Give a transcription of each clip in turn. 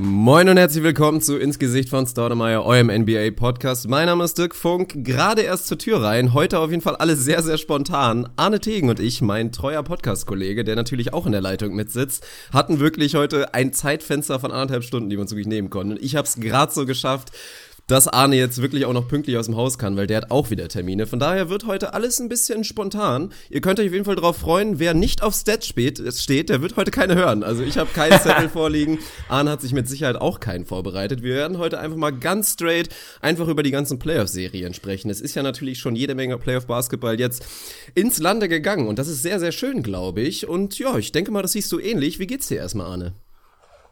Moin und herzlich willkommen zu Ins Gesicht von Staudemeyer, eurem NBA-Podcast. Mein Name ist Dirk Funk, gerade erst zur Tür rein. Heute auf jeden Fall alles sehr, sehr spontan. Arne Tegen und ich, mein treuer Podcast-Kollege, der natürlich auch in der Leitung mitsitzt, hatten wirklich heute ein Zeitfenster von anderthalb Stunden, die wir uns wirklich nehmen konnten. Und ich habe es gerade so geschafft, dass Arne jetzt wirklich auch noch pünktlich aus dem Haus kann, weil der hat auch wieder Termine. Von daher wird heute alles ein bisschen spontan. Ihr könnt euch auf jeden Fall darauf freuen, wer nicht auf Stats steht, der wird heute keine hören. Also ich habe keinen Zettel vorliegen. Arne hat sich mit Sicherheit auch keinen vorbereitet. Wir werden heute einfach mal ganz straight einfach über die ganzen Playoff-Serien sprechen. Es ist ja natürlich schon jede Menge Playoff-Basketball jetzt ins Lande gegangen und das ist sehr, sehr schön, glaube ich. Und ja, ich denke mal, das siehst du ähnlich. Wie geht's dir erstmal, Arne?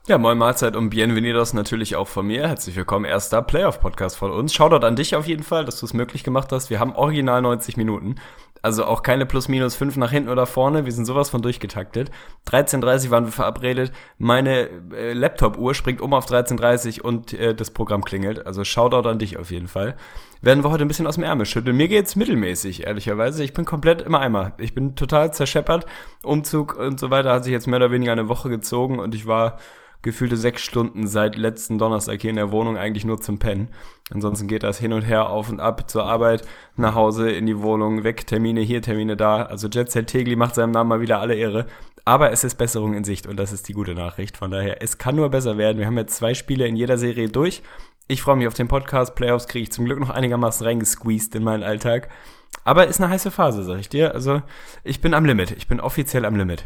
Ja, moin Mahlzeit und Bienvenidos natürlich auch von mir. Herzlich willkommen, erster Playoff-Podcast von uns. Shoutout an dich auf jeden Fall, dass du es möglich gemacht hast. Wir haben original 90 Minuten. Also auch keine plus minus 5 nach hinten oder vorne. Wir sind sowas von durchgetaktet. 13.30 waren wir verabredet. Meine äh, Laptop-Uhr springt um auf 13.30 und äh, das Programm klingelt. Also Shoutout an dich auf jeden Fall. Werden wir heute ein bisschen aus dem Ärmel schütteln. Mir geht's mittelmäßig, ehrlicherweise. Ich bin komplett im Eimer. Ich bin total zerscheppert. Umzug und so weiter hat sich jetzt mehr oder weniger eine Woche gezogen und ich war gefühlte sechs Stunden seit letzten Donnerstag hier in der Wohnung eigentlich nur zum Pennen. Ansonsten geht das hin und her auf und ab zur Arbeit, nach Hause, in die Wohnung, weg, Termine hier, Termine da. Also Jet Tegli macht seinem Namen mal wieder alle Ehre. Aber es ist Besserung in Sicht und das ist die gute Nachricht. Von daher, es kann nur besser werden. Wir haben jetzt zwei Spiele in jeder Serie durch. Ich freue mich auf den Podcast. Playoffs kriege ich zum Glück noch einigermaßen reingesqueezed in meinen Alltag. Aber ist eine heiße Phase, sag ich dir. Also ich bin am Limit. Ich bin offiziell am Limit.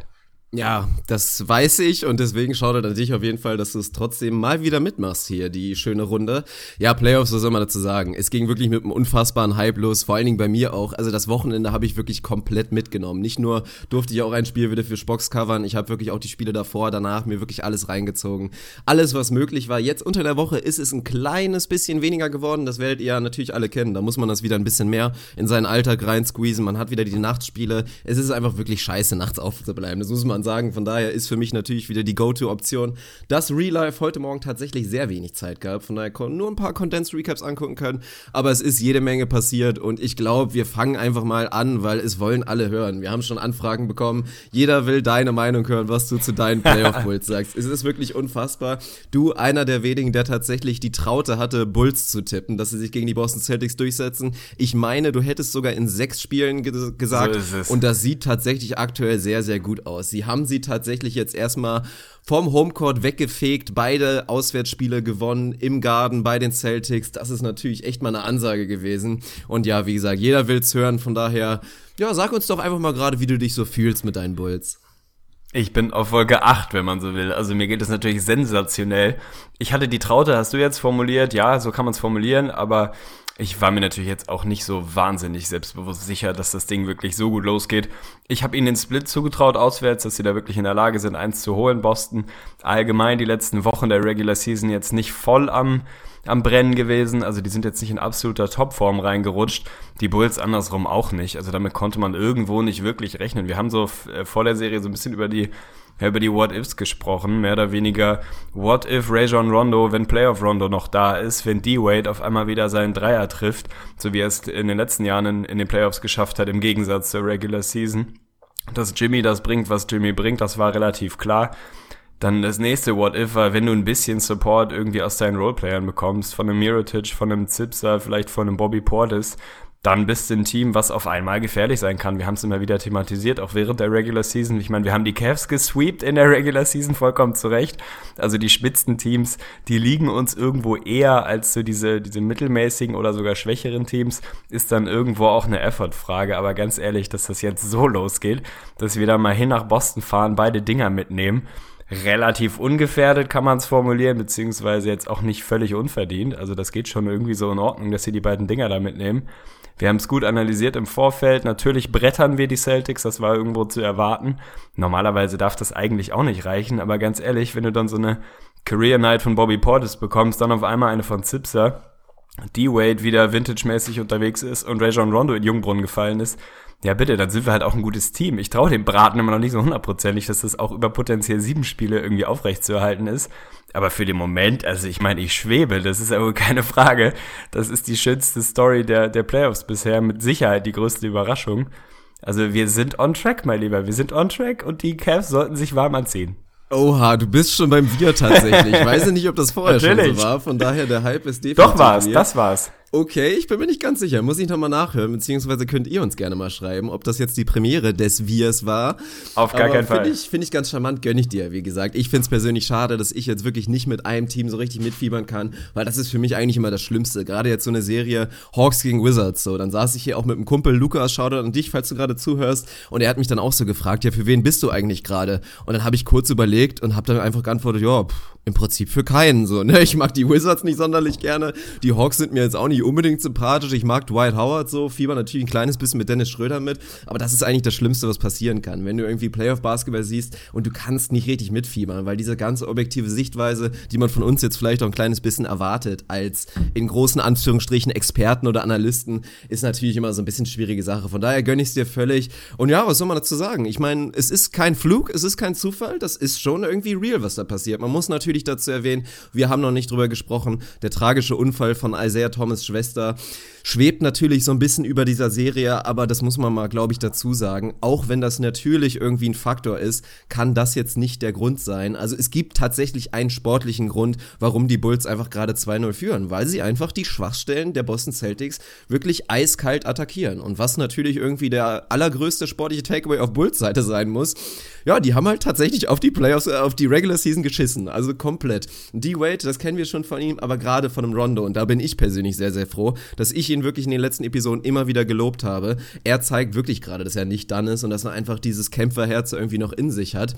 Ja, das weiß ich und deswegen schaut an dich auf jeden Fall, dass du es trotzdem mal wieder mitmachst hier, die schöne Runde. Ja, Playoffs, was soll man dazu sagen? Es ging wirklich mit einem unfassbaren Hype los, vor allen Dingen bei mir auch. Also das Wochenende habe ich wirklich komplett mitgenommen. Nicht nur durfte ich auch ein Spiel wieder für Spocks covern, ich habe wirklich auch die Spiele davor, danach mir wirklich alles reingezogen. Alles, was möglich war. Jetzt unter der Woche ist es ein kleines bisschen weniger geworden, das werdet ihr ja natürlich alle kennen. Da muss man das wieder ein bisschen mehr in seinen Alltag reinsqueezen. Man hat wieder die Nachtspiele. Es ist einfach wirklich scheiße, nachts aufzubleiben. Das muss man sagen. Von daher ist für mich natürlich wieder die Go-To-Option. Das Real Life heute Morgen tatsächlich sehr wenig Zeit gehabt. Von daher konnten nur ein paar Condensed Recaps angucken können. Aber es ist jede Menge passiert und ich glaube, wir fangen einfach mal an, weil es wollen alle hören. Wir haben schon Anfragen bekommen. Jeder will deine Meinung hören, was du zu deinen Playoff-Bulls sagst. Es ist wirklich unfassbar. Du, einer der wenigen, der tatsächlich die Traute hatte, Bulls zu tippen, dass sie sich gegen die Boston Celtics durchsetzen. Ich meine, du hättest sogar in sechs Spielen ge gesagt. So und das sieht tatsächlich aktuell sehr, sehr gut aus. Sie haben sie tatsächlich jetzt erstmal vom Homecourt weggefegt, beide Auswärtsspiele gewonnen im Garden bei den Celtics. Das ist natürlich echt mal eine Ansage gewesen. Und ja, wie gesagt, jeder will's hören, von daher, ja, sag uns doch einfach mal gerade, wie du dich so fühlst mit deinen Bulls. Ich bin auf Folge 8, wenn man so will. Also mir geht es natürlich sensationell. Ich hatte die Traute, hast du jetzt formuliert, ja, so kann man es formulieren, aber ich war mir natürlich jetzt auch nicht so wahnsinnig selbstbewusst sicher, dass das Ding wirklich so gut losgeht. Ich habe ihnen den Split zugetraut auswärts, dass sie da wirklich in der Lage sind, eins zu holen. Boston allgemein die letzten Wochen der Regular Season jetzt nicht voll am am Brennen gewesen. Also die sind jetzt nicht in absoluter Topform reingerutscht. Die Bulls andersrum auch nicht. Also damit konnte man irgendwo nicht wirklich rechnen. Wir haben so äh, vor der Serie so ein bisschen über die ja, über die What-Ifs gesprochen, mehr oder weniger What if Rajon Rondo, wenn Playoff Rondo noch da ist, wenn D-Wade auf einmal wieder seinen Dreier trifft, so wie er es in den letzten Jahren in, in den Playoffs geschafft hat, im Gegensatz zur Regular Season. Dass Jimmy das bringt, was Jimmy bringt, das war relativ klar. Dann das nächste What If war, wenn du ein bisschen Support irgendwie aus deinen Roleplayern bekommst, von einem Mirotic, von einem Zipser, vielleicht von einem Bobby Portis, dann bist du ein Team, was auf einmal gefährlich sein kann. Wir haben es immer wieder thematisiert, auch während der Regular Season. Ich meine, wir haben die Cavs gesweept in der Regular Season, vollkommen zurecht. Also die Spitzenteams, die liegen uns irgendwo eher als so diese, diese mittelmäßigen oder sogar schwächeren Teams, ist dann irgendwo auch eine Effort-Frage. Aber ganz ehrlich, dass das jetzt so losgeht, dass wir da mal hin nach Boston fahren, beide Dinger mitnehmen, relativ ungefährdet, kann man es formulieren, beziehungsweise jetzt auch nicht völlig unverdient. Also das geht schon irgendwie so in Ordnung, dass sie die beiden Dinger da mitnehmen. Wir haben es gut analysiert im Vorfeld. Natürlich brettern wir die Celtics, das war irgendwo zu erwarten. Normalerweise darf das eigentlich auch nicht reichen, aber ganz ehrlich, wenn du dann so eine Career Night von Bobby Portis bekommst, dann auf einmal eine von Zipser, D-Wade wieder vintage-mäßig unterwegs ist und Rajon Rondo in Jungbrunnen gefallen ist, ja bitte, dann sind wir halt auch ein gutes Team. Ich traue dem Braten immer noch nicht so hundertprozentig, dass das auch über potenziell sieben Spiele irgendwie aufrechtzuerhalten ist. Aber für den Moment, also ich meine, ich schwebe, das ist aber keine Frage. Das ist die schönste Story der, der Playoffs bisher, mit Sicherheit die größte Überraschung. Also wir sind on track, mein Lieber. Wir sind on track und die Cavs sollten sich warm anziehen. Oha, du bist schon beim Bier tatsächlich. Ich weiß nicht, ob das vorher schon so war, von daher der Hype ist definitiv. Doch war's, das war's. Okay, ich bin mir nicht ganz sicher. Muss ich noch mal nachhören, beziehungsweise könnt ihr uns gerne mal schreiben, ob das jetzt die Premiere des Wirs war. Auf gar Aber keinen Fall. Finde ich, find ich ganz charmant, gönn ich dir, wie gesagt. Ich find's persönlich schade, dass ich jetzt wirklich nicht mit einem Team so richtig mitfiebern kann, weil das ist für mich eigentlich immer das Schlimmste. Gerade jetzt so eine Serie Hawks gegen Wizards. So, dann saß ich hier auch mit einem Kumpel, Lukas, schau an dich, falls du gerade zuhörst. Und er hat mich dann auch so gefragt, ja, für wen bist du eigentlich gerade? Und dann habe ich kurz überlegt und habe dann einfach geantwortet, ja, pff, im Prinzip für keinen so, ne? Ich mag die Wizards nicht sonderlich gerne. Die Hawks sind mir jetzt auch nicht unbedingt sympathisch. Ich mag Dwight Howard so, fieber natürlich ein kleines bisschen mit Dennis Schröder mit, aber das ist eigentlich das Schlimmste, was passieren kann, wenn du irgendwie Playoff Basketball siehst und du kannst nicht richtig mitfiebern, weil diese ganze objektive Sichtweise, die man von uns jetzt vielleicht auch ein kleines bisschen erwartet als in großen Anführungsstrichen Experten oder Analysten, ist natürlich immer so ein bisschen schwierige Sache. Von daher gönn ich es dir völlig. Und ja, was soll man dazu sagen? Ich meine, es ist kein Flug, es ist kein Zufall, das ist schon irgendwie real, was da passiert. Man muss natürlich dazu erwähnen, wir haben noch nicht drüber gesprochen, der tragische Unfall von Isaiah Thomas Schwester schwebt natürlich so ein bisschen über dieser Serie, aber das muss man mal, glaube ich, dazu sagen. Auch wenn das natürlich irgendwie ein Faktor ist, kann das jetzt nicht der Grund sein. Also es gibt tatsächlich einen sportlichen Grund, warum die Bulls einfach gerade 2-0 führen, weil sie einfach die Schwachstellen der Boston Celtics wirklich eiskalt attackieren. Und was natürlich irgendwie der allergrößte sportliche Takeaway auf Bulls Seite sein muss, ja, die haben halt tatsächlich auf die Playoffs, äh, auf die Regular Season geschissen. Also komplett. D-Wade, das kennen wir schon von ihm, aber gerade von dem Rondo. Und da bin ich persönlich sehr, sehr froh, dass ich ihn wirklich in den letzten Episoden immer wieder gelobt habe. Er zeigt wirklich gerade, dass er nicht dann ist und dass er einfach dieses Kämpferherz irgendwie noch in sich hat.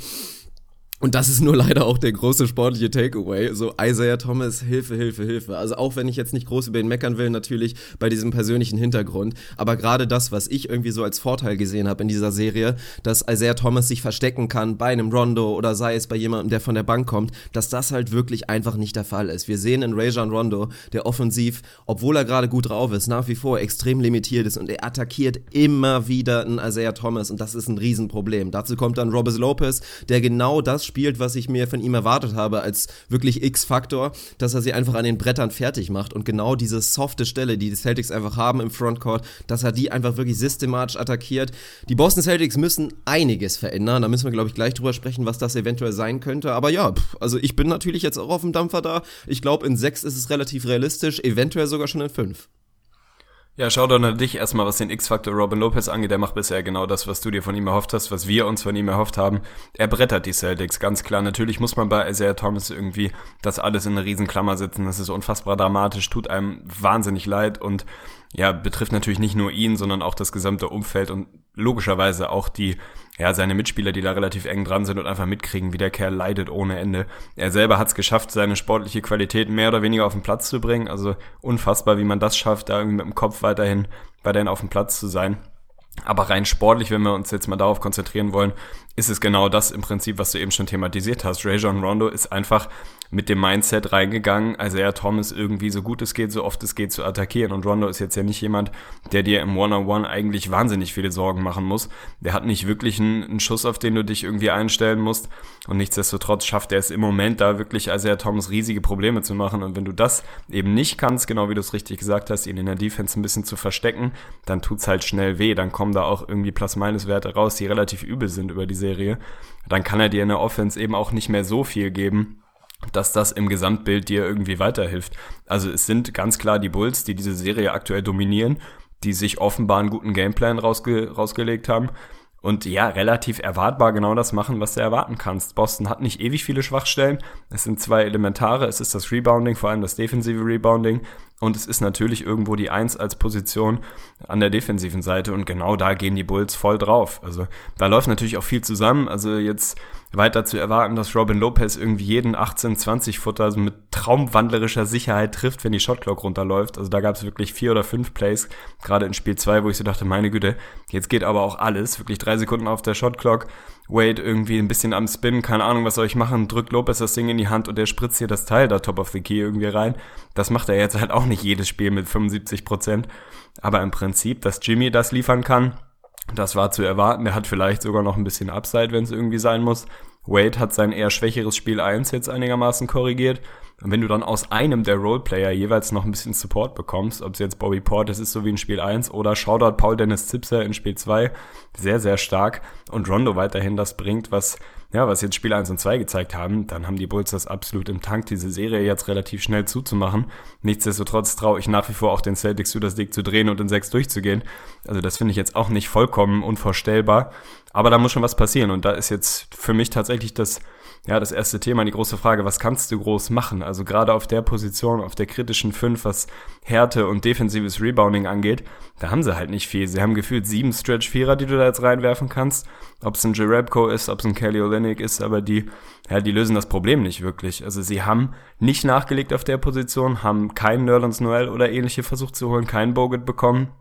Und das ist nur leider auch der große sportliche Takeaway. So Isaiah Thomas, Hilfe, Hilfe, Hilfe. Also auch wenn ich jetzt nicht groß über ihn meckern will, natürlich bei diesem persönlichen Hintergrund. Aber gerade das, was ich irgendwie so als Vorteil gesehen habe in dieser Serie, dass Isaiah Thomas sich verstecken kann bei einem Rondo oder sei es bei jemandem, der von der Bank kommt, dass das halt wirklich einfach nicht der Fall ist. Wir sehen in Rajon Rondo, der offensiv, obwohl er gerade gut drauf ist, nach wie vor extrem limitiert ist und er attackiert immer wieder einen Isaiah Thomas und das ist ein Riesenproblem. Dazu kommt dann Robert Lopez, der genau das spielt, was ich mir von ihm erwartet habe, als wirklich X-Faktor, dass er sie einfach an den Brettern fertig macht und genau diese softe Stelle, die die Celtics einfach haben im Frontcourt, dass er die einfach wirklich systematisch attackiert. Die Boston Celtics müssen einiges verändern, da müssen wir, glaube ich, gleich drüber sprechen, was das eventuell sein könnte, aber ja, pff, also ich bin natürlich jetzt auch auf dem Dampfer da. Ich glaube, in sechs ist es relativ realistisch, eventuell sogar schon in fünf. Ja, schau doch an dich erstmal, was den X-Faktor Robin Lopez angeht. Der macht bisher genau das, was du dir von ihm erhofft hast, was wir uns von ihm erhofft haben. Er brettert die Celtics, ganz klar. Natürlich muss man bei Isaiah Thomas irgendwie das alles in eine Riesenklammer setzen. Das ist unfassbar dramatisch, tut einem wahnsinnig leid und ja, betrifft natürlich nicht nur ihn, sondern auch das gesamte Umfeld und logischerweise auch die, ja, seine Mitspieler, die da relativ eng dran sind und einfach mitkriegen, wie der Kerl leidet ohne Ende. Er selber hat es geschafft, seine sportliche Qualität mehr oder weniger auf den Platz zu bringen. Also unfassbar, wie man das schafft, da irgendwie mit dem Kopf weiterhin, weiterhin auf dem Platz zu sein. Aber rein sportlich, wenn wir uns jetzt mal darauf konzentrieren wollen, ist es genau das im Prinzip, was du eben schon thematisiert hast. Rajon Rondo ist einfach mit dem Mindset reingegangen, also er Thomas irgendwie so gut es geht, so oft es geht zu attackieren. Und Rondo ist jetzt ja nicht jemand, der dir im One-on-One eigentlich wahnsinnig viele Sorgen machen muss. Der hat nicht wirklich einen, einen, Schuss, auf den du dich irgendwie einstellen musst. Und nichtsdestotrotz schafft er es im Moment da wirklich, also er Thomas riesige Probleme zu machen. Und wenn du das eben nicht kannst, genau wie du es richtig gesagt hast, ihn in der Defense ein bisschen zu verstecken, dann tut's halt schnell weh. Dann kommen da auch irgendwie Plus-Minus-Werte raus, die relativ übel sind über die Serie. Dann kann er dir in der Offense eben auch nicht mehr so viel geben dass das im Gesamtbild dir irgendwie weiterhilft. Also es sind ganz klar die Bulls, die diese Serie aktuell dominieren, die sich offenbar einen guten Gameplan rausge rausgelegt haben und ja, relativ erwartbar genau das machen, was du erwarten kannst. Boston hat nicht ewig viele Schwachstellen. Es sind zwei elementare. Es ist das Rebounding, vor allem das defensive Rebounding. Und es ist natürlich irgendwo die Eins als Position an der defensiven Seite. Und genau da gehen die Bulls voll drauf. Also da läuft natürlich auch viel zusammen. Also jetzt weiter zu erwarten, dass Robin Lopez irgendwie jeden 18, 20 Futter also mit traumwandlerischer Sicherheit trifft, wenn die Shotclock runterläuft. Also da gab es wirklich vier oder fünf Plays, gerade in Spiel 2, wo ich so dachte, meine Güte, jetzt geht aber auch alles. Wirklich drei Sekunden auf der Shotclock. Wade irgendwie ein bisschen am Spin, keine Ahnung, was soll ich machen, drückt Lopez das Ding in die Hand und der spritzt hier das Teil da top of the key irgendwie rein. Das macht er jetzt halt auch nicht jedes Spiel mit 75 Prozent. Aber im Prinzip, dass Jimmy das liefern kann, Das war zu erwarten. Er hat vielleicht sogar noch ein bisschen Upside, wenn es irgendwie sein muss. Wade hat sein eher schwächeres Spiel 1 jetzt einigermaßen korrigiert. Und wenn du dann aus einem der Roleplayer jeweils noch ein bisschen Support bekommst, ob es jetzt Bobby Portis ist, so wie in Spiel 1, oder Shoutout Paul Dennis Zipser in Spiel 2, sehr, sehr stark, und Rondo weiterhin das bringt, was, ja, was jetzt Spiel 1 und 2 gezeigt haben, dann haben die Bulls das absolut im Tank, diese Serie jetzt relativ schnell zuzumachen. Nichtsdestotrotz traue ich nach wie vor auch den Celtics zu, das Ding zu drehen und in 6 durchzugehen. Also das finde ich jetzt auch nicht vollkommen unvorstellbar. Aber da muss schon was passieren. Und da ist jetzt für mich tatsächlich das, ja, das erste Thema, die große Frage, was kannst du groß machen? Also gerade auf der Position, auf der kritischen 5, was Härte und defensives Rebounding angeht, da haben sie halt nicht viel. Sie haben gefühlt sieben Stretch-Vierer, die du da jetzt reinwerfen kannst. Ob es ein Jerebko ist, ob es ein Kelly Olynyk ist, aber die, ja, die lösen das Problem nicht wirklich. Also sie haben nicht nachgelegt auf der Position, haben keinen Nerlens Noel oder ähnliche versucht zu holen, keinen Bogut bekommen.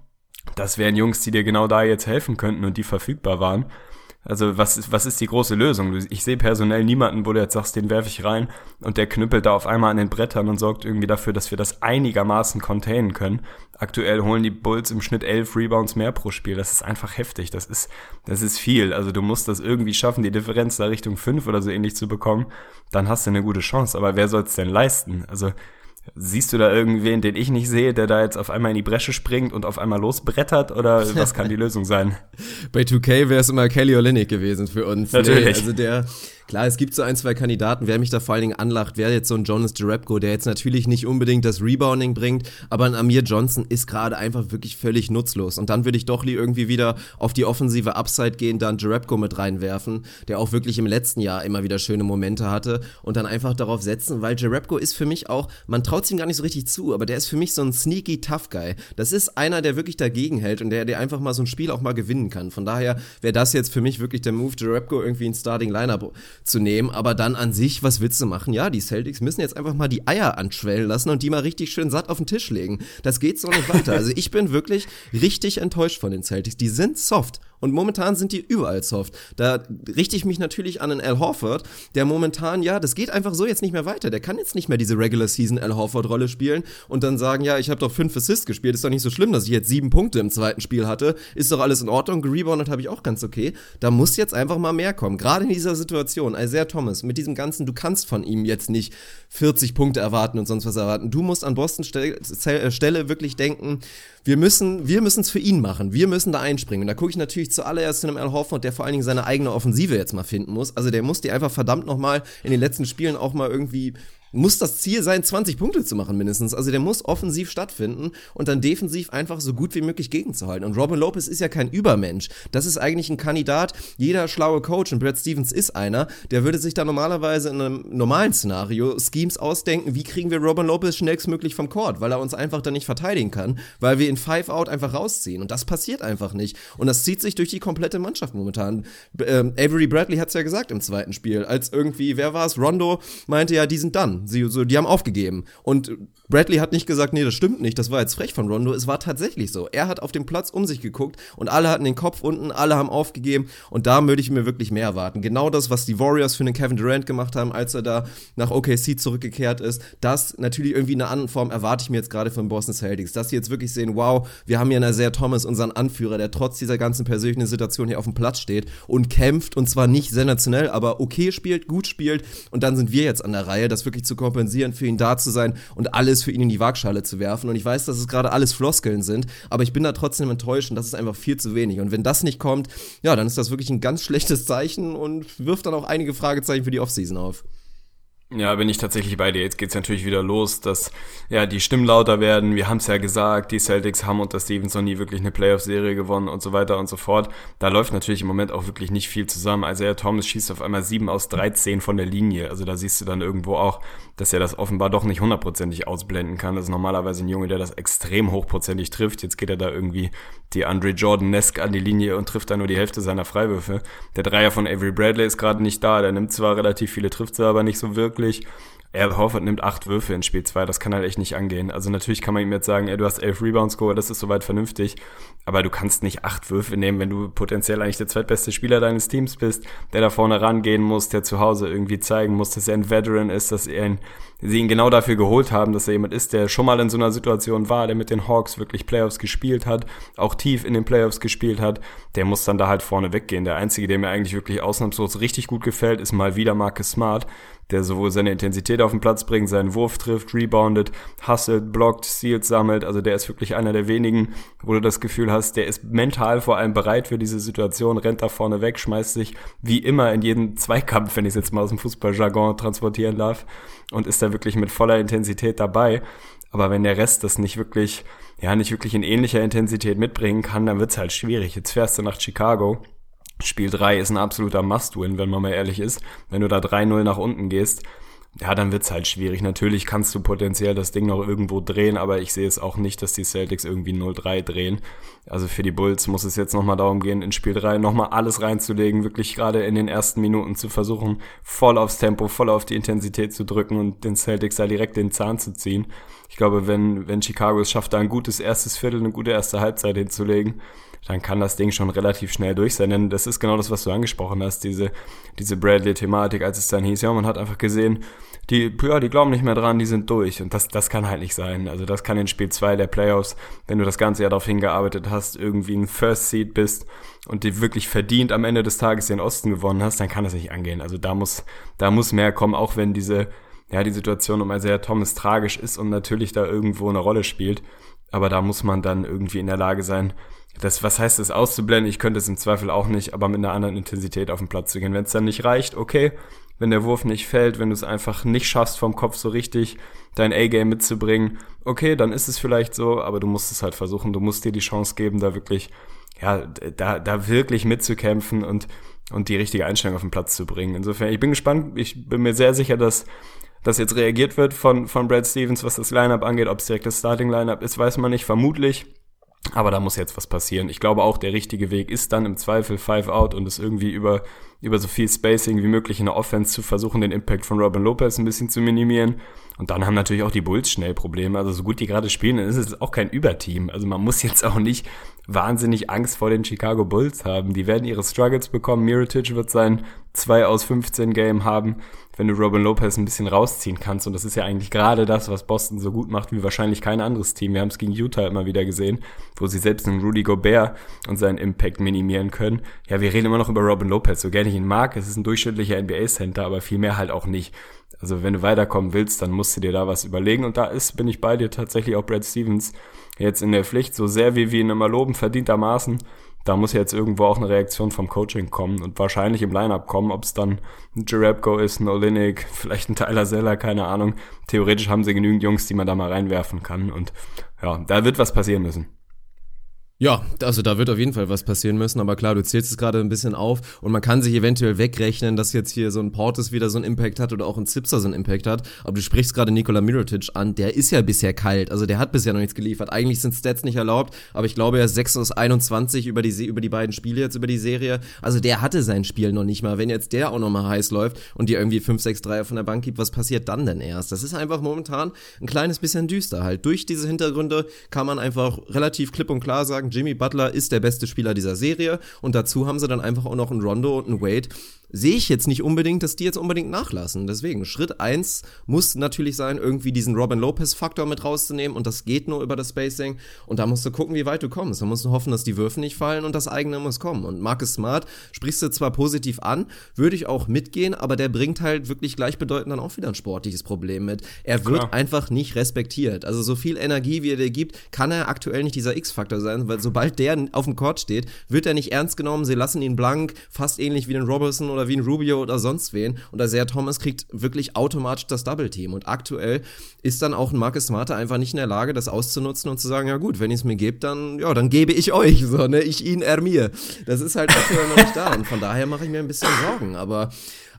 Das wären Jungs, die dir genau da jetzt helfen könnten und die verfügbar waren. Also was ist, was ist die große Lösung? Ich sehe personell niemanden, wo du jetzt sagst, den werfe ich rein und der knüppelt da auf einmal an den Brettern und sorgt irgendwie dafür, dass wir das einigermaßen containen können. Aktuell holen die Bulls im Schnitt elf Rebounds mehr pro Spiel. Das ist einfach heftig. Das ist, das ist viel. Also du musst das irgendwie schaffen, die Differenz da Richtung fünf oder so ähnlich zu bekommen. Dann hast du eine gute Chance. Aber wer soll es denn leisten? Also Siehst du da irgendwen, den ich nicht sehe, der da jetzt auf einmal in die Bresche springt und auf einmal losbrettert oder was kann die Lösung sein? Bei 2K wäre es immer Kelly Olynyk gewesen für uns. Natürlich. Nee, also der, Klar, es gibt so ein, zwei Kandidaten, wer mich da vor allen Dingen anlacht, wäre jetzt so ein Jonas Jerebko, der jetzt natürlich nicht unbedingt das Rebounding bringt, aber ein Amir Johnson ist gerade einfach wirklich völlig nutzlos. Und dann würde ich doch irgendwie wieder auf die offensive Upside gehen, dann Jerebko mit reinwerfen, der auch wirklich im letzten Jahr immer wieder schöne Momente hatte und dann einfach darauf setzen, weil Jerebko ist für mich auch, man traut es ihm gar nicht so richtig zu, aber der ist für mich so ein sneaky Tough Guy. Das ist einer, der wirklich dagegen hält und der, der einfach mal so ein Spiel auch mal gewinnen kann. Von daher wäre das jetzt für mich wirklich der Move, Jerebko irgendwie in Starting Lineup zu nehmen. Aber dann an sich, was willst du machen? Ja, die Celtics müssen jetzt einfach mal die Eier anschwellen lassen und die mal richtig schön satt auf den Tisch legen. Das geht so nicht weiter. Also ich bin wirklich richtig enttäuscht von den Celtics. Die sind soft. Und momentan sind die überall soft. Da richte ich mich natürlich an einen Al Horford, der momentan, ja, das geht einfach so jetzt nicht mehr weiter. Der kann jetzt nicht mehr diese Regular Season Al Horford-Rolle spielen und dann sagen, ja, ich habe doch fünf Assists gespielt, ist doch nicht so schlimm, dass ich jetzt sieben Punkte im zweiten Spiel hatte. Ist doch alles in Ordnung, gereboundet habe ich auch ganz okay. Da muss jetzt einfach mal mehr kommen. Gerade in dieser Situation, Isaiah Thomas, mit diesem ganzen, du kannst von ihm jetzt nicht 40 Punkte erwarten und sonst was erwarten. Du musst an Boston Stelle, Stelle wirklich denken, wir müssen, wir müssen es für ihn machen. Wir müssen da einspringen. Und da gucke ich natürlich zuallererst zu einem Al Horford, der vor allen Dingen seine eigene Offensive jetzt mal finden muss. Also der muss die einfach verdammt nochmal in den letzten Spielen auch mal irgendwie muss das Ziel sein, 20 Punkte zu machen mindestens. Also der muss offensiv stattfinden und dann defensiv einfach so gut wie möglich gegenzuhalten. Und Robin Lopez ist ja kein Übermensch. Das ist eigentlich ein Kandidat. Jeder schlaue Coach, und Brad Stevens ist einer, der würde sich da normalerweise in einem normalen Szenario Schemes ausdenken, wie kriegen wir Robin Lopez schnellstmöglich vom Court, weil er uns einfach dann nicht verteidigen kann, weil wir in Five Out einfach rausziehen. Und das passiert einfach nicht. Und das zieht sich durch die komplette Mannschaft momentan. Ähm, Avery Bradley hat es ja gesagt im zweiten Spiel, als irgendwie, wer war es? Rondo meinte ja, die sind dann. Sie, so, die haben aufgegeben. Und Bradley hat nicht gesagt, nee, das stimmt nicht, das war jetzt frech von Rondo. Es war tatsächlich so. Er hat auf dem Platz um sich geguckt und alle hatten den Kopf unten, alle haben aufgegeben. Und da würde ich mir wirklich mehr erwarten. Genau das, was die Warriors für den Kevin Durant gemacht haben, als er da nach OKC zurückgekehrt ist. Das natürlich irgendwie in einer anderen Form erwarte ich mir jetzt gerade von Boston Celtics. Dass sie jetzt wirklich sehen, wow, wir haben hier einen Isaiah Thomas, unseren Anführer, der trotz dieser ganzen persönlichen Situation hier auf dem Platz steht und kämpft und zwar nicht sensationell, aber okay spielt, gut spielt. Und dann sind wir jetzt an der Reihe, das wirklich zu kompensieren, für ihn da zu sein und alles für ihn in die Waagschale zu werfen. Und ich weiß, dass es gerade alles Floskeln sind, aber ich bin da trotzdem enttäuscht und das ist einfach viel zu wenig. Und wenn das nicht kommt, ja, dann ist das wirklich ein ganz schlechtes Zeichen und wirft dann auch einige Fragezeichen für die Offseason auf. Ja, bin ich tatsächlich bei dir. Jetzt geht's natürlich wieder los, dass ja die Stimmen lauter werden. Wir haben es ja gesagt, die Celtics haben unter Stevenson nie wirklich eine Playoff-Serie gewonnen und so weiter und so fort. Da läuft natürlich im Moment auch wirklich nicht viel zusammen. Isaiah Thomas schießt auf einmal 7 aus 13 von der Linie. Also da siehst du dann irgendwo auch, dass er das offenbar doch nicht hundertprozentig ausblenden kann. Das ist normalerweise ein Junge, der das extrem hochprozentig trifft. Jetzt geht er da irgendwie die Andre Jordan-esque an die Linie und trifft da nur die Hälfte seiner Freiwürfe. Der Dreier von Avery Bradley ist gerade nicht da. Der nimmt zwar relativ viele, trifft sie aber nicht so wirklich. Al Horford nimmt acht Würfe in Spiel 2, das kann halt echt nicht angehen. Also natürlich kann man ihm jetzt sagen, ey, du hast elf Rebounds geholt, das ist soweit vernünftig, aber du kannst nicht acht Würfe nehmen, wenn du potenziell eigentlich der zweitbeste Spieler deines Teams bist, der da vorne rangehen muss, der zu Hause irgendwie zeigen muss, dass er ein Veteran ist, dass er ihn, sie ihn genau dafür geholt haben, dass er jemand ist, der schon mal in so einer Situation war, der mit den Hawks wirklich Playoffs gespielt hat, auch tief in den Playoffs gespielt hat, der muss dann da halt vorne weggehen. Der einzige, der mir eigentlich wirklich ausnahmslos richtig gut gefällt, ist mal wieder Marcus Smart, der sowohl seine Intensität auf den Platz bringt, seinen Wurf trifft, reboundet, hustelt, blockt, Steals sammelt. Also der ist wirklich einer der wenigen, wo du das Gefühl hast, der ist mental vor allem bereit für diese Situation, rennt da vorne weg, schmeißt sich wie immer in jeden Zweikampf, wenn ich es jetzt mal aus dem Fußballjargon transportieren darf, und ist da wirklich mit voller Intensität dabei. Aber wenn der Rest das nicht wirklich, ja, nicht wirklich in ähnlicher Intensität mitbringen kann, dann wird's halt schwierig. Jetzt fährst du nach Chicago Spiel 3 ist ein absoluter Must-Win, wenn man mal ehrlich ist. Wenn du da 3-0 nach unten gehst, ja, dann wird's halt schwierig. Natürlich kannst du potenziell das Ding noch irgendwo drehen, aber ich sehe es auch nicht, dass die Celtics irgendwie 0-3 drehen. Also für die Bulls muss es jetzt nochmal darum gehen, in Spiel 3 nochmal alles reinzulegen, wirklich gerade in den ersten Minuten zu versuchen, voll aufs Tempo, voll auf die Intensität zu drücken und den Celtics da direkt den Zahn zu ziehen. Ich glaube, wenn, wenn Chicago es schafft, da ein gutes erstes Viertel, eine gute erste Halbzeit hinzulegen, dann kann das Ding schon relativ schnell durch sein. Denn das ist genau das, was du angesprochen hast, diese, diese Bradley-Thematik, als es dann hieß, ja, man hat einfach gesehen, die, ja, die glauben nicht mehr dran, die sind durch. Und das, das kann halt nicht sein. Also das kann in Spiel 2 der Playoffs, wenn du das ganze Jahr darauf hingearbeitet hast, irgendwie ein First Seed bist und die wirklich verdient am Ende des Tages den Osten gewonnen hast, dann kann das nicht angehen. Also da muss, da muss mehr kommen, auch wenn diese, ja, die Situation um Isaiah Thomas tragisch ist und natürlich da irgendwo eine Rolle spielt. Aber da muss man dann irgendwie in der Lage sein, das, was heißt das auszublenden? Ich könnte es im Zweifel auch nicht, aber mit einer anderen Intensität auf den Platz zu gehen. Wenn es dann nicht reicht, okay. Wenn der Wurf nicht fällt, wenn du es einfach nicht schaffst, vom Kopf so richtig dein A-Game mitzubringen, okay, dann ist es vielleicht so, aber du musst es halt versuchen. Du musst dir die Chance geben, da wirklich, ja, da, da wirklich mitzukämpfen und, und die richtige Einstellung auf den Platz zu bringen. Insofern, ich bin gespannt. Ich bin mir sehr sicher, dass dass jetzt reagiert wird von, von Brad Stevens, was das Lineup angeht. Ob es direkt das Starting Lineup ist, weiß man nicht. Vermutlich. Aber da muss jetzt was passieren. Ich glaube auch, der richtige Weg ist dann im Zweifel Five Out und es irgendwie über, über so viel Spacing wie möglich in der Offense zu versuchen, den Impact von Robin Lopez ein bisschen zu minimieren. Und dann haben natürlich auch die Bulls schnell Probleme. Also so gut die gerade spielen, dann ist es auch kein Überteam. Also man muss jetzt auch nicht wahnsinnig Angst vor den Chicago Bulls haben. Die werden ihre Struggles bekommen. Mirotic wird sein 2 aus 15 Game haben wenn du Robin Lopez ein bisschen rausziehen kannst. Und das ist ja eigentlich gerade das, was Boston so gut macht wie wahrscheinlich kein anderes Team. Wir haben es gegen Utah immer wieder gesehen, wo sie selbst einen Rudy Gobert und seinen Impact minimieren können. Ja, wir reden immer noch über Robin Lopez, so gerne ich ihn mag. Es ist ein durchschnittlicher NBA-Center, aber viel mehr halt auch nicht. Also wenn du weiterkommen willst, dann musst du dir da was überlegen. Und da ist, bin ich bei dir tatsächlich auch Brad Stevens jetzt in der Pflicht, so sehr wie wir ihn immer loben, verdientermaßen da muss jetzt irgendwo auch eine Reaktion vom Coaching kommen und wahrscheinlich im Lineup kommen, ob es dann ein Jerebko ist, ein Olinik, vielleicht ein Tyler Zeller, keine Ahnung. Theoretisch haben sie genügend Jungs, die man da mal reinwerfen kann und ja, da wird was passieren müssen. Ja, also da wird auf jeden Fall was passieren müssen, aber klar, du zählst es gerade ein bisschen auf und man kann sich eventuell wegrechnen, dass jetzt hier so ein Portis wieder so einen Impact hat oder auch ein Zipser so einen Impact hat. Aber du sprichst gerade Nikola Mirotic an, der ist ja bisher kalt, also der hat bisher noch nichts geliefert. Eigentlich sind Stats nicht erlaubt, aber ich glaube, er ist 6 aus 21 über die, über die beiden Spiele jetzt, über die Serie. Also der hatte sein Spiel noch nicht mal. Wenn jetzt der auch noch mal heiß läuft und dir irgendwie 5, 6, 3 von der Bank gibt, was passiert dann denn erst? Das ist einfach momentan ein kleines bisschen düster halt. Durch diese Hintergründe kann man einfach relativ klipp und klar sagen, Jimmy Butler ist der beste Spieler dieser Serie. Und dazu haben sie dann einfach auch noch einen Rondo und einen Wade, sehe ich jetzt nicht unbedingt, dass die jetzt unbedingt nachlassen. Deswegen, Schritt eins muss natürlich sein, irgendwie diesen Robin Lopez-Faktor mit rauszunehmen und das geht nur über das Spacing und da musst du gucken, wie weit du kommst. Da musst du hoffen, dass die Würfe nicht fallen und das eigene muss kommen. Und Marcus Smart sprichst du zwar positiv an, würde ich auch mitgehen, aber der bringt halt wirklich gleichbedeutend dann auch wieder ein sportliches Problem mit. Er wird Klar. einfach nicht respektiert. Also so viel Energie, wie er dir gibt, kann er aktuell nicht dieser X-Faktor sein, weil sobald der auf dem Court steht, wird er nicht ernst genommen, sie lassen ihn blank, fast ähnlich wie den Robertson oder oder wie ein Rubio oder sonst wen. Und Isaiah Thomas kriegt wirklich automatisch das Double Team. Und aktuell ist dann auch ein Marcus Smarte einfach nicht in der Lage, das auszunutzen und zu sagen, ja gut, wenn ihr es mir gebt, dann, ja, dann gebe ich euch, so, ne, ich ihn, er mir. Das ist halt aktuell noch nicht da. Und von daher mache ich mir ein bisschen Sorgen. Aber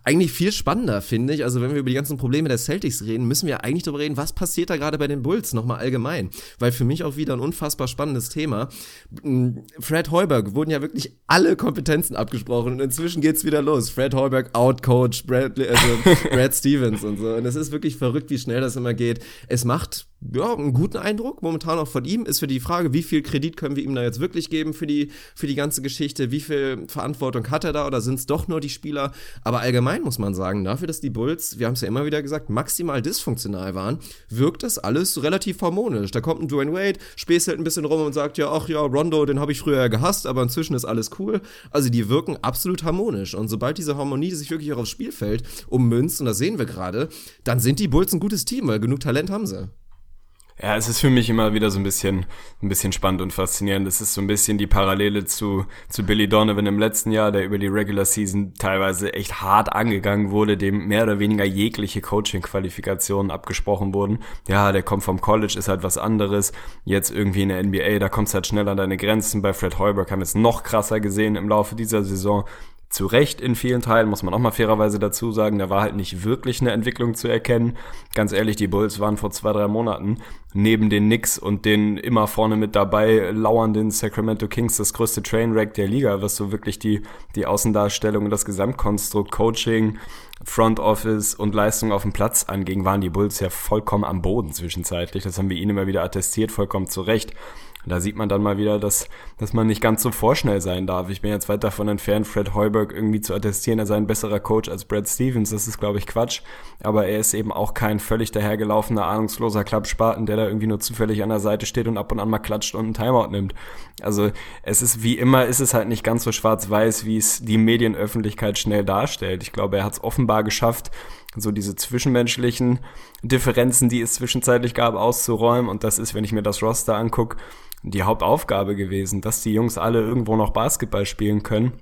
eigentlich viel spannender, finde ich. Also wenn wir über die ganzen Probleme der Celtics reden, müssen wir eigentlich darüber reden, was passiert da gerade bei den Bulls nochmal allgemein. Weil für mich auch wieder ein unfassbar spannendes Thema. Fred Heuberg wurden ja wirklich alle Kompetenzen abgesprochen und inzwischen geht's wieder los. Fred Heuberg outcoach Brad, also Brad Stevens und so. Und es ist wirklich verrückt, wie schnell das immer geht. Es macht ja, einen guten Eindruck, momentan auch von ihm, ist für die Frage, wie viel Kredit können wir ihm da jetzt wirklich geben für die, für die ganze Geschichte, wie viel Verantwortung hat er da oder sind es doch nur die Spieler? Aber allgemein muss man sagen, dafür, dass die Bulls, wir haben es ja immer wieder gesagt, maximal dysfunktional waren, wirkt das alles relativ harmonisch. Da kommt ein Dwayne Wade, späßelt ein bisschen rum und sagt ja, ach ja, Rondo, den habe ich früher gehasst, aber inzwischen ist alles cool. Also die wirken absolut harmonisch und sobald diese Harmonie sich wirklich auch aufs Spielfeld ummünzt, und das sehen wir gerade, dann sind die Bulls ein gutes Team, weil genug Talent haben sie. Ja, es ist für mich immer wieder so ein bisschen, ein bisschen spannend und faszinierend. Es ist so ein bisschen die Parallele zu, zu Billy Donovan im letzten Jahr, der über die Regular Season teilweise echt hart angegangen wurde, dem mehr oder weniger jegliche Coaching-Qualifikationen abgesprochen wurden. Ja, der kommt vom College, ist halt was anderes. Jetzt irgendwie in der NBA, da kommst du halt schnell an deine Grenzen. Bei Fred Heuberg haben wir es noch krasser gesehen im Laufe dieser Saison zu Recht in vielen Teilen, muss man auch mal fairerweise dazu sagen, da war halt nicht wirklich eine Entwicklung zu erkennen. Ganz ehrlich, die Bulls waren vor zwei, drei Monaten neben den Knicks und den immer vorne mit dabei lauernden Sacramento Kings das größte Trainwreck der Liga, was so wirklich die, die Außendarstellung und das Gesamtkonstrukt Coaching, Front Office und Leistung auf dem Platz anging, waren die Bulls ja vollkommen am Boden zwischenzeitlich. Das haben wir ihnen immer wieder attestiert, vollkommen zu Recht. Da sieht man dann mal wieder, dass, dass man nicht ganz so vorschnell sein darf. Ich bin jetzt weit davon entfernt, Fred Heuberg irgendwie zu attestieren, er sei ein besserer Coach als Brad Stevens. Das ist, glaube ich, Quatsch. Aber er ist eben auch kein völlig dahergelaufener, ahnungsloser Klappspaten, der da irgendwie nur zufällig an der Seite steht und ab und an mal klatscht und einen Timeout nimmt. Also es ist wie immer, ist es halt nicht ganz so schwarz-weiß, wie es die Medienöffentlichkeit schnell darstellt. Ich glaube, er hat es offenbar geschafft, so diese zwischenmenschlichen Differenzen, die es zwischenzeitlich gab, auszuräumen. Und das ist, wenn ich mir das Roster angucke, die Hauptaufgabe gewesen, dass die Jungs alle irgendwo noch Basketball spielen können.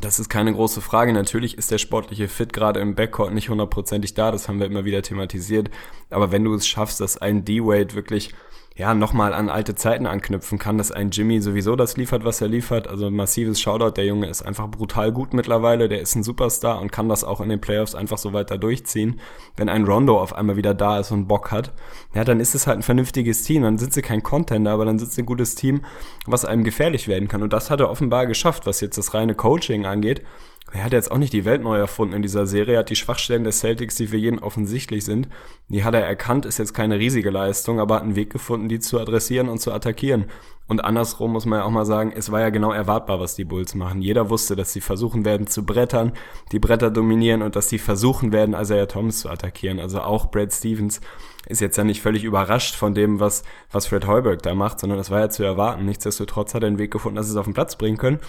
Das ist keine große Frage. Natürlich ist der sportliche Fit gerade im Backcourt nicht hundertprozentig da. Das haben wir immer wieder thematisiert. Aber wenn du es schaffst, dass ein D-Wade wirklich ja, nochmal an alte Zeiten anknüpfen kann, dass ein Jimmy sowieso das liefert, was er liefert. Also massives Shoutout, der Junge ist einfach brutal gut mittlerweile, der ist ein Superstar und kann das auch in den Playoffs einfach so weiter durchziehen. Wenn ein Rondo auf einmal wieder da ist und Bock hat, ja, dann ist es halt ein vernünftiges Team. Dann sind sie kein Contender, aber dann sind sie ein gutes Team, was einem gefährlich werden kann. Und das hat er offenbar geschafft, was jetzt das reine Coaching angeht er hat jetzt auch nicht die Welt neu erfunden in dieser Serie, er hat die Schwachstellen des Celtics, die für jeden offensichtlich sind, die hat er erkannt, ist jetzt keine riesige Leistung, aber hat einen Weg gefunden, die zu adressieren und zu attackieren. Und andersrum muss man ja auch mal sagen, es war ja genau erwartbar, was die Bulls machen. Jeder wusste, dass sie versuchen werden zu brettern, die Bretter dominieren und dass sie versuchen werden, Isaiah Thomas zu attackieren. Also auch Brad Stevens ist jetzt ja nicht völlig überrascht von dem, was, was Fred Heuberg da macht, sondern das war ja zu erwarten. Nichtsdestotrotz hat er einen Weg gefunden, dass sie es auf den Platz bringen können.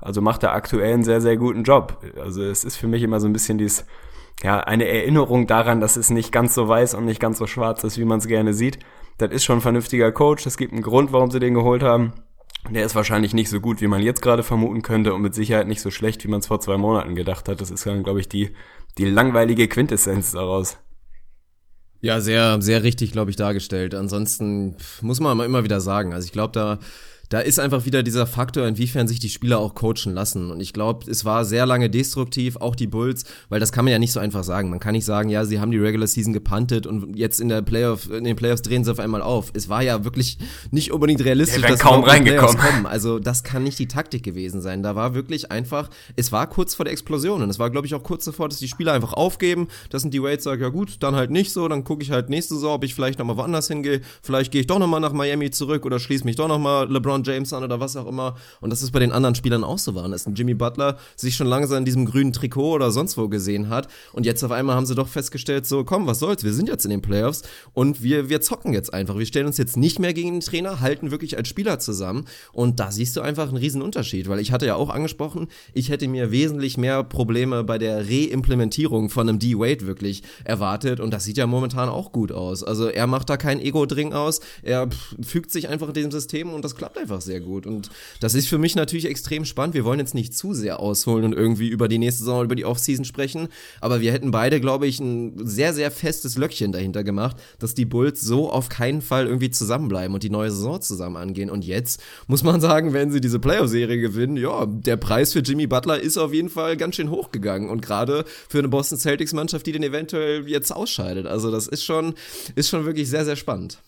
Also macht er aktuell einen sehr, sehr guten Job. Also es ist für mich immer so ein bisschen dies, ja, eine Erinnerung daran, dass es nicht ganz so weiß und nicht ganz so schwarz ist, wie man es gerne sieht. Das ist schon ein vernünftiger Coach. Es gibt einen Grund, warum sie den geholt haben. Der ist wahrscheinlich nicht so gut, wie man jetzt gerade vermuten könnte und mit Sicherheit nicht so schlecht, wie man es vor zwei Monaten gedacht hat. Das ist dann, glaube ich, die, die langweilige Quintessenz daraus. Ja, sehr, sehr richtig, glaube ich, dargestellt. Ansonsten muss man immer wieder sagen. Also ich glaube, da da ist einfach wieder dieser Faktor, inwiefern sich die Spieler auch coachen lassen. Und ich glaube, es war sehr lange destruktiv, auch die Bulls, weil das kann man ja nicht so einfach sagen. Man kann nicht sagen, ja, sie haben die Regular Season gepantet und jetzt in der Playoff, in den Playoffs drehen sie auf einmal auf. Es war ja wirklich nicht unbedingt realistisch, dass kaum reingekommen. kommen. Also das kann nicht die Taktik gewesen sein. Da war wirklich einfach, es war kurz vor der Explosion und es war, glaube ich, auch kurz davor, dass die Spieler einfach aufgeben. Das sind die Wade sagt, ja gut, dann halt nicht so, dann gucke ich halt nächste Saison, ob ich vielleicht nochmal woanders hingehe. Vielleicht gehe ich doch nochmal nach Miami zurück oder schließe mich doch nochmal LeBron LeBron James an oder was auch immer. Und das ist bei den anderen Spielern auch so war. Dass ein Jimmy Butler sich schon langsam in diesem grünen Trikot oder sonst wo gesehen hat. Und jetzt auf einmal haben sie doch festgestellt, so komm, was soll's, wir sind jetzt in den Playoffs und wir, wir zocken jetzt einfach. Wir stellen uns jetzt nicht mehr gegen den Trainer, halten wirklich als Spieler zusammen. Und da siehst du einfach einen riesen Unterschied, weil ich hatte ja auch angesprochen, ich hätte mir wesentlich mehr Probleme bei der Reimplementierung von einem D-Wade wirklich erwartet. Und das sieht ja momentan auch gut aus. Also er macht da kein Ego-Dring aus. Er fügt sich einfach in diesem System und das klappt einfach einfach sehr gut. Und das ist für mich natürlich extrem spannend. Wir wollen jetzt nicht zu sehr ausholen und irgendwie über die nächste Saison, über die Offseason sprechen. Aber wir hätten beide, glaube ich, ein sehr, sehr festes Löckchen dahinter gemacht, dass die Bulls so auf keinen Fall irgendwie zusammenbleiben und die neue Saison zusammen angehen. Und jetzt muss man sagen, wenn sie diese Playoff-Serie gewinnen, ja, der Preis für Jimmy Butler ist auf jeden Fall ganz schön hochgegangen. Und gerade für eine Boston Celtics-Mannschaft, die den eventuell jetzt ausscheidet. Also das ist schon, ist schon wirklich sehr, sehr spannend.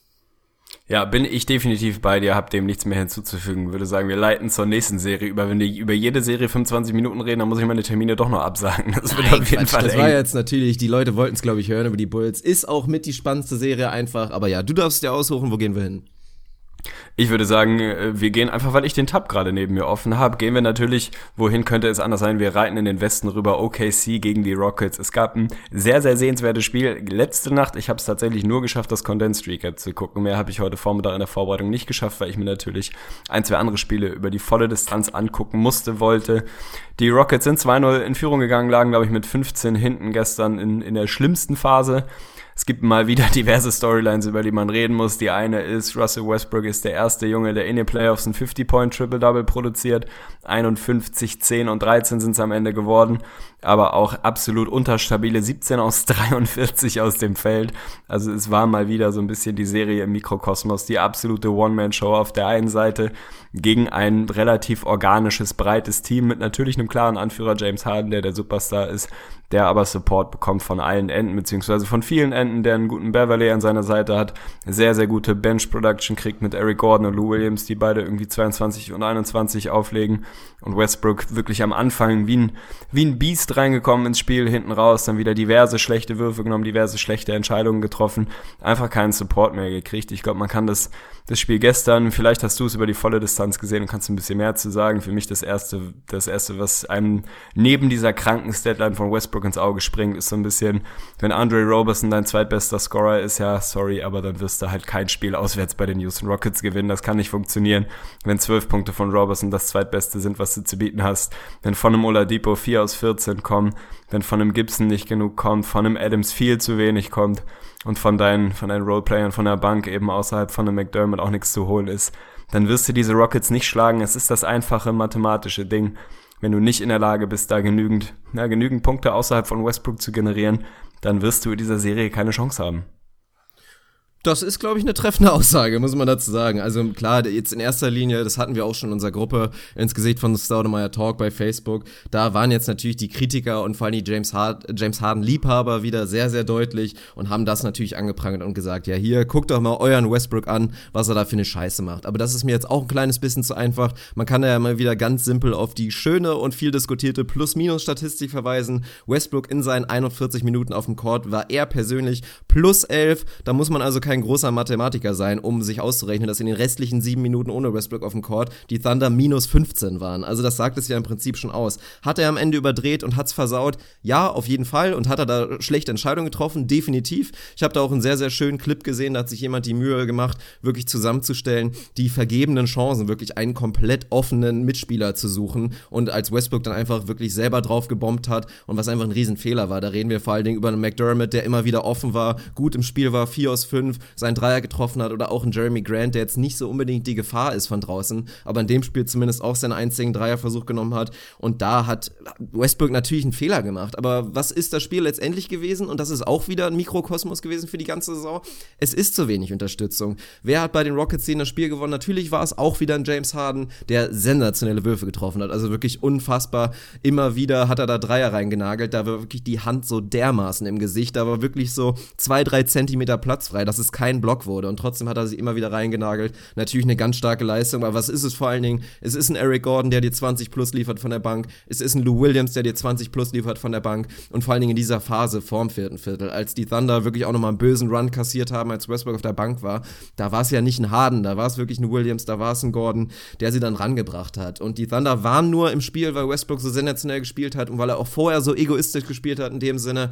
Ja, bin ich definitiv bei dir, hab dem nichts mehr hinzuzufügen. Würde sagen, wir leiten zur nächsten Serie über. Wenn die über jede Serie 25 Minuten reden, dann muss ich meine Termine doch noch absagen. Das wird Nein, auf jeden Quatsch, Fall Das eng. war jetzt natürlich, die Leute wollten es, glaube ich, hören über die Bulls. Ist auch mit die spannendste Serie einfach. Aber ja, du darfst dir aussuchen, wo gehen wir hin? Ich würde sagen, äh, wir gehen einfach, weil ich den Tab gerade neben mir offen habe, gehen wir natürlich, wohin könnte es anders sein? Wir reiten in den Westen rüber, OKC gegen die Rockets. Es gab ein sehr, sehr sehenswertes Spiel. Letzte Nacht, ich habe es tatsächlich nur geschafft, das Condensed Streaker zu gucken. Mehr habe ich heute Vormittag in der Vorbereitung nicht geschafft, weil ich mir natürlich ein, zwei andere Spiele über die volle Distanz angucken musste, wollte. Die Rockets sind 2-0 in Führung gegangen, lagen, glaube ich, mit 15 hinten gestern in, in der schlimmsten Phase. Es gibt mal wieder diverse Storylines, über die man reden muss. Die eine ist, Russell Westbrook ist der erste Junge, der in den Playoffs ein 50-Point-Triple-Double produziert. 51, 10 und 13 sind es am Ende geworden. Aber auch absolut unterstabile 17 aus 43 aus dem Feld. Also es war mal wieder so ein bisschen die Serie im Mikrokosmos. Die absolute One-Man-Show auf der einen Seite gegen ein relativ organisches, breites Team mit natürlich einem klaren Anführer James Harden, der der Superstar ist, der aber Support bekommt von allen Enden, beziehungsweise von vielen Enden, der einen guten Beverly an seiner Seite hat, sehr, sehr gute Bench-Production kriegt mit Eric Gordon und Lou Williams, die beide irgendwie 22 und 21 auflegen und Westbrook wirklich am Anfang wie ein, wie ein Biest reingekommen ins Spiel, hinten raus, dann wieder diverse schlechte Würfe genommen, diverse schlechte Entscheidungen getroffen, einfach keinen Support mehr gekriegt. Ich glaube, man kann das, das Spiel gestern, vielleicht hast du es über die volle Distanz gesehen und kannst ein bisschen mehr zu sagen. Für mich das erste, das erste, was einem neben dieser kranken Statline von Westbrook ins Auge springt, ist so ein bisschen, wenn Andre Roberson dein zweitbester Scorer ist, ja, sorry, aber dann wirst du halt kein Spiel auswärts bei den Houston Rockets gewinnen. Das kann nicht funktionieren, wenn zwölf Punkte von Roberson das zweitbeste sind, was du zu bieten hast. Wenn von einem Oladipo 4 aus 14 kommen, wenn von einem Gibson nicht genug kommt, von einem Adams viel zu wenig kommt und von deinen, von deinen Roleplayern von der Bank eben außerhalb von einem McDermott auch nichts zu holen ist, dann wirst du diese Rockets nicht schlagen. Es ist das einfache mathematische Ding. Wenn du nicht in der Lage bist, da genügend, na, genügend Punkte außerhalb von Westbrook zu generieren, dann wirst du in dieser Serie keine Chance haben. Das ist, glaube ich, eine treffende Aussage, muss man dazu sagen. Also klar, jetzt in erster Linie, das hatten wir auch schon in unserer Gruppe ins Gesicht von Staudemeyer Talk bei Facebook. Da waren jetzt natürlich die Kritiker und vor allem die James, Hard James Harden Liebhaber wieder sehr, sehr deutlich und haben das natürlich angeprangert und gesagt, ja hier, guckt doch mal euren Westbrook an, was er da für eine Scheiße macht. Aber das ist mir jetzt auch ein kleines bisschen zu einfach. Man kann ja mal wieder ganz simpel auf die schöne und viel diskutierte Plus-Minus-Statistik verweisen. Westbrook in seinen 41 Minuten auf dem Court war er persönlich plus 11. Da muss man also kein großer Mathematiker sein, um sich auszurechnen, dass in den restlichen sieben Minuten ohne Westbrook auf dem Court die Thunder minus 15 waren. Also das sagt es ja im Prinzip schon aus. Hat er am Ende überdreht und hat's versaut? Ja, auf jeden Fall. Und hat er da schlechte Entscheidungen getroffen? Definitiv. Ich habe da auch einen sehr, sehr schönen Clip gesehen, da hat sich jemand die Mühe gemacht, wirklich zusammenzustellen, die vergebenen Chancen, wirklich einen komplett offenen Mitspieler zu suchen und als Westbrook dann einfach wirklich selber drauf gebombt hat und was einfach ein Riesenfehler war. Da reden wir vor allen Dingen über einen McDermott, der immer wieder offen war, gut im Spiel war, 4 aus 5, seinen Dreier getroffen hat oder auch ein Jeremy Grant, der jetzt nicht so unbedingt die Gefahr ist von draußen, aber in dem Spiel zumindest auch seinen einzigen Dreierversuch genommen hat. Und da hat Westbrook natürlich einen Fehler gemacht, aber was ist das Spiel letztendlich gewesen? Und das ist auch wieder ein Mikrokosmos gewesen für die ganze Saison, es ist zu wenig Unterstützung. Wer hat bei den Rockets den das Spiel gewonnen? Natürlich war es auch wieder ein James Harden, der sensationelle Würfe getroffen hat, also wirklich unfassbar. Immer wieder hat er da Dreier reingenagelt, da war wirklich die Hand so dermaßen im Gesicht, da war wirklich so zwei, drei Zentimeter Platz frei, dass es kein Block wurde und trotzdem hat er sie immer wieder reingenagelt. Natürlich eine ganz starke Leistung, aber was ist es vor allen Dingen? Es ist ein Eric Gordon, der dir 20 plus liefert von der Bank. Es ist ein Lou Williams, der dir 20 plus liefert von der Bank und vor allen Dingen in dieser Phase vorm vierten Viertel, als die Thunder wirklich auch nochmal einen bösen Run kassiert haben, als Westbrook auf der Bank war, da war es ja nicht ein Harden, da war es wirklich ein Williams, da war es ein Gordon, der sie dann rangebracht hat. Und die Thunder waren nur im Spiel, weil Westbrook so sensationell gespielt hat und weil er auch vorher so egoistisch gespielt hat in dem Sinne.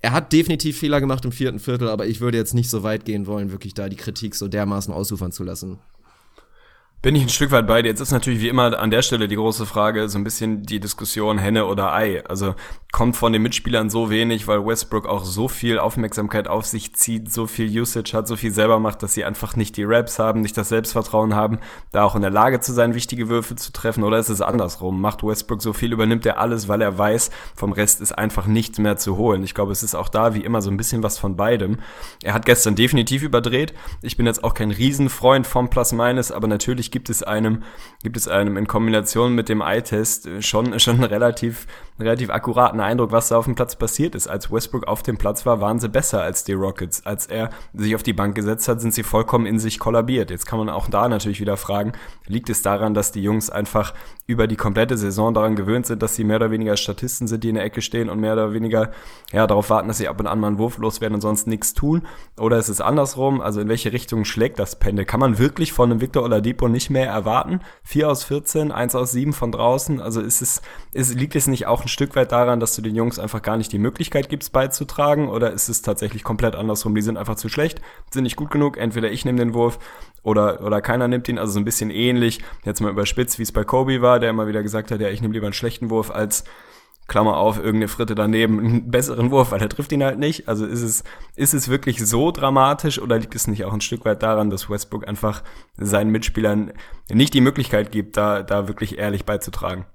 Er hat definitiv Fehler gemacht im vierten Viertel, aber ich würde jetzt nicht so weit gehen wollen, wirklich da die Kritik so dermaßen ausufern zu lassen. Bin ich ein Stück weit bei dir. Jetzt ist natürlich wie immer an der Stelle die große Frage, so ein bisschen die Diskussion Henne oder Ei. Also kommt von den Mitspielern so wenig, weil Westbrook auch so viel Aufmerksamkeit auf sich zieht, so viel Usage hat, so viel selber macht, dass sie einfach nicht die Raps haben, nicht das Selbstvertrauen haben, da auch in der Lage zu sein, wichtige Würfe zu treffen. Oder ist es andersrum? Macht Westbrook so viel, übernimmt er alles, weil er weiß, vom Rest ist einfach nichts mehr zu holen. Ich glaube, es ist auch da wie immer so ein bisschen was von beidem. Er hat gestern definitiv überdreht. Ich bin jetzt auch kein Riesenfreund vom Plus-Minus, aber natürlich gibt es einem, gibt es einem in Kombination mit dem Eye-Test schon, schon einen relativ, relativ akkuraten Eindruck, was da auf dem Platz passiert ist. Als Westbrook auf dem Platz war, waren sie besser als die Rockets. Als er sich auf die Bank gesetzt hat, sind sie vollkommen in sich kollabiert. Jetzt kann man auch da natürlich wieder fragen, liegt es daran, dass die Jungs einfach über die komplette Saison daran gewöhnt sind, dass sie mehr oder weniger Statisten sind, die in der Ecke stehen und mehr oder weniger ja, darauf warten, dass sie ab und an mal einen Wurf loswerden und sonst nichts tun? Oder ist es andersrum? Also in welche Richtung schlägt das Pendel? Kann man wirklich von einem Victor Oladipo nicht mehr erwarten? 4 aus 14, 1 aus 7 von draußen? Also ist es, ist, liegt es nicht auch ein Stück weit daran, dass du den Jungs einfach gar nicht die Möglichkeit gibst, beizutragen? Oder ist es tatsächlich komplett andersrum? Die sind einfach zu schlecht, sind nicht gut genug. Entweder ich nehme den Wurf oder, oder keiner nimmt ihn. Also so ein bisschen ähnlich, jetzt mal überspitzt, wie es bei Kobe war, der immer wieder gesagt hat, ja, ich nehme lieber einen schlechten Wurf als Klammer auf, irgendeine Fritte daneben, einen besseren Wurf, weil er trifft ihn halt nicht. Also ist es, ist es wirklich so dramatisch oder liegt es nicht auch ein Stück weit daran, dass Westbrook einfach seinen Mitspielern nicht die Möglichkeit gibt, da, da wirklich ehrlich beizutragen?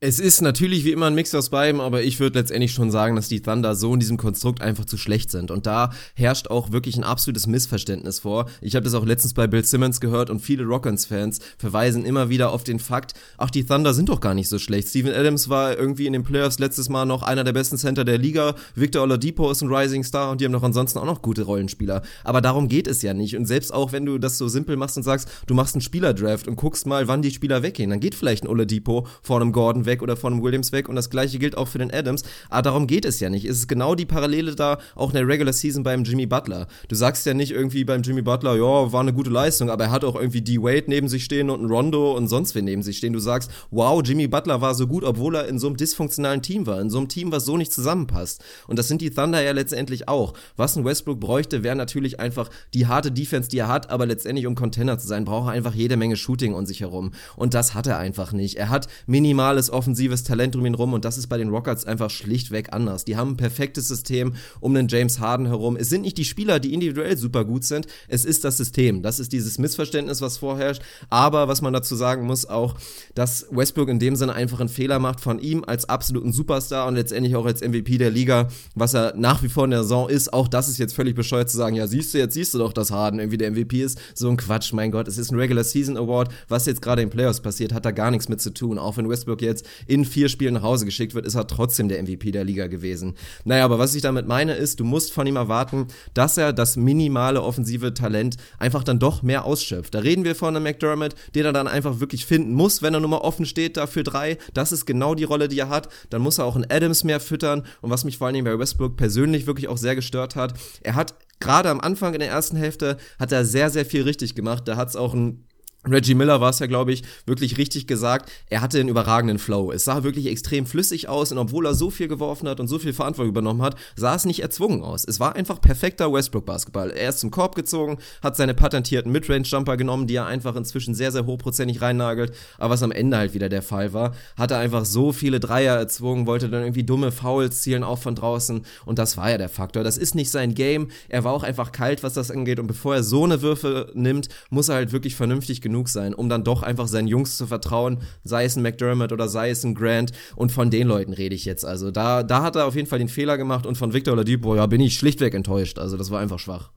Es ist natürlich wie immer ein Mix aus beidem, aber ich würde letztendlich schon sagen, dass die Thunder so in diesem Konstrukt einfach zu schlecht sind. Und da herrscht auch wirklich ein absolutes Missverständnis vor. Ich habe das auch letztens bei Bill Simmons gehört und viele Rockets-Fans verweisen immer wieder auf den Fakt, ach, die Thunder sind doch gar nicht so schlecht. Steven Adams war irgendwie in den Playoffs letztes Mal noch einer der besten Center der Liga. Victor Oladipo ist ein Rising Star und die haben doch ansonsten auch noch gute Rollenspieler. Aber darum geht es ja nicht. Und selbst auch, wenn du das so simpel machst und sagst, du machst einen Spielerdraft und guckst mal, wann die Spieler weggehen, dann geht vielleicht ein Oladipo vor einem Gordon weg oder von Williams weg und das gleiche gilt auch für den Adams. Aber darum geht es ja nicht. Es ist genau die Parallele da auch in der Regular Season beim Jimmy Butler. Du sagst ja nicht irgendwie beim Jimmy Butler, ja, war eine gute Leistung, aber er hat auch irgendwie D. Wade neben sich stehen und ein Rondo und sonst wen neben sich stehen. Du sagst, wow, Jimmy Butler war so gut, obwohl er in so einem dysfunktionalen Team war, in so einem Team, was so nicht zusammenpasst. Und das sind die Thunder ja letztendlich auch. Was ein Westbrook bräuchte, wäre natürlich einfach die harte Defense, die er hat, aber letztendlich um Container zu sein, braucht er einfach jede Menge Shooting um sich herum. Und das hat er einfach nicht. Er hat minimales offensives Talent um ihn rum und das ist bei den Rockets einfach schlichtweg anders. Die haben ein perfektes System um den James Harden herum. Es sind nicht die Spieler, die individuell super gut sind, es ist das System. Das ist dieses Missverständnis, was vorherrscht. Aber was man dazu sagen muss, auch, dass Westbrook in dem Sinne einfach einen Fehler macht von ihm als absoluten Superstar und letztendlich auch als MVP der Liga, was er nach wie vor in der Saison ist. Auch das ist jetzt völlig bescheuert zu sagen, ja, siehst du, jetzt siehst du doch, dass Harden irgendwie der MVP ist. So ein Quatsch, mein Gott. Es ist ein Regular Season Award. Was jetzt gerade in Playoffs passiert, hat da gar nichts mit zu tun. Auch wenn Westbrook jetzt in vier Spielen nach Hause geschickt wird, ist er trotzdem der MVP der Liga gewesen. Naja, aber was ich damit meine ist, du musst von ihm erwarten, dass er das minimale offensive Talent einfach dann doch mehr ausschöpft. Da reden wir von einem McDermott, den er dann einfach wirklich finden muss, wenn er nur mal offen steht dafür drei. Das ist genau die Rolle, die er hat. Dann muss er auch einen Adams mehr füttern. Und was mich vor allen Dingen bei Westbrook persönlich wirklich auch sehr gestört hat, er hat gerade am Anfang in der ersten Hälfte hat er sehr, sehr viel richtig gemacht. Da hat es auch ein Reggie Miller war es ja, glaube ich, wirklich richtig gesagt. Er hatte einen überragenden Flow. Es sah wirklich extrem flüssig aus und obwohl er so viel geworfen hat und so viel Verantwortung übernommen hat, sah es nicht erzwungen aus. Es war einfach perfekter Westbrook-Basketball. Er ist zum Korb gezogen, hat seine patentierten Midrange-Jumper genommen, die er einfach inzwischen sehr, sehr hochprozentig reinnagelt. Aber was am Ende halt wieder der Fall war, hat er einfach so viele Dreier erzwungen, wollte dann irgendwie dumme Fouls zielen, auch von draußen. Und das war ja der Faktor. Das ist nicht sein Game. Er war auch einfach kalt, was das angeht. Und bevor er so eine Würfe nimmt, muss er halt wirklich vernünftig genug sein, um dann doch einfach seinen Jungs zu vertrauen, sei es ein McDermott oder sei es ein Grant und von den Leuten rede ich jetzt. Also da, da hat er auf jeden Fall den Fehler gemacht und von Victor Oladipo, ja, bin ich schlichtweg enttäuscht. Also das war einfach schwach.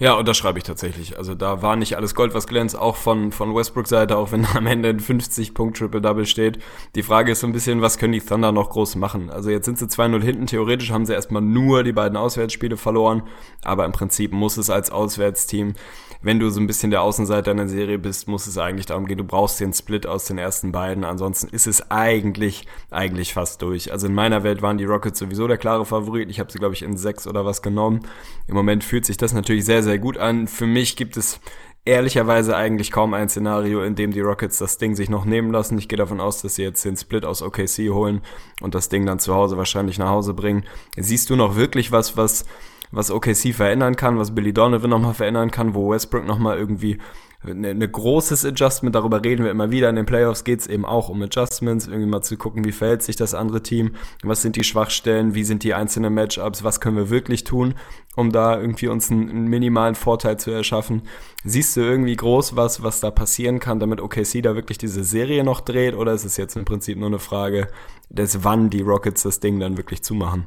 Ja, und das schreibe ich tatsächlich. Also da war nicht alles Gold, was glänzt, auch von, von Westbrook Seite, auch wenn am Ende ein 50-Punkt-Triple-Double steht. Die Frage ist so ein bisschen, was können die Thunder noch groß machen? Also jetzt sind sie 2-0 hinten, theoretisch haben sie erstmal nur die beiden Auswärtsspiele verloren, aber im Prinzip muss es als Auswärtsteam wenn du so ein bisschen der Außenseiter in der Serie bist, muss es eigentlich darum gehen, du brauchst den Split aus den ersten beiden. Ansonsten ist es eigentlich, eigentlich fast durch. Also in meiner Welt waren die Rockets sowieso der klare Favorit. Ich habe sie, glaube ich, in sechs oder was genommen. Im Moment fühlt sich das natürlich sehr, sehr gut an. Für mich gibt es ehrlicherweise eigentlich kaum ein Szenario, in dem die Rockets das Ding sich noch nehmen lassen. Ich gehe davon aus, dass sie jetzt den Split aus OKC holen und das Ding dann zu Hause wahrscheinlich nach Hause bringen. Siehst du noch wirklich was, was was OKC verändern kann, was Billy Donovan nochmal verändern kann, wo Westbrook nochmal irgendwie eine, eine großes Adjustment, darüber reden wir immer wieder. In den Playoffs geht's eben auch um Adjustments, irgendwie mal zu gucken, wie verhält sich das andere Team, was sind die Schwachstellen, wie sind die einzelnen Matchups, was können wir wirklich tun, um da irgendwie uns einen, einen minimalen Vorteil zu erschaffen. Siehst du irgendwie groß was, was da passieren kann, damit OKC da wirklich diese Serie noch dreht, oder ist es jetzt im Prinzip nur eine Frage des, wann die Rockets das Ding dann wirklich zumachen?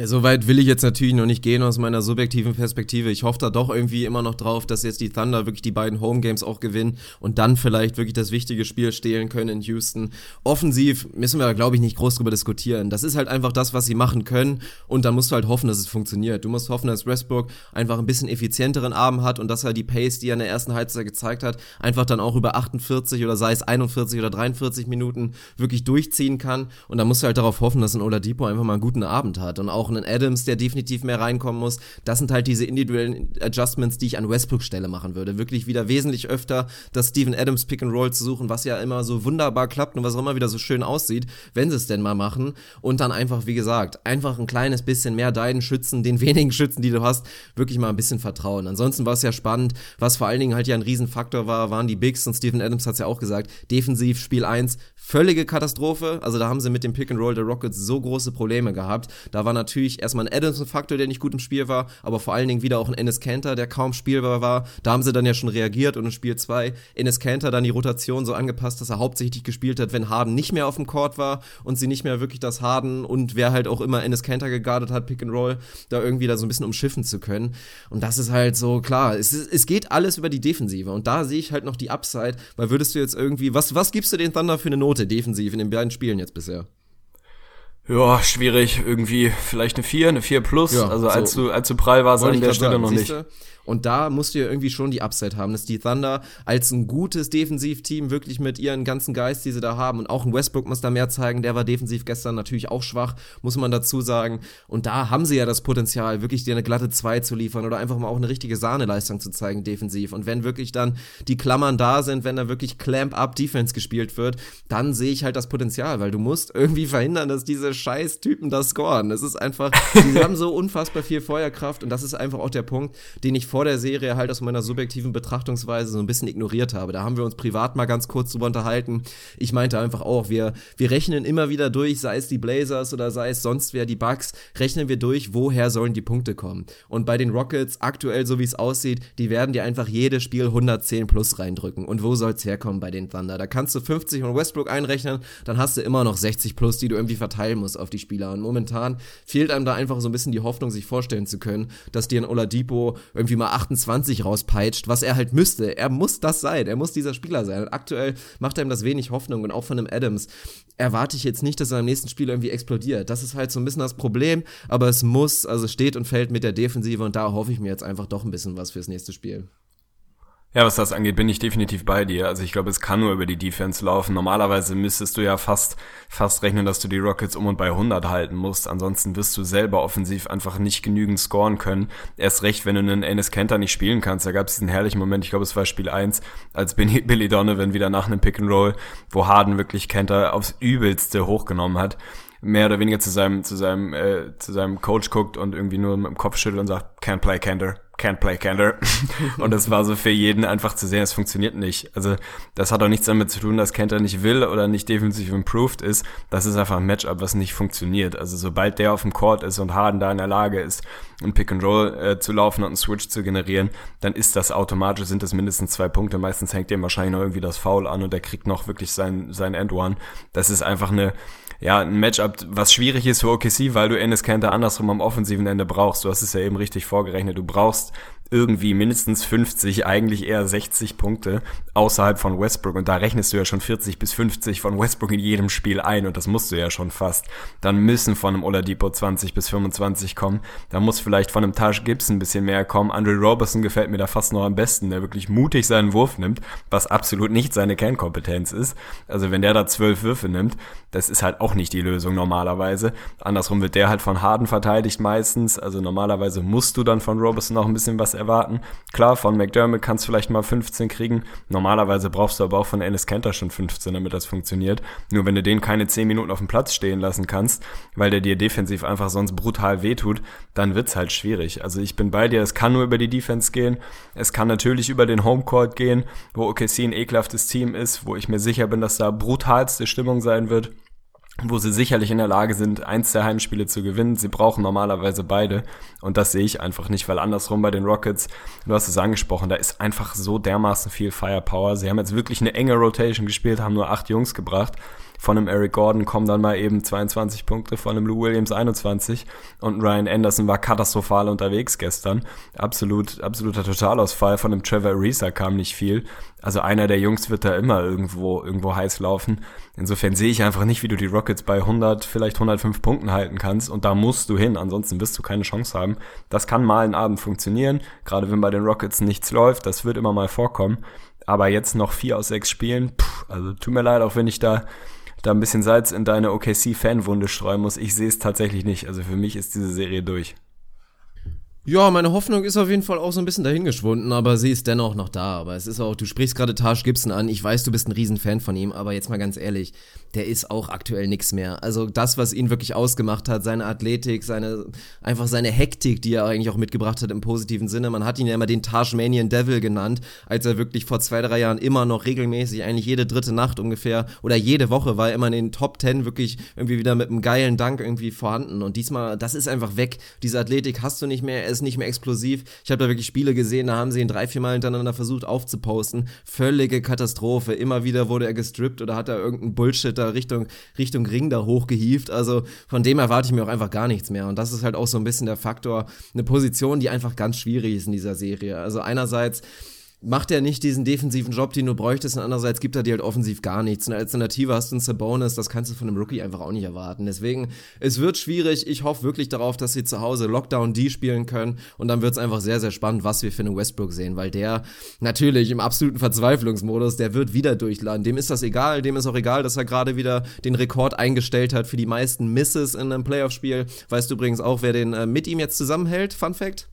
Ja, so weit will ich jetzt natürlich noch nicht gehen aus meiner subjektiven Perspektive. Ich hoffe da doch irgendwie immer noch drauf, dass jetzt die Thunder wirklich die beiden Home Games auch gewinnen und dann vielleicht wirklich das wichtige Spiel stehlen können in Houston. Offensiv müssen wir da, glaube ich, nicht groß drüber diskutieren. Das ist halt einfach das, was sie machen können und dann musst du halt hoffen, dass es funktioniert. Du musst hoffen, dass Westbrook einfach ein bisschen effizienteren Arm hat und dass er die Pace, die er in der ersten Halbzeit gezeigt hat, einfach dann auch über 48 oder sei es 41 oder 43 Minuten wirklich durchziehen kann und dann musst du halt darauf hoffen, dass ein Oladipo einfach mal einen guten Abend hat und auch einen Adams, der definitiv mehr reinkommen muss. Das sind halt diese individuellen Adjustments, die ich an Westbrook Stelle machen würde. Wirklich wieder wesentlich öfter das Steven Adams Pick and Roll zu suchen, was ja immer so wunderbar klappt und was auch immer wieder so schön aussieht, wenn sie es denn mal machen. Und dann einfach, wie gesagt, einfach ein kleines bisschen mehr deinen Schützen, den wenigen Schützen, die du hast, wirklich mal ein bisschen vertrauen. Ansonsten war es ja spannend. Was vor allen Dingen halt ja ein Riesenfaktor war, waren die Bigs und Steven Adams hat es ja auch gesagt. Defensiv Spiel 1, völlige Katastrophe. Also da haben sie mit dem Pick and Roll der Rockets so große Probleme gehabt. Da war natürlich erstmal ein Adams ein Faktor, der nicht gut im Spiel war, aber vor allen Dingen wieder auch ein Ennis Cantor, der kaum spielbar war. Da haben sie dann ja schon reagiert und in Spiel 2 Ennis Cantor dann die Rotation so angepasst, dass er hauptsächlich gespielt hat, wenn Harden nicht mehr auf dem Court war und sie nicht mehr wirklich das Harden und wer halt auch immer Ennis Cantor gegardet hat, Pick and Roll, da irgendwie da so ein bisschen umschiffen zu können. Und das ist halt so, klar, es, es geht alles über die Defensive und da sehe ich halt noch die Upside, weil würdest du jetzt irgendwie, was, was gibst du den Thunder für eine Note defensiv in den beiden Spielen jetzt bisher? Ja, schwierig. Irgendwie vielleicht eine 4, eine 4 plus. Ja, also so. allzu, allzu prall war es an der Stelle noch nicht. Und da musst du ja irgendwie schon die Upside haben, dass die Thunder als ein gutes Defensivteam wirklich mit ihren ganzen Geist, die sie da haben, und auch ein Westbrook muss da mehr zeigen, der war defensiv gestern natürlich auch schwach, muss man dazu sagen. Und da haben sie ja das Potenzial, wirklich dir eine glatte 2 zu liefern oder einfach mal auch eine richtige Sahneleistung zu zeigen defensiv. Und wenn wirklich dann die Klammern da sind, wenn da wirklich Clamp-Up-Defense gespielt wird, dann sehe ich halt das Potenzial, weil du musst irgendwie verhindern, dass diese scheiß Typen da scoren. Das ist einfach, die haben so unfassbar viel Feuerkraft und das ist einfach auch der Punkt, den ich vor vor der Serie halt aus meiner subjektiven Betrachtungsweise so ein bisschen ignoriert habe. Da haben wir uns privat mal ganz kurz drüber unterhalten. Ich meinte einfach auch, wir, wir rechnen immer wieder durch, sei es die Blazers oder sei es sonst wer, die Bucks, rechnen wir durch, woher sollen die Punkte kommen. Und bei den Rockets, aktuell so wie es aussieht, die werden dir einfach jedes Spiel 110 plus reindrücken. Und wo soll es herkommen bei den Thunder? Da kannst du 50 von Westbrook einrechnen, dann hast du immer noch 60 plus, die du irgendwie verteilen musst auf die Spieler. Und momentan fehlt einem da einfach so ein bisschen die Hoffnung, sich vorstellen zu können, dass dir ein Oladipo irgendwie mal 28 rauspeitscht, was er halt müsste. Er muss das sein, er muss dieser Spieler sein. Und aktuell macht er ihm das wenig Hoffnung und auch von einem Adams erwarte ich jetzt nicht, dass er im nächsten Spiel irgendwie explodiert. Das ist halt so ein bisschen das Problem, aber es muss, also steht und fällt mit der Defensive und da hoffe ich mir jetzt einfach doch ein bisschen was fürs nächste Spiel. Ja, was das angeht, bin ich definitiv bei dir. Also ich glaube, es kann nur über die Defense laufen. Normalerweise müsstest du ja fast, fast rechnen, dass du die Rockets um und bei 100 halten musst. Ansonsten wirst du selber offensiv einfach nicht genügend scoren können. Erst recht, wenn du einen Ennis Kenter nicht spielen kannst. Da gab es diesen herrlichen Moment, ich glaube, es war Spiel 1, als Billy Donovan wieder nach einem Pick and Roll, wo Harden wirklich Kenter aufs Übelste hochgenommen hat mehr oder weniger zu seinem, zu seinem, äh, zu seinem Coach guckt und irgendwie nur mit dem Kopf schüttelt und sagt, can't play Cantor, can't play Cantor. und das war so für jeden einfach zu sehen, es funktioniert nicht. Also das hat auch nichts damit zu tun, dass Cantor nicht will oder nicht defensiv improved ist. Das ist einfach ein Matchup, was nicht funktioniert. Also sobald der auf dem Court ist und Harden da in der Lage ist, ein Pick and Roll äh, zu laufen und einen Switch zu generieren, dann ist das automatisch, sind das mindestens zwei Punkte. Meistens hängt dem wahrscheinlich noch irgendwie das Foul an und der kriegt noch wirklich sein, sein End One. Das ist einfach eine, ja, ein Matchup, was schwierig ist für OKC, weil du Ennis Kanter andersrum am offensiven Ende brauchst. Du hast es ja eben richtig vorgerechnet. Du brauchst irgendwie mindestens 50, eigentlich eher 60 Punkte außerhalb von Westbrook. Und da rechnest du ja schon 40 bis 50 von Westbrook in jedem Spiel ein. Und das musst du ja schon fast. Dann müssen von einem Oladipo 20 bis 25 kommen. Da muss vielleicht von einem Taj Gibson ein bisschen mehr kommen. Andre Robertson gefällt mir da fast noch am besten, der wirklich mutig seinen Wurf nimmt, was absolut nicht seine Kernkompetenz ist. Also wenn der da zwölf Würfe nimmt, das ist halt auch nicht die Lösung normalerweise. Andersrum wird der halt von Harden verteidigt meistens. Also normalerweise musst du dann von Robertson noch ein bisschen was erwarten. Klar, von McDermott kannst du vielleicht mal 15 kriegen. Normalerweise brauchst du aber auch von Ennis Kenter schon 15, damit das funktioniert. Nur wenn du den keine 10 Minuten auf dem Platz stehen lassen kannst, weil der dir defensiv einfach sonst brutal wehtut, dann wird's halt schwierig. Also ich bin bei dir, es kann nur über die Defense gehen. Es kann natürlich über den Homecourt gehen, wo OKC ein ekelhaftes Team ist, wo ich mir sicher bin, dass da brutalste Stimmung sein wird wo sie sicherlich in der Lage sind, eins der Heimspiele zu gewinnen. Sie brauchen normalerweise beide. Und das sehe ich einfach nicht, weil andersrum bei den Rockets, du hast es angesprochen, da ist einfach so dermaßen viel Firepower. Sie haben jetzt wirklich eine enge Rotation gespielt, haben nur acht Jungs gebracht von einem Eric Gordon kommen dann mal eben 22 Punkte, von einem Lou Williams 21 und Ryan Anderson war katastrophal unterwegs gestern. Absolut, absoluter Totalausfall. Von dem Trevor Ariza kam nicht viel. Also einer der Jungs wird da immer irgendwo, irgendwo heiß laufen. Insofern sehe ich einfach nicht, wie du die Rockets bei 100, vielleicht 105 Punkten halten kannst und da musst du hin, ansonsten wirst du keine Chance haben. Das kann mal einen Abend funktionieren, gerade wenn bei den Rockets nichts läuft, das wird immer mal vorkommen. Aber jetzt noch vier aus sechs Spielen, pff, also tut mir leid, auch wenn ich da da ein bisschen Salz in deine OKC-Fanwunde streuen muss. Ich sehe es tatsächlich nicht. Also für mich ist diese Serie durch. Ja, meine Hoffnung ist auf jeden Fall auch so ein bisschen dahingeschwunden, aber sie ist dennoch noch da. Aber es ist auch, du sprichst gerade Taj Gibson an. Ich weiß, du bist ein Riesenfan von ihm, aber jetzt mal ganz ehrlich, der ist auch aktuell nichts mehr. Also das, was ihn wirklich ausgemacht hat, seine Athletik, seine, einfach seine Hektik, die er eigentlich auch mitgebracht hat im positiven Sinne. Man hat ihn ja immer den Tajmanian Devil genannt, als er wirklich vor zwei, drei Jahren immer noch regelmäßig, eigentlich jede dritte Nacht ungefähr oder jede Woche war er immer in den Top Ten wirklich irgendwie wieder mit einem geilen Dank irgendwie vorhanden. Und diesmal, das ist einfach weg. Diese Athletik hast du nicht mehr ist nicht mehr explosiv. Ich habe da wirklich Spiele gesehen, da haben sie ihn drei, vier Mal hintereinander versucht aufzuposten. Völlige Katastrophe. Immer wieder wurde er gestrippt oder hat er irgendeinen Bullshit da Richtung, Richtung Ring da hochgehievt. Also von dem erwarte ich mir auch einfach gar nichts mehr. Und das ist halt auch so ein bisschen der Faktor, eine Position, die einfach ganz schwierig ist in dieser Serie. Also einerseits macht er nicht diesen defensiven Job, den du bräuchtest, und andererseits gibt er dir halt offensiv gar nichts. Eine Alternative hast du einen Sabonis, das kannst du von einem Rookie einfach auch nicht erwarten. Deswegen, es wird schwierig. Ich hoffe wirklich darauf, dass sie zu Hause Lockdown D spielen können und dann wird es einfach sehr, sehr spannend, was wir für einen Westbrook sehen, weil der natürlich im absoluten Verzweiflungsmodus, der wird wieder durchladen. Dem ist das egal, dem ist auch egal, dass er gerade wieder den Rekord eingestellt hat für die meisten Misses in einem Playoff-Spiel. Weißt du übrigens auch, wer den äh, mit ihm jetzt zusammenhält? Fun Fact?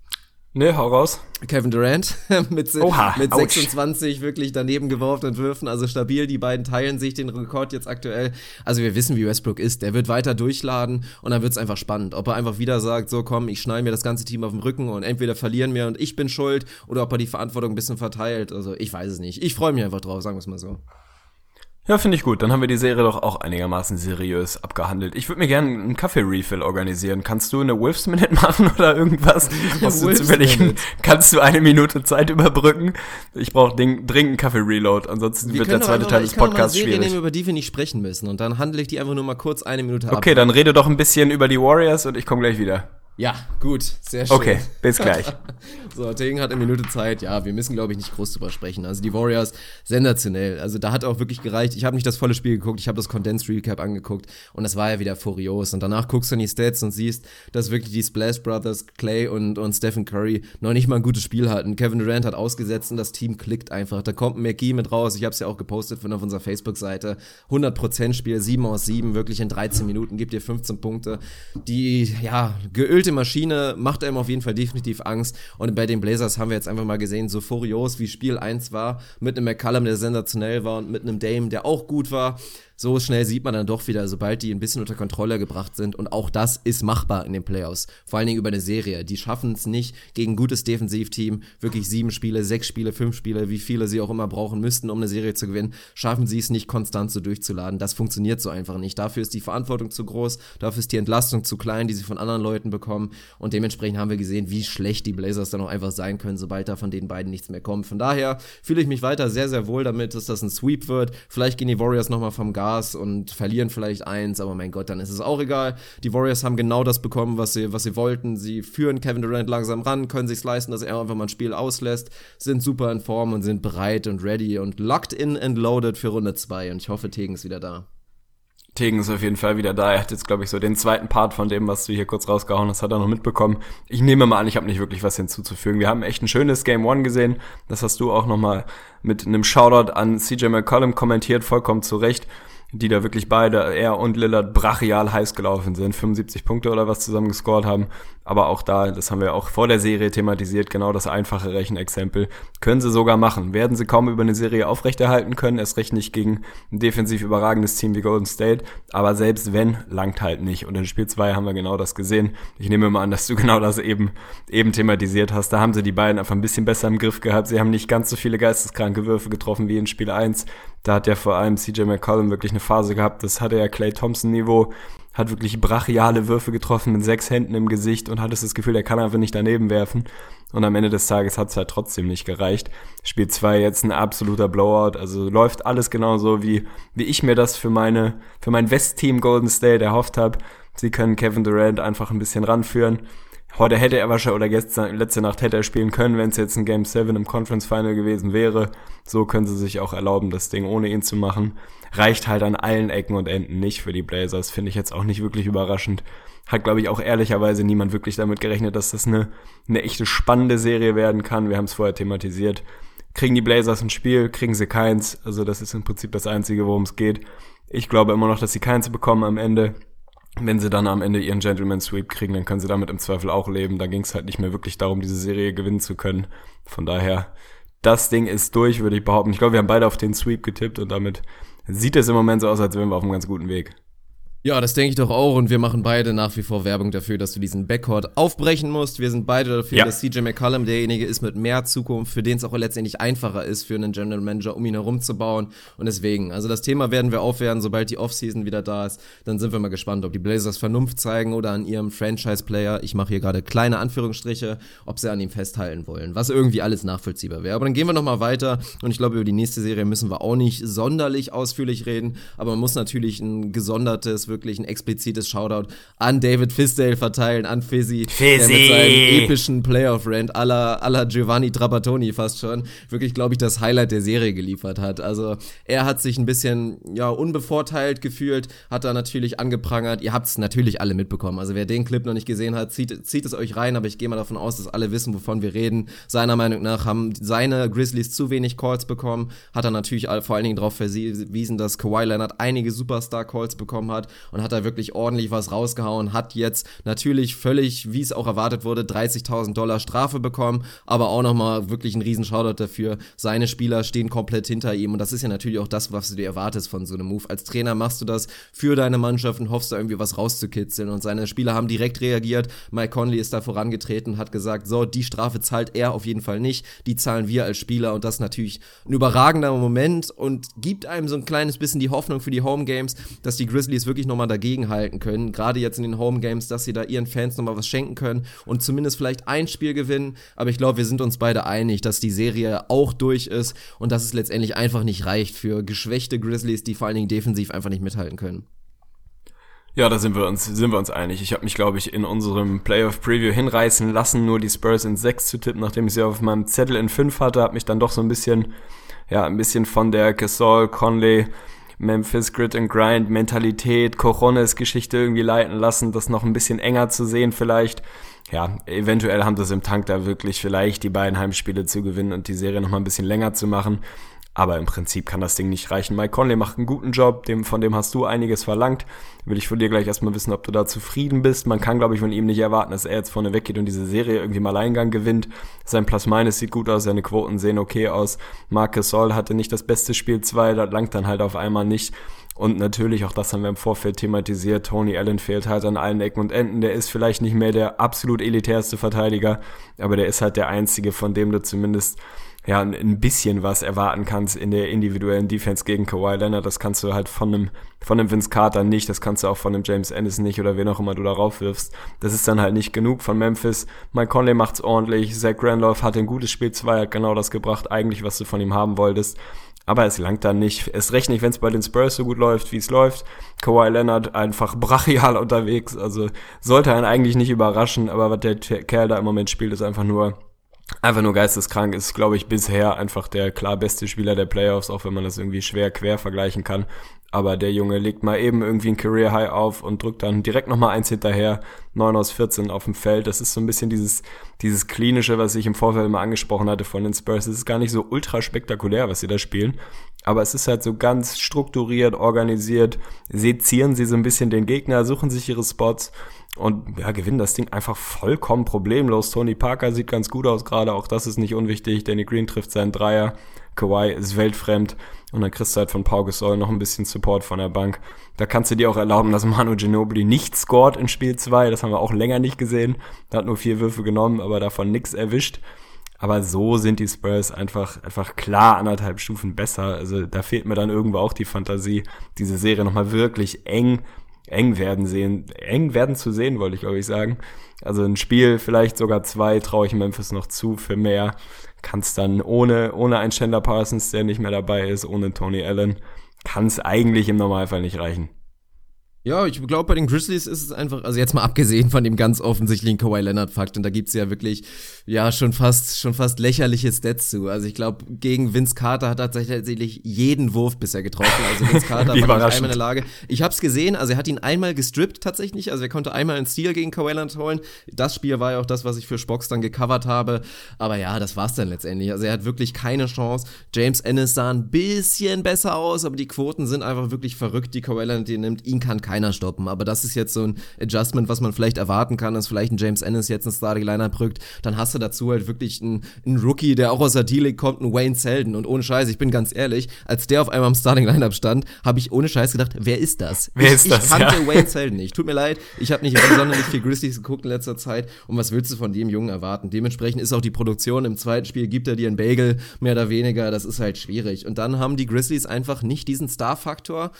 Ne, hau raus. Kevin Durant mit, Oha, mit 26 wirklich daneben geworfenen Würfen, also stabil. Die beiden teilen sich den Rekord jetzt aktuell. Also wir wissen, wie Westbrook ist. Der wird weiter durchladen und dann wird es einfach spannend. Ob er einfach wieder sagt, so komm, ich schneide mir das ganze Team auf den Rücken und entweder verlieren wir und ich bin schuld oder ob er die Verantwortung ein bisschen verteilt. Also ich weiß es nicht. Ich freue mich einfach drauf, sagen wir es mal so. Ja, finde ich gut. Dann haben wir die Serie doch auch einigermaßen seriös abgehandelt. Ich würde mir gerne einen Kaffee-Refill organisieren. Kannst du eine Whiffs-Minute machen oder irgendwas? Hast du zufällig, kannst du eine Minute Zeit überbrücken? Ich brauche dringend einen Kaffee-Reload, ansonsten wir wird der zweite Teil des Podcasts schwierig. Ich nehmen, über die wir nicht sprechen müssen und dann handle ich die einfach nur mal kurz eine Minute ab. Okay, dann rede doch ein bisschen über die Warriors und ich komme gleich wieder. Ja, gut, sehr schön. Okay, bis gleich. so, Tegen hat eine Minute Zeit. Ja, wir müssen, glaube ich, nicht groß drüber sprechen. Also die Warriors, sensationell. Also da hat auch wirklich gereicht. Ich habe nicht das volle Spiel geguckt, ich habe das Condensed Recap angeguckt und das war ja wieder furios. Und danach guckst du in die Stats und siehst, dass wirklich die Splash Brothers, Clay und, und Stephen Curry noch nicht mal ein gutes Spiel hatten. Kevin Durant hat ausgesetzt und das Team klickt einfach. Da kommt ein McGee mit raus. Ich habe es ja auch gepostet von auf unserer Facebook-Seite. 100% Spiel, 7 aus 7, wirklich in 13 Minuten, gibt dir 15 Punkte. Die, ja, geölte Maschine macht einem auf jeden Fall definitiv Angst. Und bei den Blazers haben wir jetzt einfach mal gesehen, so furios wie Spiel 1 war, mit einem McCallum, der sensationell war und mit einem Dame, der auch gut war so schnell sieht man dann doch wieder, sobald die ein bisschen unter Kontrolle gebracht sind. Und auch das ist machbar in den Playoffs. Vor allen Dingen über eine Serie. Die schaffen es nicht gegen ein gutes Defensivteam, wirklich sieben Spiele, sechs Spiele, fünf Spiele, wie viele sie auch immer brauchen müssten, um eine Serie zu gewinnen, schaffen sie es nicht konstant so durchzuladen. Das funktioniert so einfach nicht. Dafür ist die Verantwortung zu groß, dafür ist die Entlastung zu klein, die sie von anderen Leuten bekommen. Und dementsprechend haben wir gesehen, wie schlecht die Blazers dann auch einfach sein können, sobald da von den beiden nichts mehr kommt. Von daher fühle ich mich weiter sehr, sehr wohl damit, dass das ein Sweep wird. Vielleicht gehen die Warriors nochmal vom Gas Gas und verlieren vielleicht eins, aber mein Gott, dann ist es auch egal. Die Warriors haben genau das bekommen, was sie, was sie wollten. Sie führen Kevin Durant langsam ran, können sich leisten, dass er einfach mal ein Spiel auslässt, sind super in Form und sind bereit und ready und locked in and loaded für Runde 2 und ich hoffe, Tegen ist wieder da. Tegen ist auf jeden Fall wieder da. Er hat jetzt, glaube ich, so den zweiten Part von dem, was du hier kurz rausgehauen hast, hat er noch mitbekommen. Ich nehme mal an, ich habe nicht wirklich was hinzuzufügen. Wir haben echt ein schönes Game One gesehen. Das hast du auch nochmal mit einem Shoutout an CJ McCollum kommentiert, vollkommen zu Recht. Die da wirklich beide, er und Lillard, brachial heiß gelaufen sind, 75 Punkte oder was zusammen gescored haben. Aber auch da, das haben wir auch vor der Serie thematisiert, genau das einfache Rechenexempel, können sie sogar machen. Werden sie kaum über eine Serie aufrechterhalten können, erst recht nicht gegen ein defensiv überragendes Team wie Golden State. Aber selbst wenn, langt halt nicht. Und in Spiel 2 haben wir genau das gesehen. Ich nehme mal an, dass du genau das eben, eben thematisiert hast. Da haben sie die beiden einfach ein bisschen besser im Griff gehabt. Sie haben nicht ganz so viele geisteskranke Würfe getroffen wie in Spiel 1. Da hat ja vor allem CJ McCollum wirklich eine Phase gehabt. Das hatte ja Clay Thompson Niveau hat wirklich brachiale Würfe getroffen mit sechs Händen im Gesicht und hattest das Gefühl, er kann einfach nicht daneben werfen. Und am Ende des Tages hat es halt trotzdem nicht gereicht. Spiel 2 jetzt ein absoluter Blowout. Also läuft alles genauso, wie, wie ich mir das für meine, für mein West-Team Golden State erhofft habe. Sie können Kevin Durant einfach ein bisschen ranführen. Heute hätte er wahrscheinlich, oder gestern, letzte Nacht hätte er spielen können, wenn es jetzt ein Game 7 im Conference Final gewesen wäre. So können sie sich auch erlauben, das Ding ohne ihn zu machen reicht halt an allen Ecken und Enden nicht für die Blazers. Finde ich jetzt auch nicht wirklich überraschend. Hat, glaube ich, auch ehrlicherweise niemand wirklich damit gerechnet, dass das eine, eine echte spannende Serie werden kann. Wir haben es vorher thematisiert. Kriegen die Blazers ein Spiel, kriegen sie keins. Also das ist im Prinzip das Einzige, worum es geht. Ich glaube immer noch, dass sie keins bekommen am Ende. Wenn sie dann am Ende ihren Gentleman Sweep kriegen, dann können sie damit im Zweifel auch leben. Da ging es halt nicht mehr wirklich darum, diese Serie gewinnen zu können. Von daher, das Ding ist durch, würde ich behaupten. Ich glaube, wir haben beide auf den Sweep getippt und damit sieht es im Moment so aus, als wären wir auf einem ganz guten Weg. Ja, das denke ich doch auch und wir machen beide nach wie vor Werbung dafür, dass du diesen Backcourt aufbrechen musst. Wir sind beide dafür, ja. dass CJ McCollum derjenige ist mit mehr Zukunft, für den es auch letztendlich einfacher ist für einen General Manager, um ihn herumzubauen und deswegen, also das Thema werden wir aufwerten, sobald die Offseason wieder da ist, dann sind wir mal gespannt, ob die Blazers Vernunft zeigen oder an ihrem Franchise-Player, ich mache hier gerade kleine Anführungsstriche, ob sie an ihm festhalten wollen, was irgendwie alles nachvollziehbar wäre. Aber dann gehen wir nochmal weiter und ich glaube, über die nächste Serie müssen wir auch nicht sonderlich ausführlich reden, aber man muss natürlich ein gesondertes, wirklich ein explizites Shoutout an David Fisdale verteilen, an Fizzy, Fizzy. der mit seinem epischen Playoff-Rant aller aller Giovanni Trapattoni fast schon wirklich, glaube ich, das Highlight der Serie geliefert hat. Also er hat sich ein bisschen ja unbevorteilt gefühlt, hat da natürlich angeprangert. Ihr habt es natürlich alle mitbekommen. Also wer den Clip noch nicht gesehen hat, zieht, zieht es euch rein, aber ich gehe mal davon aus, dass alle wissen, wovon wir reden. Seiner Meinung nach haben seine Grizzlies zu wenig Calls bekommen, hat er natürlich vor allen Dingen darauf verwiesen, dass Kawhi Leonard einige Superstar-Calls bekommen hat und hat da wirklich ordentlich was rausgehauen, hat jetzt natürlich völlig, wie es auch erwartet wurde, 30.000 Dollar Strafe bekommen, aber auch nochmal wirklich ein riesen Shoutout dafür. Seine Spieler stehen komplett hinter ihm und das ist ja natürlich auch das, was du dir erwartest von so einem Move. Als Trainer machst du das für deine Mannschaft und hoffst da irgendwie was rauszukitzeln und seine Spieler haben direkt reagiert. Mike Conley ist da vorangetreten, hat gesagt, so, die Strafe zahlt er auf jeden Fall nicht, die zahlen wir als Spieler und das ist natürlich ein überragender Moment und gibt einem so ein kleines bisschen die Hoffnung für die Home Games, dass die Grizzlies wirklich nochmal dagegen halten können. Gerade jetzt in den Home Games, dass sie da ihren Fans nochmal was schenken können und zumindest vielleicht ein Spiel gewinnen. Aber ich glaube, wir sind uns beide einig, dass die Serie auch durch ist und dass es letztendlich einfach nicht reicht für geschwächte Grizzlies, die vor allen Dingen defensiv einfach nicht mithalten können. Ja, da sind wir uns, sind wir uns einig. Ich habe mich, glaube ich, in unserem Playoff Preview hinreißen lassen, nur die Spurs in 6 zu tippen, nachdem ich sie auf meinem Zettel in 5 hatte, habe mich dann doch so ein bisschen, ja, ein bisschen von der Gasol, Conley, Memphis Grit and Grind Mentalität, Coronas Geschichte irgendwie leiten lassen, das noch ein bisschen enger zu sehen vielleicht. Ja, eventuell haben das im Tank da wirklich vielleicht die beiden Heimspiele zu gewinnen und die Serie noch mal ein bisschen länger zu machen. Aber im Prinzip kann das Ding nicht reichen. Mike Conley macht einen guten Job, dem, von dem hast du einiges verlangt. Will ich von dir gleich erstmal wissen, ob du da zufrieden bist. Man kann, glaube ich, von ihm nicht erwarten, dass er jetzt vorne weggeht und diese Serie irgendwie mal Alleingang gewinnt. Sein Plus-Minus sieht gut aus, seine Quoten sehen okay aus. Marcus Sol hatte nicht das beste Spiel 2, das langt dann halt auf einmal nicht. Und natürlich, auch das haben wir im Vorfeld thematisiert, Tony Allen fehlt halt an allen Ecken und Enden. Der ist vielleicht nicht mehr der absolut elitärste Verteidiger, aber der ist halt der einzige, von dem du zumindest ja, ein bisschen was erwarten kannst in der individuellen Defense gegen Kawhi Leonard. Das kannst du halt von einem, von einem Vince Carter nicht, das kannst du auch von einem James Anderson nicht oder wen auch immer du darauf wirfst. Das ist dann halt nicht genug von Memphis. Mike Conley macht's ordentlich, Zach Randolph hat ein gutes Spiel 2, hat genau das gebracht, eigentlich, was du von ihm haben wolltest. Aber es langt dann nicht. Es recht nicht, wenn es bei den Spurs so gut läuft, wie es läuft. Kawhi Leonard einfach brachial unterwegs. Also sollte einen eigentlich nicht überraschen, aber was der Kerl da im Moment spielt, ist einfach nur einfach nur geisteskrank ist, glaube ich, bisher einfach der klar beste Spieler der Playoffs, auch wenn man das irgendwie schwer quer vergleichen kann. Aber der Junge legt mal eben irgendwie ein Career High auf und drückt dann direkt nochmal eins hinterher, 9 aus 14 auf dem Feld. Das ist so ein bisschen dieses, dieses klinische, was ich im Vorfeld immer angesprochen hatte von den Spurs. Es ist gar nicht so ultra spektakulär, was sie da spielen. aber es ist halt so ganz strukturiert, organisiert, sezieren sie so ein bisschen den Gegner, suchen sich ihre Spots und ja, gewinnen das Ding einfach vollkommen problemlos. Tony Parker sieht ganz gut aus gerade, auch das ist nicht unwichtig. Danny Green trifft seinen Dreier. Kawhi ist weltfremd und dann kriegst du halt von Pau Gasol noch ein bisschen Support von der Bank. Da kannst du dir auch erlauben, dass Manu Ginobili nicht scored in Spiel 2. Das haben wir auch länger nicht gesehen. Er hat nur vier Würfe genommen, aber davon nichts erwischt. Aber so sind die Spurs einfach, einfach klar anderthalb Stufen besser. Also da fehlt mir dann irgendwo auch die Fantasie, diese Serie nochmal wirklich eng, eng werden sehen, eng werden zu sehen, wollte ich glaube ich sagen. Also ein Spiel, vielleicht sogar zwei, traue ich Memphis noch zu für mehr kann es dann ohne, ohne einen Chandler Parsons, der nicht mehr dabei ist, ohne Tony Allen, kann es eigentlich im Normalfall nicht reichen. Ja, ich glaube, bei den Grizzlies ist es einfach, also jetzt mal abgesehen von dem ganz offensichtlichen Kawhi Leonard-Fakt, und da gibt's ja wirklich, ja, schon fast, schon fast lächerliche Stats zu. Also ich glaube, gegen Vince Carter hat er tatsächlich jeden Wurf bisher getroffen. Also Vince Carter war einmal in der Lage. Ich habe es gesehen, also er hat ihn einmal gestrippt tatsächlich, also er konnte einmal einen Steal gegen Kawhi Leonard holen. Das Spiel war ja auch das, was ich für Spox dann gecovert habe. Aber ja, das war's dann letztendlich. Also er hat wirklich keine Chance. James Ennis sah ein bisschen besser aus, aber die Quoten sind einfach wirklich verrückt, die Kawhi Leonard die nimmt. Ihn kann keiner stoppen. Aber das ist jetzt so ein Adjustment, was man vielleicht erwarten kann, dass vielleicht ein James Ennis jetzt ein Starting Liner brückt. Dann hast du dazu halt wirklich einen, einen Rookie, der auch aus der D-League kommt, einen Wayne Selden. Und ohne Scheiß, ich bin ganz ehrlich, als der auf einmal im Starting Lineup stand, habe ich ohne Scheiß gedacht, wer ist das? Wer ich, ist das? Ich kannte ja. Wayne Selden nicht. Tut mir leid, ich habe nicht sonderlich viel Grizzlies geguckt in letzter Zeit. Und was willst du von dem Jungen erwarten? Dementsprechend ist auch die Produktion im zweiten Spiel, gibt er dir einen Bagel, mehr oder weniger. Das ist halt schwierig. Und dann haben die Grizzlies einfach nicht diesen Star-Faktor,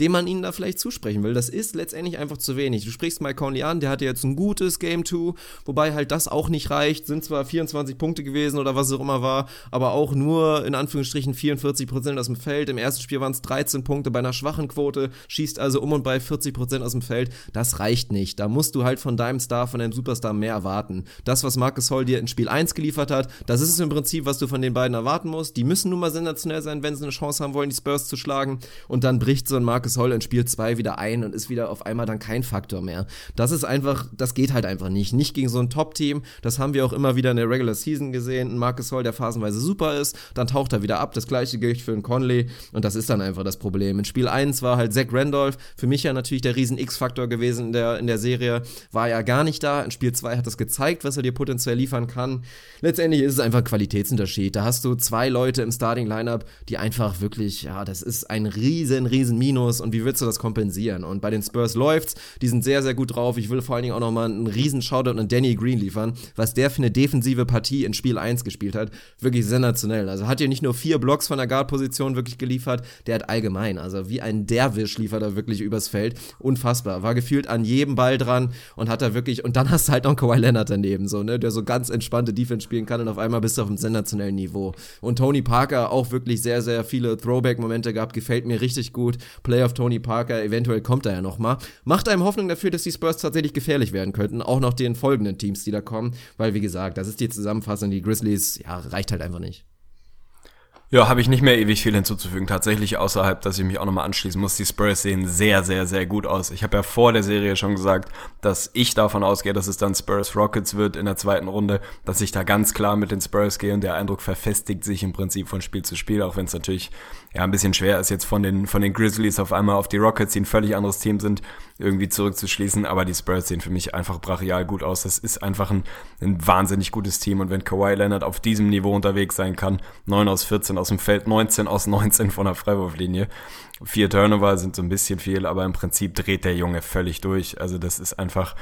den man ihnen da vielleicht zusprechen will. Das ist letztendlich einfach zu wenig. Du sprichst Mike Conley an, der hatte jetzt ein gutes Game 2, wobei halt das auch nicht reicht. Sind zwar 24 Punkte gewesen oder was auch immer war, aber auch nur in Anführungsstrichen 44 Prozent aus dem Feld. Im ersten Spiel waren es 13 Punkte bei einer schwachen Quote, schießt also um und bei 40 Prozent aus dem Feld. Das reicht nicht. Da musst du halt von deinem Star, von deinem Superstar mehr erwarten. Das, was Marcus Hall dir in Spiel 1 geliefert hat, das ist es im Prinzip, was du von den beiden erwarten musst. Die müssen nun mal sensationell sein, wenn sie eine Chance haben wollen, die Spurs zu schlagen. Und dann bricht so ein Marcus Marcus Holl in Spiel 2 wieder ein und ist wieder auf einmal dann kein Faktor mehr. Das ist einfach, das geht halt einfach nicht. Nicht gegen so ein Top-Team. Das haben wir auch immer wieder in der Regular Season gesehen. Ein Marcus Holl, der phasenweise super ist, dann taucht er wieder ab. Das gleiche gilt für einen Conley und das ist dann einfach das Problem. In Spiel 1 war halt Zach Randolph für mich ja natürlich der riesen X-Faktor gewesen in der, in der Serie. War ja gar nicht da. In Spiel 2 hat es gezeigt, was er dir potenziell liefern kann. Letztendlich ist es einfach ein Qualitätsunterschied. Da hast du zwei Leute im Starting Lineup, die einfach wirklich, ja, das ist ein riesen, riesen Minus Bonus und wie willst du das kompensieren? Und bei den Spurs läuft's, die sind sehr, sehr gut drauf. Ich will vor allen Dingen auch nochmal einen riesen Shoutout an Danny Green liefern, was der für eine defensive Partie in Spiel 1 gespielt hat. Wirklich sensationell. Also hat hier nicht nur vier Blocks von der Guard-Position wirklich geliefert, der hat allgemein, also wie ein Derwisch liefert er wirklich übers Feld. Unfassbar. War gefühlt an jedem Ball dran und hat da wirklich, und dann hast du halt noch Kawhi Leonard daneben, so, ne, der so ganz entspannte Defense spielen kann und auf einmal bist du auf einem sensationellen Niveau. Und Tony Parker auch wirklich sehr, sehr viele Throwback-Momente gehabt, gefällt mir richtig gut. Player auf Tony Parker, eventuell kommt er ja nochmal. Macht einem Hoffnung dafür, dass die Spurs tatsächlich gefährlich werden könnten, auch noch den folgenden Teams, die da kommen, weil wie gesagt, das ist die Zusammenfassung, die Grizzlies, ja, reicht halt einfach nicht. Ja, habe ich nicht mehr ewig viel hinzuzufügen. Tatsächlich außerhalb, dass ich mich auch nochmal anschließen muss. Die Spurs sehen sehr, sehr, sehr gut aus. Ich habe ja vor der Serie schon gesagt, dass ich davon ausgehe, dass es dann Spurs Rockets wird in der zweiten Runde, dass ich da ganz klar mit den Spurs gehe und der Eindruck verfestigt sich im Prinzip von Spiel zu Spiel, auch wenn es natürlich ja ein bisschen schwer ist, jetzt von den, von den Grizzlies auf einmal auf die Rockets, die ein völlig anderes Team sind, irgendwie zurückzuschließen. Aber die Spurs sehen für mich einfach brachial gut aus. Das ist einfach ein, ein wahnsinnig gutes Team. Und wenn Kawhi Leonard auf diesem Niveau unterwegs sein kann, 9 aus 14 aus dem Feld, 19 aus 19 von der Freiwurflinie. Vier Turnover sind so ein bisschen viel, aber im Prinzip dreht der Junge völlig durch. Also das ist einfach,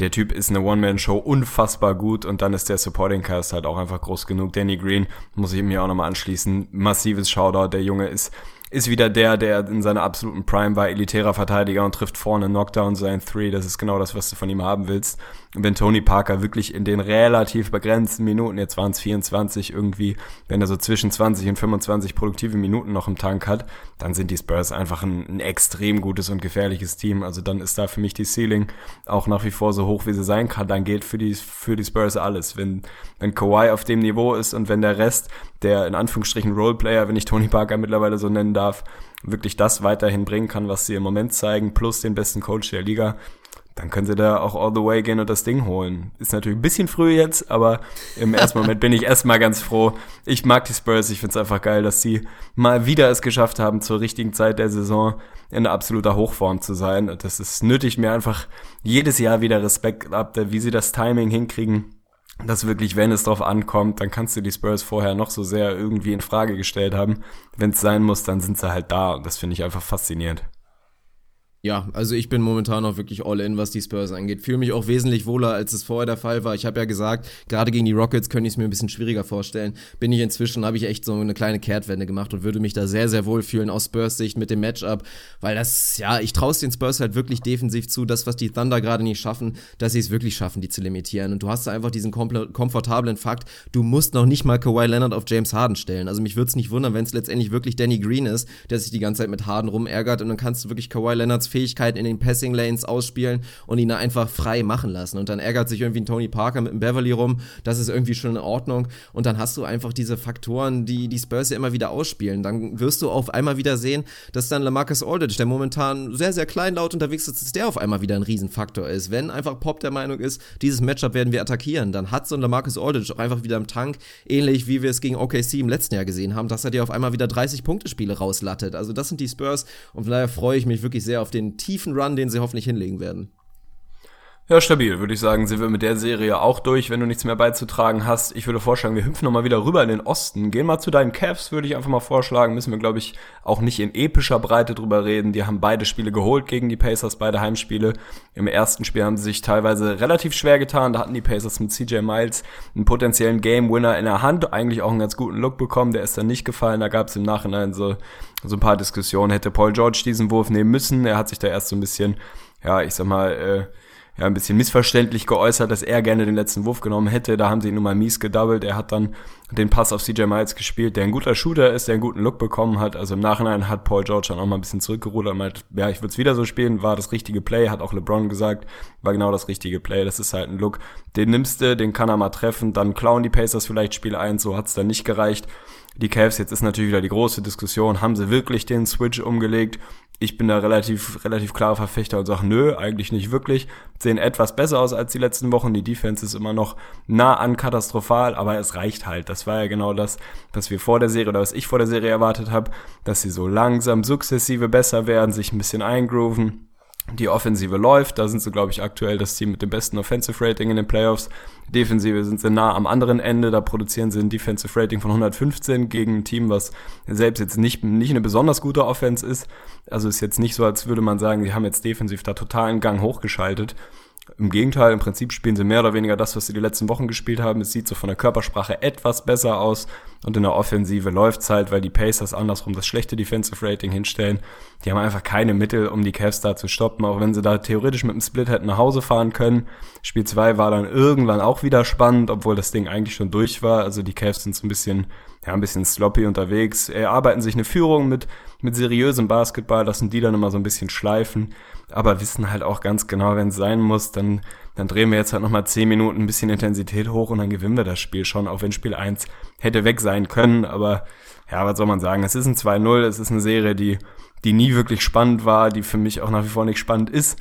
der Typ ist eine One-Man-Show unfassbar gut und dann ist der Supporting Cast halt auch einfach groß genug. Danny Green muss ich mir auch nochmal anschließen. Massives Shoutout. Der Junge ist ist wieder der, der in seiner absoluten Prime war, elitärer Verteidiger und trifft vorne Knockdown sein Three. Das ist genau das, was du von ihm haben willst. Wenn Tony Parker wirklich in den relativ begrenzten Minuten, jetzt waren es 24 irgendwie, wenn er so zwischen 20 und 25 produktive Minuten noch im Tank hat, dann sind die Spurs einfach ein, ein extrem gutes und gefährliches Team. Also dann ist da für mich die Ceiling auch nach wie vor so hoch, wie sie sein kann. Dann geht für die, für die Spurs alles. Wenn, wenn Kawhi auf dem Niveau ist und wenn der Rest, der in Anführungsstrichen Roleplayer, wenn ich Tony Parker mittlerweile so nennen darf, wirklich das weiterhin bringen kann, was sie im Moment zeigen, plus den besten Coach der Liga, dann können sie da auch all the way gehen und das Ding holen. Ist natürlich ein bisschen früh jetzt, aber im ersten Moment bin ich erstmal ganz froh. Ich mag die Spurs, ich finde es einfach geil, dass sie mal wieder es geschafft haben, zur richtigen Zeit der Saison in absoluter Hochform zu sein. Und das ist nötig, mir einfach jedes Jahr wieder Respekt ab, wie sie das Timing hinkriegen. Dass wirklich, wenn es drauf ankommt, dann kannst du die Spurs vorher noch so sehr irgendwie in Frage gestellt haben. Wenn es sein muss, dann sind sie halt da. Und das finde ich einfach faszinierend. Ja, also ich bin momentan auch wirklich all in, was die Spurs angeht. Fühle mich auch wesentlich wohler, als es vorher der Fall war. Ich habe ja gesagt, gerade gegen die Rockets könnte ich es mir ein bisschen schwieriger vorstellen. Bin ich inzwischen, habe ich echt so eine kleine Kehrtwende gemacht und würde mich da sehr, sehr wohl fühlen aus Spurs Sicht mit dem Matchup, weil das, ja, ich traue es den Spurs halt wirklich defensiv zu, das, was die Thunder gerade nicht schaffen, dass sie es wirklich schaffen, die zu limitieren. Und du hast da einfach diesen komfortablen Fakt, du musst noch nicht mal Kawhi Leonard auf James Harden stellen. Also mich würde es nicht wundern, wenn es letztendlich wirklich Danny Green ist, der sich die ganze Zeit mit Harden rumärgert und dann kannst du wirklich Kawhi Leonards Fähigkeit in den Passing Lanes ausspielen und ihn da einfach frei machen lassen. Und dann ärgert sich irgendwie ein Tony Parker mit einem Beverly rum. Das ist irgendwie schon in Ordnung. Und dann hast du einfach diese Faktoren, die die Spurs ja immer wieder ausspielen. Dann wirst du auf einmal wieder sehen, dass dann Lamarcus Aldridge, der momentan sehr, sehr kleinlaut unterwegs ist, dass der auf einmal wieder ein Riesenfaktor ist. Wenn einfach Pop der Meinung ist, dieses Matchup werden wir attackieren, dann hat so ein Lamarcus Aldridge auch einfach wieder im Tank, ähnlich wie wir es gegen OKC im letzten Jahr gesehen haben, dass er dir auf einmal wieder 30 Punkte Spiele rauslattet. Also das sind die Spurs und von daher freue ich mich wirklich sehr auf den tiefen Run, den sie hoffentlich hinlegen werden. Ja, stabil, würde ich sagen, sind wir mit der Serie auch durch, wenn du nichts mehr beizutragen hast. Ich würde vorschlagen, wir hüpfen nochmal wieder rüber in den Osten. Gehen mal zu deinen Cavs, würde ich einfach mal vorschlagen. Müssen wir, glaube ich, auch nicht in epischer Breite drüber reden. Die haben beide Spiele geholt gegen die Pacers, beide Heimspiele. Im ersten Spiel haben sie sich teilweise relativ schwer getan. Da hatten die Pacers mit CJ Miles einen potenziellen Game-Winner in der Hand. Eigentlich auch einen ganz guten Look bekommen. Der ist dann nicht gefallen. Da gab es im Nachhinein so, so ein paar Diskussionen. Hätte Paul George diesen Wurf nehmen müssen. Er hat sich da erst so ein bisschen, ja, ich sag mal, äh, ja, ein bisschen missverständlich geäußert, dass er gerne den letzten Wurf genommen hätte. Da haben sie ihn nun mal mies gedoubled. Er hat dann den Pass auf CJ Miles gespielt, der ein guter Shooter ist, der einen guten Look bekommen hat. Also im Nachhinein hat Paul George dann auch mal ein bisschen zurückgerudert und meint, ja, ich würde es wieder so spielen, war das richtige Play, hat auch LeBron gesagt, war genau das richtige Play. Das ist halt ein Look, den nimmst du, den kann er mal treffen, dann klauen die Pacers vielleicht Spiel 1, so hat's dann nicht gereicht. Die Cavs, jetzt ist natürlich wieder die große Diskussion, haben sie wirklich den Switch umgelegt? Ich bin da relativ, relativ klarer Verfechter und sage, nö, eigentlich nicht wirklich. Sehen etwas besser aus als die letzten Wochen. Die Defense ist immer noch nah an katastrophal, aber es reicht halt. Das war ja genau das, was wir vor der Serie oder was ich vor der Serie erwartet habe, dass sie so langsam, sukzessive besser werden, sich ein bisschen eingrooven die Offensive läuft, da sind sie, glaube ich, aktuell das Team mit dem besten Offensive Rating in den Playoffs. Defensive sind sie nah am anderen Ende, da produzieren sie ein Defensive Rating von 115 gegen ein Team, was selbst jetzt nicht, nicht eine besonders gute Offense ist. Also ist jetzt nicht so, als würde man sagen, sie haben jetzt defensiv da totalen Gang hochgeschaltet. Im Gegenteil, im Prinzip spielen sie mehr oder weniger das, was sie die letzten Wochen gespielt haben. Es sieht so von der Körpersprache etwas besser aus und in der Offensive läuft's halt, weil die Pacers andersrum das schlechte Defensive Rating hinstellen. Die haben einfach keine Mittel, um die Cavs da zu stoppen, auch wenn sie da theoretisch mit dem Split hätten nach Hause fahren können. Spiel 2 war dann irgendwann auch wieder spannend, obwohl das Ding eigentlich schon durch war. Also die Cavs sind so ein bisschen, ja, ein bisschen sloppy unterwegs, erarbeiten sich eine Führung mit, mit seriösem Basketball, lassen die dann immer so ein bisschen schleifen aber wissen halt auch ganz genau, wenn es sein muss, dann, dann drehen wir jetzt halt nochmal 10 Minuten ein bisschen Intensität hoch und dann gewinnen wir das Spiel schon, auch wenn Spiel 1 hätte weg sein können, aber ja, was soll man sagen, es ist ein 2-0, es ist eine Serie, die, die nie wirklich spannend war, die für mich auch nach wie vor nicht spannend ist.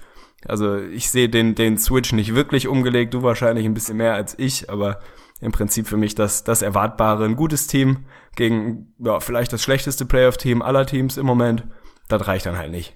Also ich sehe den, den Switch nicht wirklich umgelegt, du wahrscheinlich ein bisschen mehr als ich, aber im Prinzip für mich das, das Erwartbare, ein gutes Team gegen ja, vielleicht das schlechteste Playoff-Team aller Teams im Moment, das reicht dann halt nicht.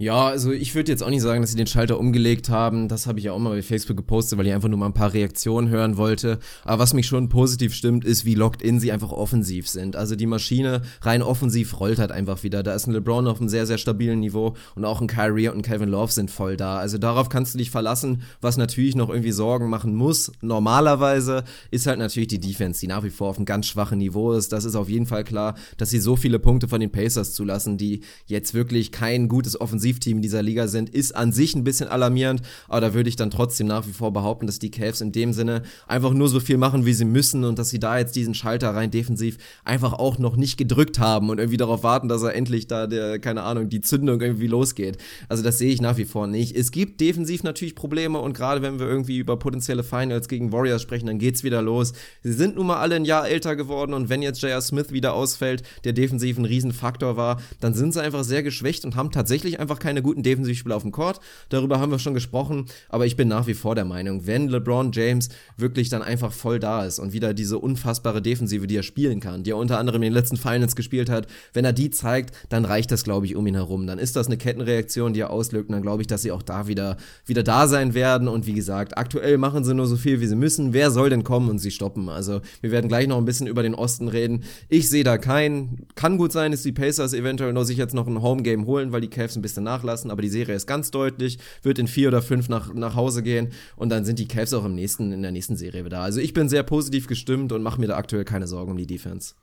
Ja, also ich würde jetzt auch nicht sagen, dass sie den Schalter umgelegt haben. Das habe ich ja auch mal bei Facebook gepostet, weil ich einfach nur mal ein paar Reaktionen hören wollte. Aber was mich schon positiv stimmt, ist, wie locked in sie einfach offensiv sind. Also die Maschine rein offensiv rollt halt einfach wieder. Da ist ein LeBron auf einem sehr, sehr stabilen Niveau und auch ein Kyrie und ein Kevin Love sind voll da. Also darauf kannst du dich verlassen. Was natürlich noch irgendwie Sorgen machen muss, normalerweise, ist halt natürlich die Defense, die nach wie vor auf einem ganz schwachen Niveau ist. Das ist auf jeden Fall klar, dass sie so viele Punkte von den Pacers zulassen, die jetzt wirklich kein gutes Offensiv Offensivteam dieser Liga sind, ist an sich ein bisschen alarmierend, aber da würde ich dann trotzdem nach wie vor behaupten, dass die Cavs in dem Sinne einfach nur so viel machen, wie sie müssen und dass sie da jetzt diesen Schalter rein defensiv einfach auch noch nicht gedrückt haben und irgendwie darauf warten, dass er endlich da der, keine Ahnung, die Zündung irgendwie losgeht. Also das sehe ich nach wie vor nicht. Es gibt defensiv natürlich Probleme und gerade wenn wir irgendwie über potenzielle Finals gegen Warriors sprechen, dann geht's wieder los. Sie sind nun mal alle ein Jahr älter geworden und wenn jetzt J.R. Smith wieder ausfällt, der defensiv ein Riesenfaktor war, dann sind sie einfach sehr geschwächt und haben tatsächlich einfach einfach keine guten Defensivspieler auf dem Court. Darüber haben wir schon gesprochen, aber ich bin nach wie vor der Meinung, wenn LeBron James wirklich dann einfach voll da ist und wieder diese unfassbare Defensive, die er spielen kann, die er unter anderem in den letzten Finals gespielt hat, wenn er die zeigt, dann reicht das, glaube ich, um ihn herum. Dann ist das eine Kettenreaktion, die er auslöst und dann glaube ich, dass sie auch da wieder, wieder da sein werden und wie gesagt, aktuell machen sie nur so viel, wie sie müssen. Wer soll denn kommen und sie stoppen? Also wir werden gleich noch ein bisschen über den Osten reden. Ich sehe da keinen. Kann gut sein, dass die Pacers eventuell noch sich jetzt noch ein Homegame holen, weil die Cavs ein bisschen nachlassen, aber die Serie ist ganz deutlich, wird in vier oder fünf nach, nach Hause gehen und dann sind die Cavs auch im nächsten, in der nächsten Serie wieder. Also ich bin sehr positiv gestimmt und mache mir da aktuell keine Sorgen um die Defense.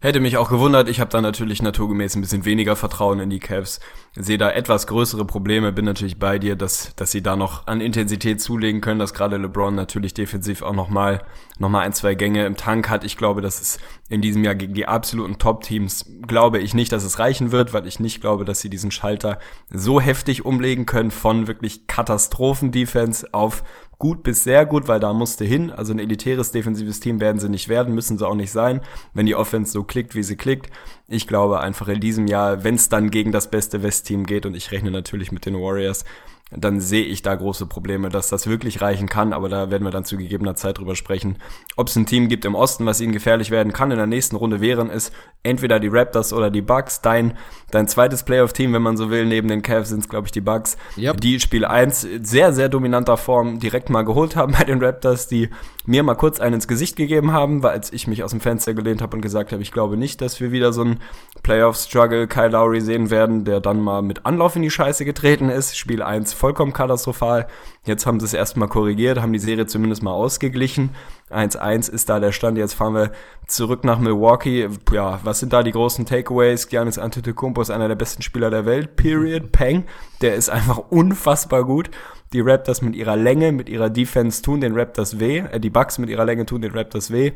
Hätte mich auch gewundert, ich habe da natürlich naturgemäß ein bisschen weniger Vertrauen in die Cavs. Sehe da etwas größere Probleme, bin natürlich bei dir, dass, dass sie da noch an Intensität zulegen können, dass gerade LeBron natürlich defensiv auch nochmal noch mal ein, zwei Gänge im Tank hat. Ich glaube, dass es in diesem Jahr gegen die absoluten Top-Teams, glaube ich nicht, dass es reichen wird, weil ich nicht glaube, dass sie diesen Schalter so heftig umlegen können von wirklich Katastrophen-Defense auf gut bis sehr gut, weil da musste hin. Also ein elitäres defensives Team werden sie nicht werden, müssen sie auch nicht sein, wenn die Offense so klickt, wie sie klickt. Ich glaube einfach in diesem Jahr, wenn es dann gegen das beste West-Team geht, und ich rechne natürlich mit den Warriors, dann sehe ich da große Probleme, dass das wirklich reichen kann, aber da werden wir dann zu gegebener Zeit drüber sprechen. Ob es ein Team gibt im Osten, was ihnen gefährlich werden kann in der nächsten Runde, wären es entweder die Raptors oder die Bucks. Dein, dein zweites Playoff-Team, wenn man so will, neben den Cavs sind es, glaube ich, die Bucks, yep. die Spiel 1 sehr, sehr dominanter Form direkt mal geholt haben bei den Raptors, die mir mal kurz einen ins Gesicht gegeben haben, weil als ich mich aus dem Fenster gelehnt habe und gesagt habe, ich glaube nicht, dass wir wieder so ein Playoff-Struggle Kyle Lowry sehen werden, der dann mal mit Anlauf in die Scheiße getreten ist. Spiel 1 vollkommen katastrophal. Jetzt haben sie es erstmal korrigiert, haben die Serie zumindest mal ausgeglichen. 1-1 ist da der Stand. Jetzt fahren wir zurück nach Milwaukee. Ja, was sind da die großen Takeaways? Giannis Antetokounmpo ist einer der besten Spieler der Welt. Period. Peng. Der ist einfach unfassbar gut. Die Raptors mit ihrer Länge, mit ihrer Defense tun den Raptors weh. Äh, die Bucks mit ihrer Länge tun den Raptors weh.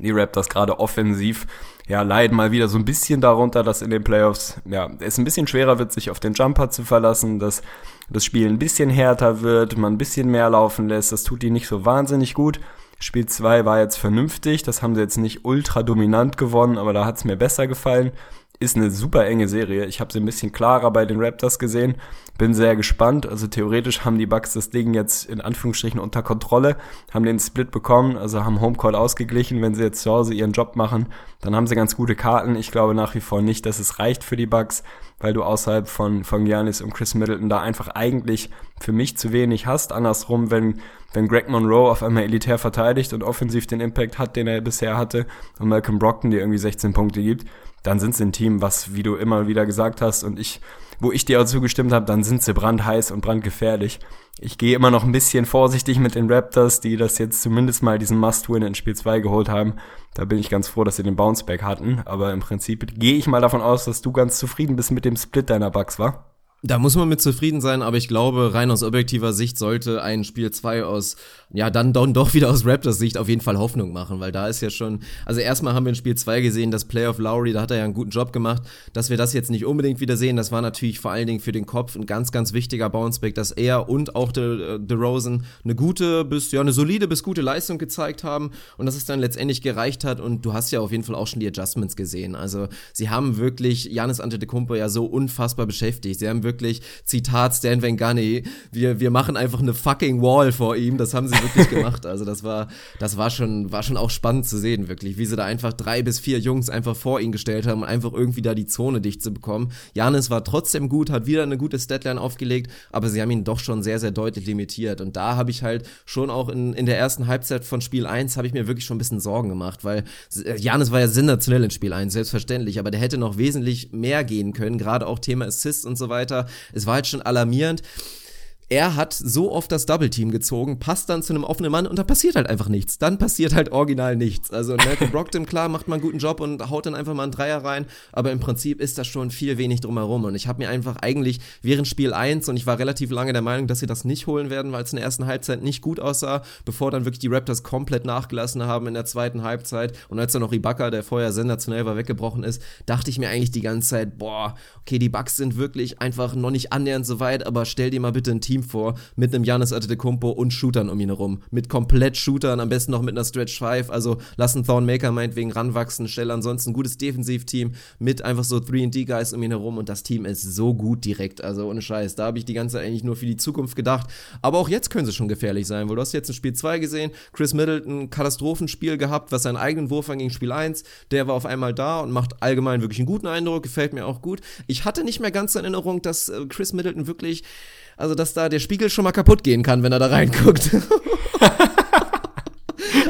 Die Raptors gerade offensiv ja, leiden mal wieder so ein bisschen darunter, dass in den Playoffs ja, es ein bisschen schwerer wird, sich auf den Jumper zu verlassen, dass das Spiel ein bisschen härter wird, man ein bisschen mehr laufen lässt. Das tut die nicht so wahnsinnig gut. Spiel 2 war jetzt vernünftig, das haben sie jetzt nicht ultra dominant gewonnen, aber da hat es mir besser gefallen ist eine super enge Serie. Ich habe sie ein bisschen klarer bei den Raptors gesehen. Bin sehr gespannt. Also theoretisch haben die Bucks das Ding jetzt in Anführungsstrichen unter Kontrolle, haben den Split bekommen, also haben Homecourt ausgeglichen. Wenn sie jetzt zu Hause ihren Job machen, dann haben sie ganz gute Karten. Ich glaube nach wie vor nicht, dass es reicht für die Bucks, weil du außerhalb von, von Giannis und Chris Middleton da einfach eigentlich für mich zu wenig hast. Andersrum, wenn, wenn Greg Monroe auf einmal elitär verteidigt und offensiv den Impact hat, den er bisher hatte und Malcolm Brockton dir irgendwie 16 Punkte gibt, dann sind sie ein Team, was, wie du immer wieder gesagt hast und ich, wo ich dir auch zugestimmt habe, dann sind sie brandheiß und brandgefährlich. Ich gehe immer noch ein bisschen vorsichtig mit den Raptors, die das jetzt zumindest mal diesen Must-Win in Spiel 2 geholt haben. Da bin ich ganz froh, dass sie den Bounceback hatten. Aber im Prinzip gehe ich mal davon aus, dass du ganz zufrieden bist mit dem Split deiner Bugs, wa? Da muss man mit zufrieden sein, aber ich glaube, rein aus objektiver Sicht sollte ein Spiel 2 aus ja, dann, dann doch wieder aus Raptors Sicht auf jeden Fall Hoffnung machen, weil da ist ja schon, also erstmal haben wir in Spiel 2 gesehen, das Play of Lowry, da hat er ja einen guten Job gemacht, dass wir das jetzt nicht unbedingt wieder sehen, das war natürlich vor allen Dingen für den Kopf ein ganz, ganz wichtiger Bounceback, dass er und auch De, De Rosen eine gute bis, ja, eine solide bis gute Leistung gezeigt haben und dass es dann letztendlich gereicht hat und du hast ja auf jeden Fall auch schon die Adjustments gesehen, also sie haben wirklich Janis Antetokounmpo ja so unfassbar beschäftigt, sie haben wirklich, Zitat Stan Van Gunny, wir, wir machen einfach eine fucking Wall vor ihm, das haben sie wirklich gemacht. Also das war, das war schon, war schon auch spannend zu sehen, wirklich, wie sie da einfach drei bis vier Jungs einfach vor ihn gestellt haben, um einfach irgendwie da die Zone dicht zu bekommen. Janis war trotzdem gut, hat wieder eine gute Statline aufgelegt, aber sie haben ihn doch schon sehr, sehr deutlich limitiert. Und da habe ich halt schon auch in, in der ersten Halbzeit von Spiel 1 habe ich mir wirklich schon ein bisschen Sorgen gemacht, weil Janis war ja sensationell in Spiel 1, selbstverständlich, aber der hätte noch wesentlich mehr gehen können, gerade auch Thema Assists und so weiter. Es war halt schon alarmierend er hat so oft das Double Team gezogen, passt dann zu einem offenen Mann und da passiert halt einfach nichts. Dann passiert halt original nichts. Also Malcolm Brockton, klar, macht mal einen guten Job und haut dann einfach mal einen Dreier rein, aber im Prinzip ist das schon viel wenig drumherum. Und ich habe mir einfach eigentlich während Spiel 1 und ich war relativ lange der Meinung, dass sie das nicht holen werden, weil es in der ersten Halbzeit nicht gut aussah, bevor dann wirklich die Raptors komplett nachgelassen haben in der zweiten Halbzeit. Und als dann noch Ibaka, der vorher sensationell war, weggebrochen ist, dachte ich mir eigentlich die ganze Zeit, boah, okay, die Bucks sind wirklich einfach noch nicht annähernd so weit, aber stell dir mal bitte ein Team Team vor mit einem Janis Antetokounmpo und Shootern um ihn herum. Mit komplett Shootern, am besten noch mit einer Stretch 5. Also lassen Thornmaker meinetwegen ranwachsen, stell ansonsten ein gutes Defensivteam mit einfach so 3D-Guys um ihn herum und das Team ist so gut direkt. Also ohne Scheiß. Da habe ich die ganze eigentlich nur für die Zukunft gedacht. Aber auch jetzt können sie schon gefährlich sein, weil du hast jetzt in Spiel 2 gesehen, Chris Middleton Katastrophenspiel gehabt, was seinen eigenen Wurf anging, Spiel 1. Der war auf einmal da und macht allgemein wirklich einen guten Eindruck, gefällt mir auch gut. Ich hatte nicht mehr ganz in Erinnerung, dass äh, Chris Middleton wirklich, also dass da der Spiegel schon mal kaputt gehen kann, wenn er da reinguckt.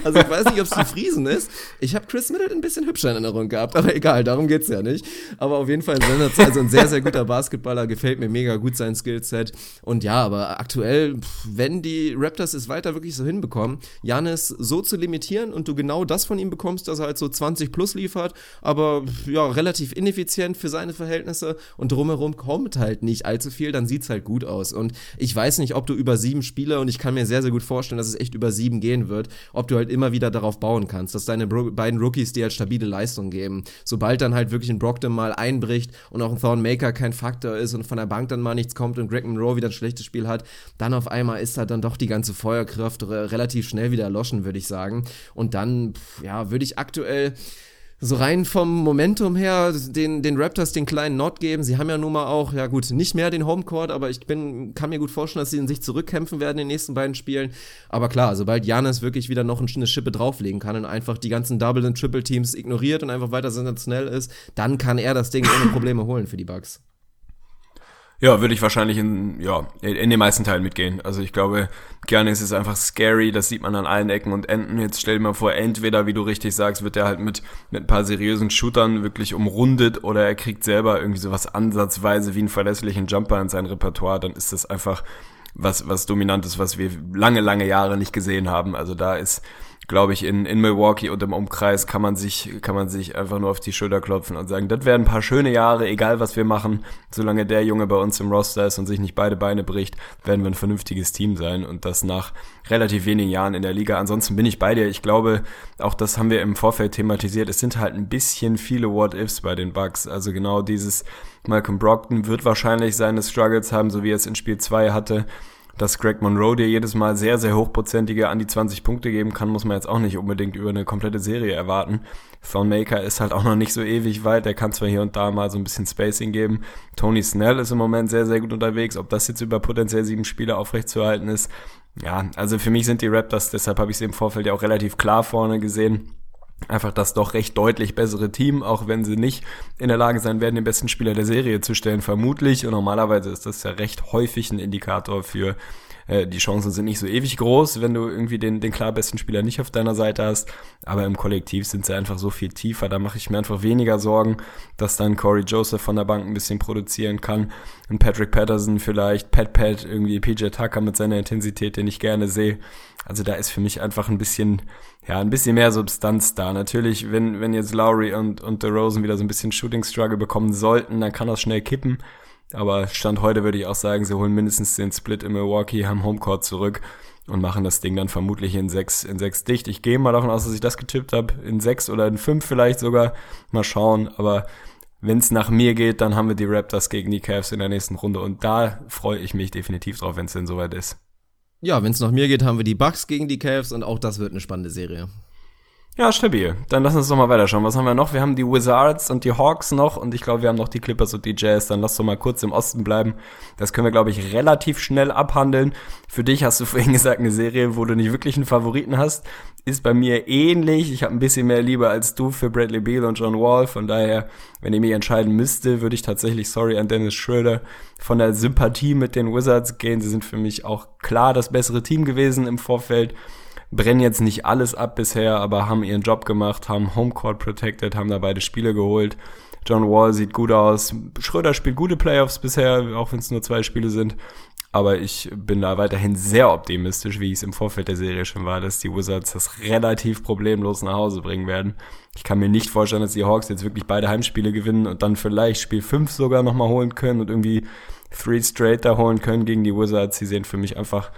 Also ich weiß nicht, ob es die Friesen ist. Ich habe Chris Middleton ein bisschen hübscher in Erinnerung gehabt, aber egal, darum geht's ja nicht. Aber auf jeden Fall also ein sehr, sehr guter Basketballer, gefällt mir mega gut sein Skillset. Und ja, aber aktuell, wenn die Raptors es weiter wirklich so hinbekommen, Janis so zu limitieren und du genau das von ihm bekommst, dass er halt so 20 plus liefert, aber ja, relativ ineffizient für seine Verhältnisse und drumherum kommt halt nicht allzu viel, dann sieht's halt gut aus. Und ich weiß nicht, ob du über sieben Spiele, und ich kann mir sehr, sehr gut vorstellen, dass es echt über sieben gehen wird, ob du halt immer wieder darauf bauen kannst, dass deine Bro beiden Rookies dir halt stabile Leistung geben. Sobald dann halt wirklich ein Brockton mal einbricht und auch ein Thornmaker kein Faktor ist und von der Bank dann mal nichts kommt und Greg Monroe wieder ein schlechtes Spiel hat, dann auf einmal ist halt dann doch die ganze Feuerkraft relativ schnell wieder erloschen, würde ich sagen. Und dann, ja, würde ich aktuell so rein vom Momentum her den, den Raptors den kleinen Nod geben. Sie haben ja nun mal auch, ja gut, nicht mehr den Homecourt, aber ich bin, kann mir gut vorstellen, dass sie in sich zurückkämpfen werden in den nächsten beiden Spielen. Aber klar, sobald Janis wirklich wieder noch eine Schippe drauflegen kann und einfach die ganzen Double- und Triple-Teams ignoriert und einfach weiter sensationell ist, dann kann er das Ding ohne Probleme holen für die Bugs. Ja, würde ich wahrscheinlich in, ja, in den meisten Teilen mitgehen. Also ich glaube, Giannis ist einfach scary, das sieht man an allen Ecken und Enden. Jetzt stell dir mal vor, entweder, wie du richtig sagst, wird er halt mit, mit ein paar seriösen Shootern wirklich umrundet oder er kriegt selber irgendwie sowas ansatzweise wie einen verlässlichen Jumper in sein Repertoire, dann ist das einfach was, was Dominantes, was wir lange, lange Jahre nicht gesehen haben. Also da ist glaube ich, in, in Milwaukee und im Umkreis kann man sich, kann man sich einfach nur auf die Schulter klopfen und sagen, das werden ein paar schöne Jahre, egal was wir machen, solange der Junge bei uns im Roster ist und sich nicht beide Beine bricht, werden wir ein vernünftiges Team sein und das nach relativ wenigen Jahren in der Liga. Ansonsten bin ich bei dir. Ich glaube, auch das haben wir im Vorfeld thematisiert. Es sind halt ein bisschen viele What-Ifs bei den Bucks. Also genau dieses Malcolm Brockton wird wahrscheinlich seine Struggles haben, so wie er es in Spiel 2 hatte dass Greg Monroe dir jedes Mal sehr, sehr hochprozentige an die 20 Punkte geben kann, muss man jetzt auch nicht unbedingt über eine komplette Serie erwarten. Thornmaker ist halt auch noch nicht so ewig weit, der kann zwar hier und da mal so ein bisschen Spacing geben. Tony Snell ist im Moment sehr, sehr gut unterwegs. Ob das jetzt über potenziell sieben Spiele aufrechtzuerhalten ist, ja, also für mich sind die Raptors, deshalb habe ich sie im Vorfeld ja auch relativ klar vorne gesehen einfach das doch recht deutlich bessere Team, auch wenn sie nicht in der Lage sein werden, den besten Spieler der Serie zu stellen, vermutlich. Und normalerweise ist das ja recht häufig ein Indikator für äh, die Chancen sind nicht so ewig groß, wenn du irgendwie den, den klar besten Spieler nicht auf deiner Seite hast. Aber im Kollektiv sind sie einfach so viel tiefer. Da mache ich mir einfach weniger Sorgen, dass dann Corey Joseph von der Bank ein bisschen produzieren kann. Und Patrick Patterson vielleicht, Pat Pat, irgendwie PJ Tucker mit seiner Intensität, den ich gerne sehe. Also da ist für mich einfach ein bisschen, ja, ein bisschen mehr Substanz da. Natürlich, wenn, wenn jetzt Lowry und, und DeRozan wieder so ein bisschen Shooting Struggle bekommen sollten, dann kann das schnell kippen. Aber Stand heute würde ich auch sagen, sie holen mindestens den Split in Milwaukee, haben Homecourt zurück und machen das Ding dann vermutlich in sechs, in sechs dicht. Ich gehe mal davon aus, dass ich das getippt habe. In sechs oder in fünf vielleicht sogar. Mal schauen. Aber wenn es nach mir geht, dann haben wir die Raptors gegen die Cavs in der nächsten Runde. Und da freue ich mich definitiv drauf, wenn es denn soweit ist. Ja, wenn es nach mir geht, haben wir die Bucks gegen die Cavs und auch das wird eine spannende Serie. Ja, stabil. Dann lass uns doch mal weiterschauen. Was haben wir noch? Wir haben die Wizards und die Hawks noch und ich glaube, wir haben noch die Clippers und die Jazz. Dann lass doch mal kurz im Osten bleiben. Das können wir, glaube ich, relativ schnell abhandeln. Für dich hast du vorhin gesagt, eine Serie, wo du nicht wirklich einen Favoriten hast. Ist bei mir ähnlich. Ich habe ein bisschen mehr Liebe als du für Bradley Beal und John Wall. Von daher, wenn ich mich entscheiden müsste, würde ich tatsächlich, sorry an Dennis Schröder, von der Sympathie mit den Wizards gehen. Sie sind für mich auch klar das bessere Team gewesen im Vorfeld brennen jetzt nicht alles ab bisher, aber haben ihren Job gemacht, haben Homecourt protected, haben da beide Spiele geholt. John Wall sieht gut aus. Schröder spielt gute Playoffs bisher, auch wenn es nur zwei Spiele sind. Aber ich bin da weiterhin sehr optimistisch, wie ich es im Vorfeld der Serie schon war, dass die Wizards das relativ problemlos nach Hause bringen werden. Ich kann mir nicht vorstellen, dass die Hawks jetzt wirklich beide Heimspiele gewinnen und dann vielleicht Spiel 5 sogar nochmal holen können und irgendwie Three Straight da holen können gegen die Wizards. Sie sehen für mich einfach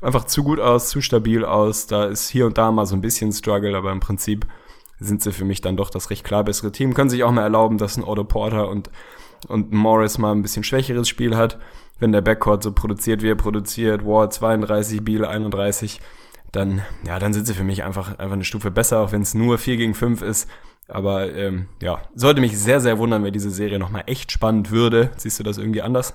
einfach zu gut aus, zu stabil aus. Da ist hier und da mal so ein bisschen Struggle, aber im Prinzip sind sie für mich dann doch das recht klar bessere Team. Können sich auch mal erlauben, dass ein Otto Porter und, und Morris mal ein bisschen schwächeres Spiel hat. wenn der Backcourt so produziert, wie er produziert, Ward 32, Beal 31, dann, ja, dann sind sie für mich einfach, einfach eine Stufe besser, auch wenn es nur 4 gegen 5 ist. Aber ähm, ja, sollte mich sehr, sehr wundern, wenn diese Serie nochmal echt spannend würde. Siehst du das irgendwie anders?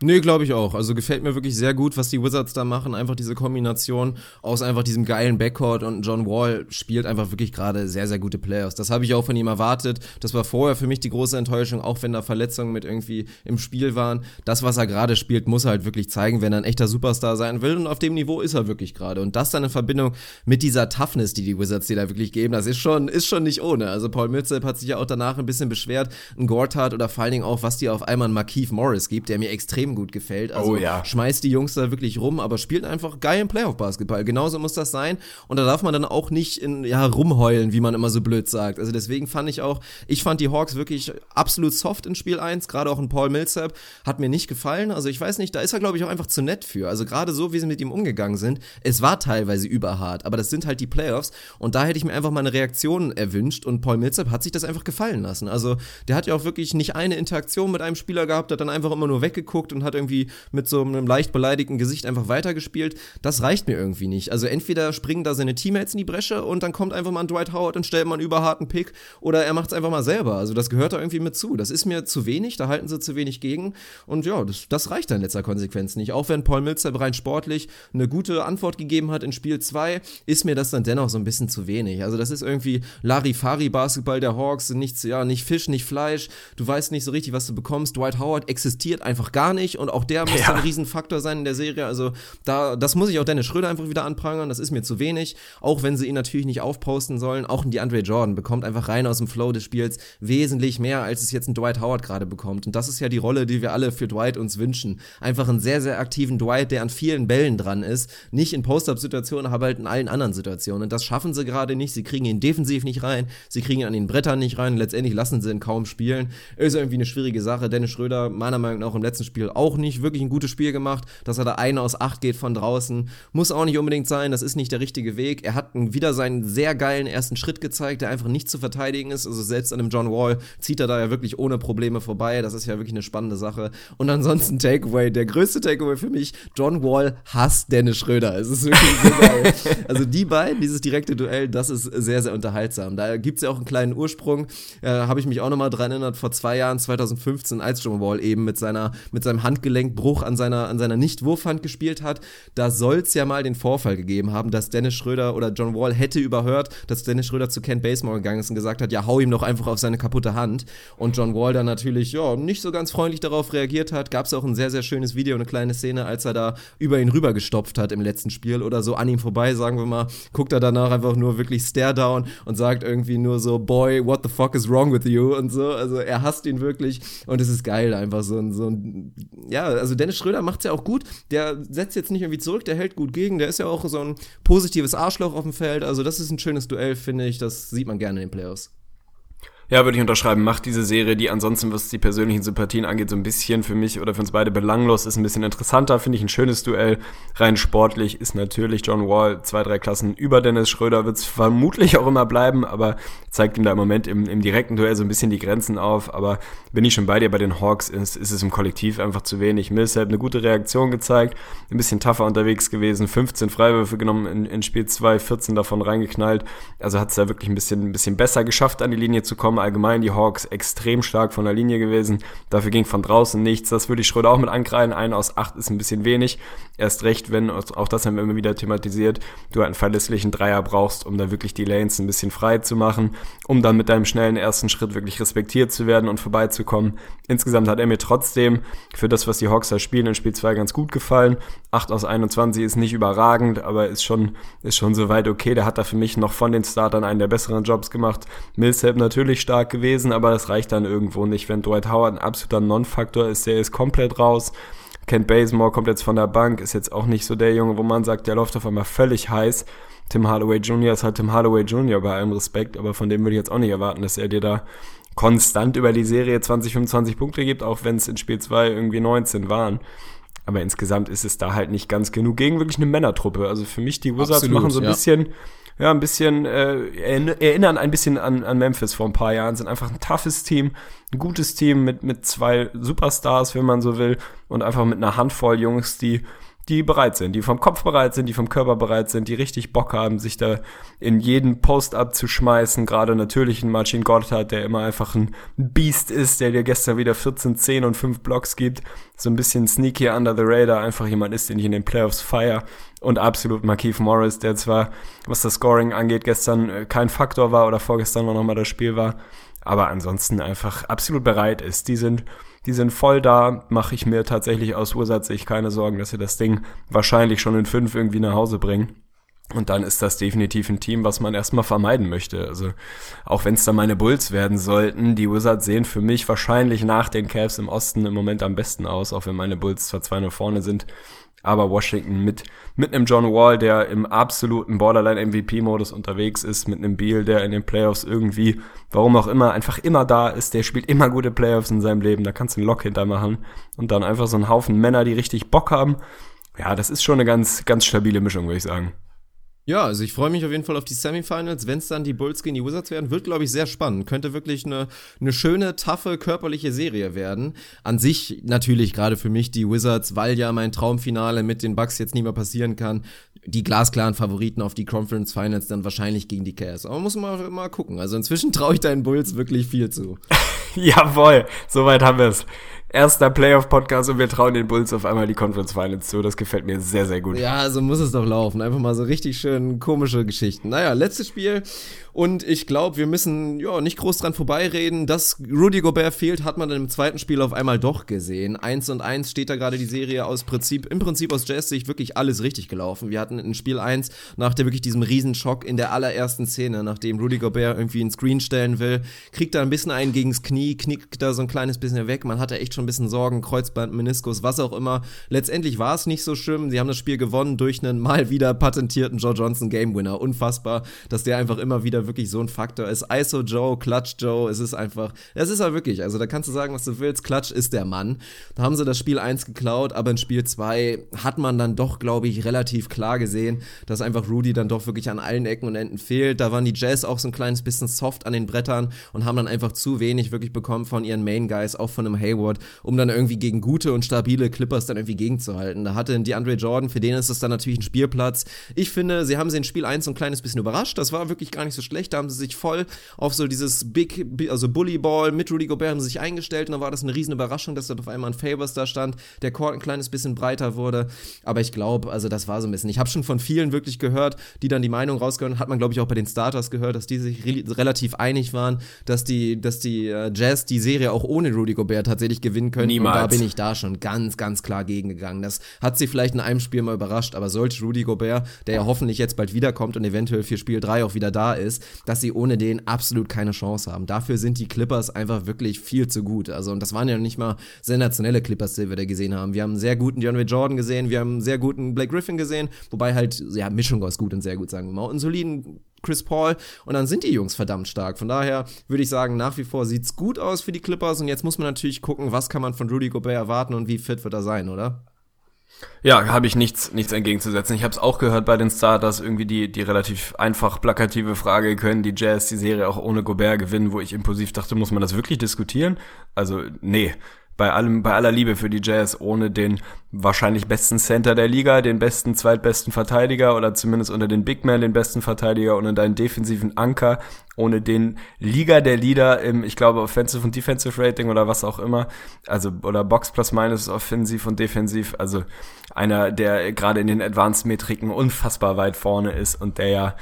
Nee, glaube ich auch. Also gefällt mir wirklich sehr gut, was die Wizards da machen. Einfach diese Kombination aus einfach diesem geilen Backcourt und John Wall spielt einfach wirklich gerade sehr, sehr gute Playoffs. Das habe ich auch von ihm erwartet. Das war vorher für mich die große Enttäuschung, auch wenn da Verletzungen mit irgendwie im Spiel waren. Das, was er gerade spielt, muss er halt wirklich zeigen, wenn er ein echter Superstar sein will. Und auf dem Niveau ist er wirklich gerade. Und das dann in Verbindung mit dieser Toughness, die die Wizards dir da wirklich geben, das ist schon, ist schon nicht ohne. Also Paul Millsap hat sich ja auch danach ein bisschen beschwert, ein Gortat oder vor allen Dingen auch, was dir auf einmal ein Markeith Morris gibt, der mir extrem extrem gut gefällt. Also oh, ja. schmeißt die Jungs da wirklich rum, aber spielt einfach geilen Playoff-Basketball. Genauso muss das sein. Und da darf man dann auch nicht in, ja, rumheulen, wie man immer so blöd sagt. Also deswegen fand ich auch, ich fand die Hawks wirklich absolut soft in Spiel 1, gerade auch in Paul Millsap, hat mir nicht gefallen. Also ich weiß nicht, da ist er, glaube ich, auch einfach zu nett für. Also gerade so, wie sie mit ihm umgegangen sind, es war teilweise überhart, aber das sind halt die Playoffs und da hätte ich mir einfach mal eine Reaktion erwünscht und Paul Millsap hat sich das einfach gefallen lassen. Also der hat ja auch wirklich nicht eine Interaktion mit einem Spieler gehabt, hat dann einfach immer nur weggeguckt und hat irgendwie mit so einem leicht beleidigten Gesicht einfach weitergespielt. Das reicht mir irgendwie nicht. Also entweder springen da seine Teammates in die Bresche und dann kommt einfach mal ein Dwight Howard und stellt mal einen überharten Pick oder er macht es einfach mal selber. Also das gehört da irgendwie mit zu. Das ist mir zu wenig, da halten sie zu wenig gegen und ja, das, das reicht dann in letzter Konsequenz nicht. Auch wenn Paul Millsap rein sportlich eine gute Antwort gegeben hat in Spiel 2, ist mir das dann dennoch so ein bisschen zu wenig. Also das ist irgendwie Larifari-Basketball der Hawks, nichts, ja, nicht Fisch, nicht Fleisch. Du weißt nicht so richtig, was du bekommst. Dwight Howard existiert einfach gar nicht und auch der muss ja. ein Riesenfaktor sein in der Serie. Also da, das muss ich auch Dennis Schröder einfach wieder anprangern. Das ist mir zu wenig. Auch wenn sie ihn natürlich nicht aufposten sollen. Auch ein DeAndre Jordan bekommt einfach rein aus dem Flow des Spiels wesentlich mehr, als es jetzt ein Dwight Howard gerade bekommt. Und das ist ja die Rolle, die wir alle für Dwight uns wünschen. Einfach einen sehr, sehr aktiven Dwight, der an vielen Bällen dran ist. Nicht in Post-Up-Situationen, aber halt in allen anderen Situationen. Und das schaffen sie gerade nicht. Sie kriegen ihn defensiv nicht rein. Sie kriegen ihn an den Brettern nicht rein. Letztendlich lassen sie ihn kaum spielen. Ist irgendwie eine schwierige Sache. Dennis Schröder, meiner Meinung nach, im letzten Spiel auch nicht wirklich ein gutes Spiel gemacht, dass er da eine aus acht geht von draußen. Muss auch nicht unbedingt sein, das ist nicht der richtige Weg. Er hat wieder seinen sehr geilen ersten Schritt gezeigt, der einfach nicht zu verteidigen ist. Also selbst an einem John Wall zieht er da ja wirklich ohne Probleme vorbei. Das ist ja wirklich eine spannende Sache. Und ansonsten Takeaway, der größte Takeaway für mich, John Wall hasst Dennis Schröder. Es ist wirklich so geil. Also die beiden, dieses direkte Duell, das ist sehr, sehr unterhaltsam. Da gibt es ja auch einen kleinen Ursprung. Äh, Habe ich mich auch nochmal dran erinnert, vor zwei Jahren, 2015, als John Wall eben mit seiner, mit seinem Handgelenkbruch an seiner, an seiner Nicht-Wurfhand gespielt hat, da soll es ja mal den Vorfall gegeben haben, dass Dennis Schröder oder John Wall hätte überhört, dass Dennis Schröder zu Kent Basemore gegangen ist und gesagt hat, ja, hau ihm doch einfach auf seine kaputte Hand. Und John Wall dann natürlich, ja, nicht so ganz freundlich darauf reagiert hat. Gab es auch ein sehr, sehr schönes Video, eine kleine Szene, als er da über ihn rübergestopft hat im letzten Spiel oder so an ihm vorbei, sagen wir mal, guckt er danach einfach nur wirklich stare down und sagt irgendwie nur so, boy, what the fuck is wrong with you und so. Also er hasst ihn wirklich und es ist geil, einfach so ein, so ein, ja, also Dennis Schröder macht's ja auch gut. Der setzt jetzt nicht irgendwie zurück, der hält gut gegen. Der ist ja auch so ein positives Arschloch auf dem Feld. Also das ist ein schönes Duell, finde ich. Das sieht man gerne in den Playoffs. Ja, würde ich unterschreiben. Macht diese Serie, die ansonsten, was die persönlichen Sympathien angeht, so ein bisschen für mich oder für uns beide belanglos, ist ein bisschen interessanter. Finde ich ein schönes Duell. Rein sportlich ist natürlich John Wall zwei, drei Klassen über Dennis Schröder. Wird es vermutlich auch immer bleiben, aber zeigt ihm da im Moment im, im direkten Duell so ein bisschen die Grenzen auf. Aber bin ich schon bei dir bei den Hawks, ist, ist es im Kollektiv einfach zu wenig. Millsap eine gute Reaktion gezeigt, ein bisschen tougher unterwegs gewesen, 15 Freiwürfe genommen in, in Spiel 2, 14 davon reingeknallt. Also hat es da wirklich ein bisschen, ein bisschen besser geschafft, an die Linie zu kommen allgemein die Hawks extrem stark von der Linie gewesen. Dafür ging von draußen nichts. Das würde ich Schröder auch mit ankreiden. Ein aus acht ist ein bisschen wenig. Erst recht, wenn, auch das haben wir immer wieder thematisiert, du einen verlässlichen Dreier brauchst, um da wirklich die Lanes ein bisschen frei zu machen, um dann mit deinem schnellen ersten Schritt wirklich respektiert zu werden und vorbeizukommen. Insgesamt hat er mir trotzdem für das, was die Hawks da spielen, in Spiel 2 ganz gut gefallen. 8 aus 21 ist nicht überragend, aber ist schon, ist schon soweit okay. Der hat da für mich noch von den Startern einen der besseren Jobs gemacht. Millsap natürlich stark gewesen, aber das reicht dann irgendwo nicht. Wenn Dwight Howard ein absoluter Non-Faktor ist, der ist komplett raus. Kent Bazemore kommt jetzt von der Bank, ist jetzt auch nicht so der Junge, wo man sagt, der läuft auf einmal völlig heiß. Tim Hardaway Jr. ist halt Tim Hardaway Jr. bei allem Respekt, aber von dem würde ich jetzt auch nicht erwarten, dass er dir da konstant über die Serie 20, 25 Punkte gibt, auch wenn es in Spiel 2 irgendwie 19 waren. Aber insgesamt ist es da halt nicht ganz genug gegen wirklich eine Männertruppe. Also für mich, die Wizards Absolut, machen so ein ja. bisschen ja, ein bisschen, äh, erinnern ein bisschen an, an Memphis vor ein paar Jahren, sind einfach ein toughes Team, ein gutes Team mit, mit zwei Superstars, wenn man so will, und einfach mit einer Handvoll Jungs, die die bereit sind, die vom Kopf bereit sind, die vom Körper bereit sind, die richtig Bock haben, sich da in jeden Post abzuschmeißen. Gerade natürlich ein Marcin Gotthard, der immer einfach ein Beast ist, der dir gestern wieder 14, 10 und 5 Blocks gibt. So ein bisschen sneaky under the radar, einfach jemand ist, den ich in den Playoffs feier. Und absolut Markeith Morris, der zwar, was das Scoring angeht, gestern äh, kein Faktor war oder vorgestern noch mal das Spiel war, aber ansonsten einfach absolut bereit ist. Die sind die sind voll da, mache ich mir tatsächlich aus Ursatzsicht keine Sorgen, dass sie das Ding wahrscheinlich schon in fünf irgendwie nach Hause bringen. Und dann ist das definitiv ein Team, was man erstmal vermeiden möchte. Also auch wenn es da meine Bulls werden sollten, die Wizards sehen für mich wahrscheinlich nach den Cavs im Osten im Moment am besten aus, auch wenn meine Bulls zwar 2-0 vorne sind. Aber Washington mit, mit einem John Wall, der im absoluten Borderline-MVP-Modus unterwegs ist, mit einem Beal, der in den Playoffs irgendwie, warum auch immer, einfach immer da ist, der spielt immer gute Playoffs in seinem Leben, da kannst du einen Lock hintermachen. Und dann einfach so einen Haufen Männer, die richtig Bock haben. Ja, das ist schon eine ganz, ganz stabile Mischung, würde ich sagen. Ja, also ich freue mich auf jeden Fall auf die Semifinals. Wenn es dann die Bulls gegen die Wizards werden, wird, glaube ich, sehr spannend. Könnte wirklich eine, eine schöne, taffe, körperliche Serie werden. An sich natürlich gerade für mich die Wizards, weil ja mein Traumfinale mit den Bucks jetzt nicht mehr passieren kann. Die glasklaren Favoriten auf die Conference Finals dann wahrscheinlich gegen die Cavs. Aber muss man mal gucken. Also inzwischen traue ich deinen Bulls wirklich viel zu. Jawohl, soweit haben wir es erster Playoff-Podcast und wir trauen den Bulls auf einmal die Conference Finals zu. Das gefällt mir sehr, sehr gut. Ja, so muss es doch laufen. Einfach mal so richtig schön komische Geschichten. Naja, letztes Spiel. Und ich glaube, wir müssen ja nicht groß dran vorbeireden. Dass Rudy Gobert fehlt, hat man dann im zweiten Spiel auf einmal doch gesehen. Eins und eins steht da gerade die Serie aus Prinzip, im Prinzip aus Jazz-Sicht wirklich alles richtig gelaufen. Wir hatten in Spiel eins nach der wirklich diesem Riesenschock in der allerersten Szene, nachdem Rudy Gobert irgendwie einen Screen stellen will, kriegt er ein bisschen einen gegens Knie, knickt da so ein kleines bisschen weg. Man hatte echt schon ein bisschen Sorgen, Kreuzband, Meniskus, was auch immer. Letztendlich war es nicht so schlimm. Sie haben das Spiel gewonnen durch einen mal wieder patentierten Joe Johnson Game Winner. Unfassbar, dass der einfach immer wieder wirklich so ein Faktor ist. ISO Joe, Clutch Joe, es ist einfach, es ist halt wirklich, also da kannst du sagen, was du willst, Clutch ist der Mann. Da haben sie das Spiel 1 geklaut, aber in Spiel 2 hat man dann doch, glaube ich, relativ klar gesehen, dass einfach Rudy dann doch wirklich an allen Ecken und Enden fehlt. Da waren die Jazz auch so ein kleines bisschen soft an den Brettern und haben dann einfach zu wenig wirklich bekommen von ihren Main Guys, auch von einem Hayward um dann irgendwie gegen gute und stabile Clippers dann irgendwie gegenzuhalten. Da hatte die Andre Jordan, für den ist es dann natürlich ein Spielplatz. Ich finde, sie haben sie in Spiel 1 so ein kleines bisschen überrascht. Das war wirklich gar nicht so schlecht. Da haben sie sich voll auf so dieses Big, also Bully Ball mit Rudy Gobert haben sie sich eingestellt und dann war das eine riesen Überraschung, dass da auf einmal ein Favors da stand, der Court ein kleines bisschen breiter wurde. Aber ich glaube, also das war so ein bisschen. Ich habe schon von vielen wirklich gehört, die dann die Meinung rausgehört, hat man glaube ich auch bei den Starters gehört, dass die sich re relativ einig waren, dass die, dass die äh, Jazz die Serie auch ohne Rudy Gobert tatsächlich gewinnen können. Niemals. Und da bin ich da schon ganz, ganz klar gegengegangen. Das hat sie vielleicht in einem Spiel mal überrascht, aber sollte Rudy Gobert, der ja hoffentlich jetzt bald wiederkommt und eventuell für Spiel 3 auch wieder da ist, dass sie ohne den absolut keine Chance haben. Dafür sind die Clippers einfach wirklich viel zu gut. Also, und das waren ja nicht mal sensationelle Clippers, die wir da gesehen haben. Wir haben einen sehr guten DeAndre Jordan gesehen, wir haben einen sehr guten Blake Griffin gesehen, wobei halt, ja, Mischung aus gut und sehr gut, sagen wir mal. Und einen soliden Chris Paul und dann sind die Jungs verdammt stark. Von daher würde ich sagen, nach wie vor sieht's gut aus für die Clippers und jetzt muss man natürlich gucken, was kann man von Rudy Gobert erwarten und wie fit wird er sein, oder? Ja, habe ich nichts, nichts entgegenzusetzen. Ich habe es auch gehört bei den Starters, irgendwie die, die relativ einfach plakative Frage, können die Jazz die Serie auch ohne Gobert gewinnen, wo ich impulsiv dachte, muss man das wirklich diskutieren? Also, nee, bei allem, bei aller Liebe für die Jazz, ohne den wahrscheinlich besten Center der Liga, den besten, zweitbesten Verteidiger oder zumindest unter den Big Men den besten Verteidiger, ohne deinen defensiven Anker, ohne den Liga der Leader im, ich glaube, Offensive und Defensive Rating oder was auch immer, also, oder Box plus minus offensiv und defensiv, also einer, der gerade in den Advanced Metriken unfassbar weit vorne ist und der ja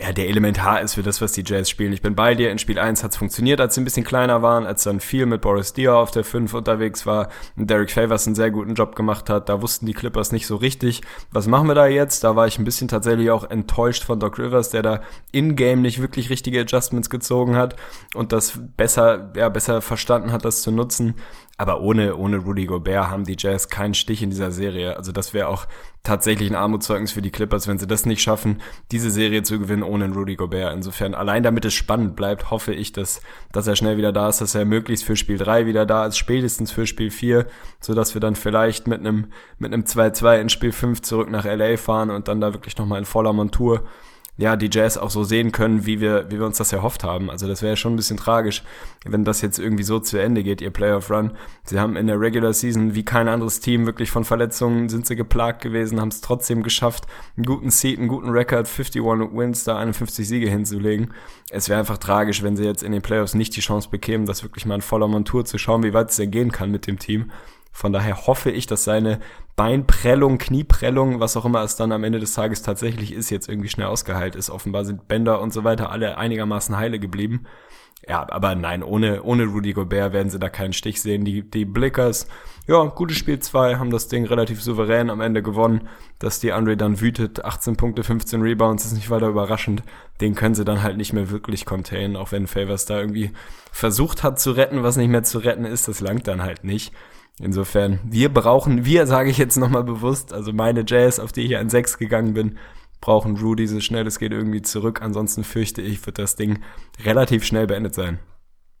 ja, der elementar ist für das, was die Jazz spielen. Ich bin bei dir. In Spiel 1 hat es funktioniert, als sie ein bisschen kleiner waren, als dann viel mit Boris Diaw auf der 5 unterwegs war und Derek Favors einen sehr guten Job gemacht hat. Da wussten die Clippers nicht so richtig, was machen wir da jetzt? Da war ich ein bisschen tatsächlich auch enttäuscht von Doc Rivers, der da in-game nicht wirklich richtige Adjustments gezogen hat und das besser, ja, besser verstanden hat, das zu nutzen. Aber ohne, ohne Rudy Gobert haben die Jazz keinen Stich in dieser Serie. Also das wäre auch tatsächlich ein Armutszeugnis für die Clippers, wenn sie das nicht schaffen, diese Serie zu gewinnen ohne Rudy Gobert. Insofern, allein damit es spannend bleibt, hoffe ich, dass, dass er schnell wieder da ist, dass er möglichst für Spiel 3 wieder da ist, spätestens für Spiel 4, sodass wir dann vielleicht mit einem, mit einem 2-2 in Spiel 5 zurück nach LA fahren und dann da wirklich nochmal in voller Montur ja, die Jazz auch so sehen können, wie wir, wie wir uns das erhofft haben. Also das wäre schon ein bisschen tragisch, wenn das jetzt irgendwie so zu Ende geht, ihr Playoff Run. Sie haben in der Regular Season wie kein anderes Team wirklich von Verletzungen sind sie geplagt gewesen, haben es trotzdem geschafft, einen guten Seat, einen guten Record, 51 Wins, da 51 Siege hinzulegen. Es wäre einfach tragisch, wenn sie jetzt in den Playoffs nicht die Chance bekämen, das wirklich mal in voller Montur zu schauen, wie weit es denn gehen kann mit dem Team. Von daher hoffe ich, dass seine Beinprellung, Knieprellung, was auch immer es dann am Ende des Tages tatsächlich ist, jetzt irgendwie schnell ausgeheilt ist. Offenbar sind Bänder und so weiter alle einigermaßen heile geblieben. Ja, aber nein, ohne, ohne Rudy Gobert werden sie da keinen Stich sehen. Die, die Blickers, ja, gutes Spiel 2, haben das Ding relativ souverän am Ende gewonnen. Dass die Andre dann wütet, 18 Punkte, 15 Rebounds, ist nicht weiter überraschend. Den können sie dann halt nicht mehr wirklich containen, auch wenn Favors da irgendwie versucht hat zu retten, was nicht mehr zu retten ist, das langt dann halt nicht. Insofern, wir brauchen, wir sage ich jetzt nochmal bewusst, also meine Jazz, auf die ich an 6 gegangen bin, brauchen Rudy so schnell es geht irgendwie zurück. Ansonsten fürchte ich, wird das Ding relativ schnell beendet sein.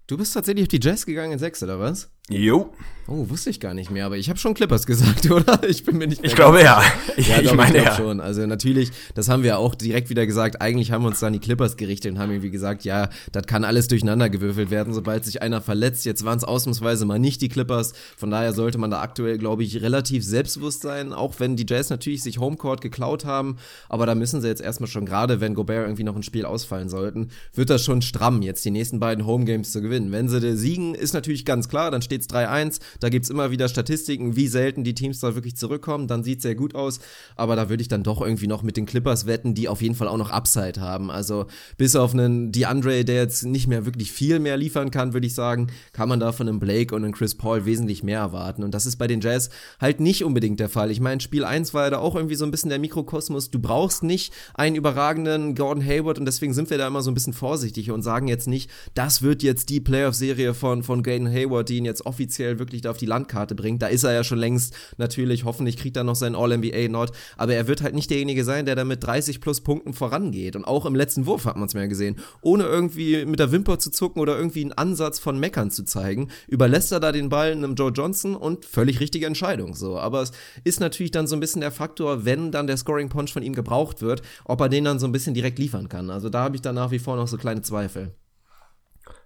Du bist tatsächlich auf die Jazz gegangen in 6, oder was? Jo. Oh, wusste ich gar nicht mehr, aber ich habe schon Clippers gesagt, oder? Ich bin mir nicht mehr Ich glaube ja. Ich, ja, ich meine ich ja. schon. Also natürlich, das haben wir auch direkt wieder gesagt. Eigentlich haben wir uns dann die Clippers gerichtet und haben irgendwie gesagt, ja, das kann alles durcheinander gewürfelt werden, sobald sich einer verletzt. Jetzt waren es ausnahmsweise mal nicht die Clippers. Von daher sollte man da aktuell, glaube ich, relativ selbstbewusst sein, auch wenn die Jazz natürlich sich Homecourt geklaut haben. Aber da müssen sie jetzt erstmal schon, gerade wenn Gobert irgendwie noch ein Spiel ausfallen sollten, wird das schon stramm, jetzt die nächsten beiden Homegames zu gewinnen. Wenn sie siegen, ist natürlich ganz klar, dann steht es 3-1. Da gibt's immer wieder Statistiken, wie selten die Teams da wirklich zurückkommen. Dann sieht's sehr gut aus. Aber da würde ich dann doch irgendwie noch mit den Clippers wetten, die auf jeden Fall auch noch Upside haben. Also bis auf einen DeAndre, der jetzt nicht mehr wirklich viel mehr liefern kann, würde ich sagen, kann man da von einem Blake und einem Chris Paul wesentlich mehr erwarten. Und das ist bei den Jazz halt nicht unbedingt der Fall. Ich meine, Spiel 1 war ja da auch irgendwie so ein bisschen der Mikrokosmos. Du brauchst nicht einen überragenden Gordon Hayward und deswegen sind wir da immer so ein bisschen vorsichtig und sagen jetzt nicht, das wird jetzt die Playoff-Serie von, von Gordon Hayward, die ihn jetzt offiziell wirklich da auf die Landkarte bringt. Da ist er ja schon längst natürlich. Hoffentlich kriegt er noch seinen All-NBA-Not. Aber er wird halt nicht derjenige sein, der da mit 30 plus Punkten vorangeht. Und auch im letzten Wurf hat man es mehr gesehen. Ohne irgendwie mit der Wimper zu zucken oder irgendwie einen Ansatz von Meckern zu zeigen, überlässt er da den Ball einem Joe Johnson und völlig richtige Entscheidung. So. Aber es ist natürlich dann so ein bisschen der Faktor, wenn dann der Scoring Punch von ihm gebraucht wird, ob er den dann so ein bisschen direkt liefern kann. Also da habe ich dann nach wie vor noch so kleine Zweifel.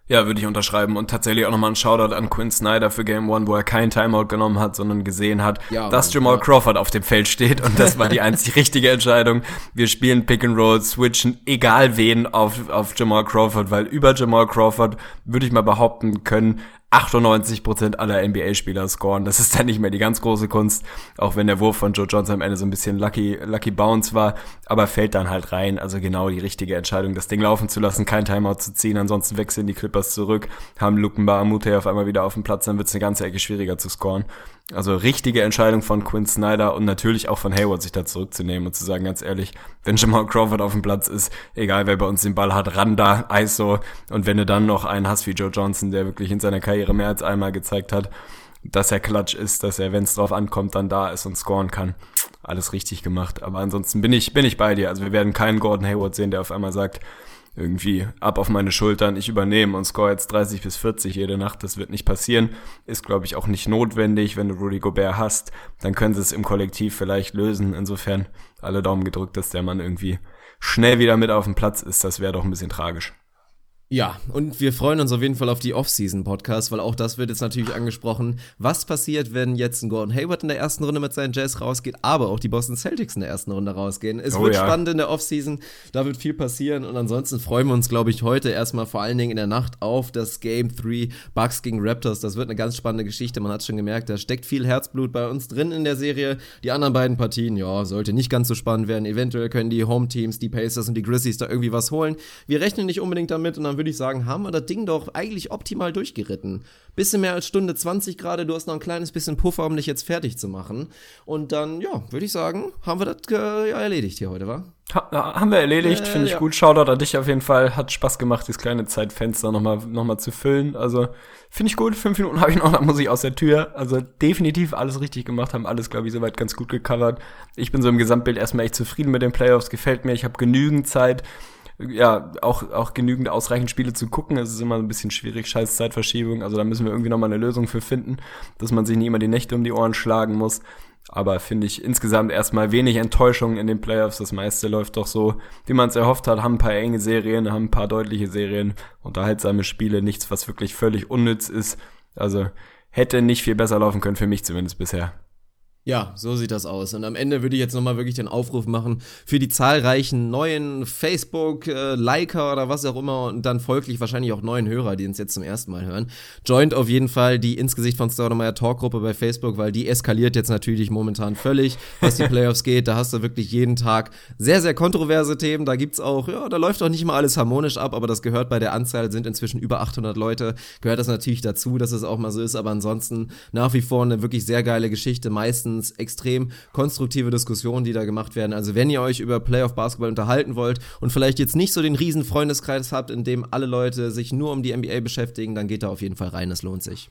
Ja, würde ich unterschreiben. Und tatsächlich auch nochmal ein Shoutout an Quinn Snyder für Game One, wo er keinen Timeout genommen hat, sondern gesehen hat, Ja, dass Jamal ja. Crawford auf dem Feld steht. Und das war die einzig richtige Entscheidung. Wir spielen Pick and Roll, switchen egal wen auf, auf Jamal Crawford, weil über Jamal Crawford würde ich mal behaupten können, 98% aller NBA-Spieler scoren. Das ist dann nicht mehr die ganz große Kunst, auch wenn der Wurf von Joe Johnson am Ende so ein bisschen lucky, lucky bounce war, aber fällt dann halt rein. Also genau die richtige Entscheidung, das Ding laufen zu lassen, kein Timeout zu ziehen, ansonsten wechseln die Clippers zurück, haben Luke Mbamute auf einmal wieder auf dem Platz, dann wird es eine ganze Ecke schwieriger zu scoren. Also richtige Entscheidung von Quinn Snyder und natürlich auch von Hayward, sich da zurückzunehmen und zu sagen, ganz ehrlich, wenn Jamal Crawford auf dem Platz ist, egal wer bei uns den Ball hat, ran da, ISO. Und wenn du dann noch einen hast wie Joe Johnson, der wirklich in seiner Karriere mehr als einmal gezeigt hat, dass er klatsch ist, dass er, wenn es drauf ankommt, dann da ist und scoren kann. Alles richtig gemacht. Aber ansonsten bin ich, bin ich bei dir. Also wir werden keinen Gordon Hayward sehen, der auf einmal sagt, irgendwie ab auf meine Schultern, ich übernehme und score jetzt 30 bis 40 jede Nacht. Das wird nicht passieren. Ist, glaube ich, auch nicht notwendig. Wenn du Rudy Gobert hast, dann können sie es im Kollektiv vielleicht lösen. Insofern alle Daumen gedrückt, dass der Mann irgendwie schnell wieder mit auf dem Platz ist. Das wäre doch ein bisschen tragisch. Ja, und wir freuen uns auf jeden Fall auf die Off-Season-Podcasts, weil auch das wird jetzt natürlich angesprochen. Was passiert, wenn jetzt ein Gordon Hayward in der ersten Runde mit seinen Jazz rausgeht, aber auch die Boston Celtics in der ersten Runde rausgehen? Es Oh wird ja. spannend in der Off-Season, da wird viel passieren und ansonsten freuen wir uns, glaube ich, heute erstmal vor allen Dingen in der Nacht auf das Game 3 Bucks gegen Raptors. Das wird eine ganz spannende Geschichte, man hat schon gemerkt, da steckt viel Herzblut bei uns drin in der Serie. Die anderen beiden Partien, ja, sollte nicht ganz so spannend werden. Eventuell können die Home-Teams, die Pacers und die Grizzlies da irgendwie was holen. Wir rechnen nicht unbedingt damit und dann würde ich sagen, haben wir das Ding doch eigentlich optimal durchgeritten. Bisschen mehr als Stunde 20 gerade, du hast noch ein kleines bisschen Puffer, um dich jetzt fertig zu machen. Und dann, ja, würde ich sagen, haben wir das äh, ja, erledigt hier heute, wa? Ha, haben wir erledigt, Äh, finde ich ja. gut. Shoutout an dich auf jeden Fall. Hat Spaß gemacht, dieses kleine Zeitfenster nochmal noch mal zu füllen. Also finde ich gut. Fünf Minuten habe ich noch, dann muss ich aus der Tür. Also definitiv alles richtig gemacht, haben alles, glaube ich, soweit ganz gut gecovert. Ich bin so im Gesamtbild erstmal echt zufrieden mit den Playoffs. Gefällt mir. Ich habe genügend Zeit. Ja, auch, auch genügend ausreichend Spiele zu gucken. Es ist immer ein bisschen schwierig, scheiß Zeitverschiebung. Also da müssen wir irgendwie nochmal eine Lösung für finden, dass man sich nie immer die Nächte um die Ohren schlagen muss. Aber finde ich insgesamt erstmal wenig Enttäuschung in den Playoffs. Das meiste läuft doch so, wie man es erhofft hat. Haben ein paar enge Serien, haben ein paar deutliche Serien, unterhaltsame Spiele, nichts, was wirklich völlig unnütz ist. Also hätte nicht viel besser laufen können, für mich zumindest bisher. Ja, so sieht das aus. Und am Ende würde ich jetzt nochmal wirklich den Aufruf machen für die zahlreichen neuen Facebook-Liker äh, oder was auch immer und dann folglich wahrscheinlich auch neuen Hörer, die uns jetzt zum ersten Mal hören. Joint auf jeden Fall die insgesicht von Staudemeyer Talkgruppe bei Facebook, weil die eskaliert jetzt natürlich momentan völlig, was die Playoffs geht. Da hast du wirklich jeden Tag sehr, sehr kontroverse Themen. Da gibt's auch, ja, da läuft auch nicht mal alles harmonisch ab, aber das gehört bei der Anzahl, sind inzwischen über 800 Leute, gehört das natürlich dazu, dass es auch mal so ist. Aber ansonsten nach wie vor eine wirklich sehr geile Geschichte. Meistens meistens extrem konstruktive Diskussionen, die da gemacht werden. Also wenn ihr euch über Playoff Basketball unterhalten wollt und vielleicht jetzt nicht so den riesen Freundeskreis habt, in dem alle Leute sich nur um die NBA beschäftigen, dann geht da auf jeden Fall rein, es lohnt sich.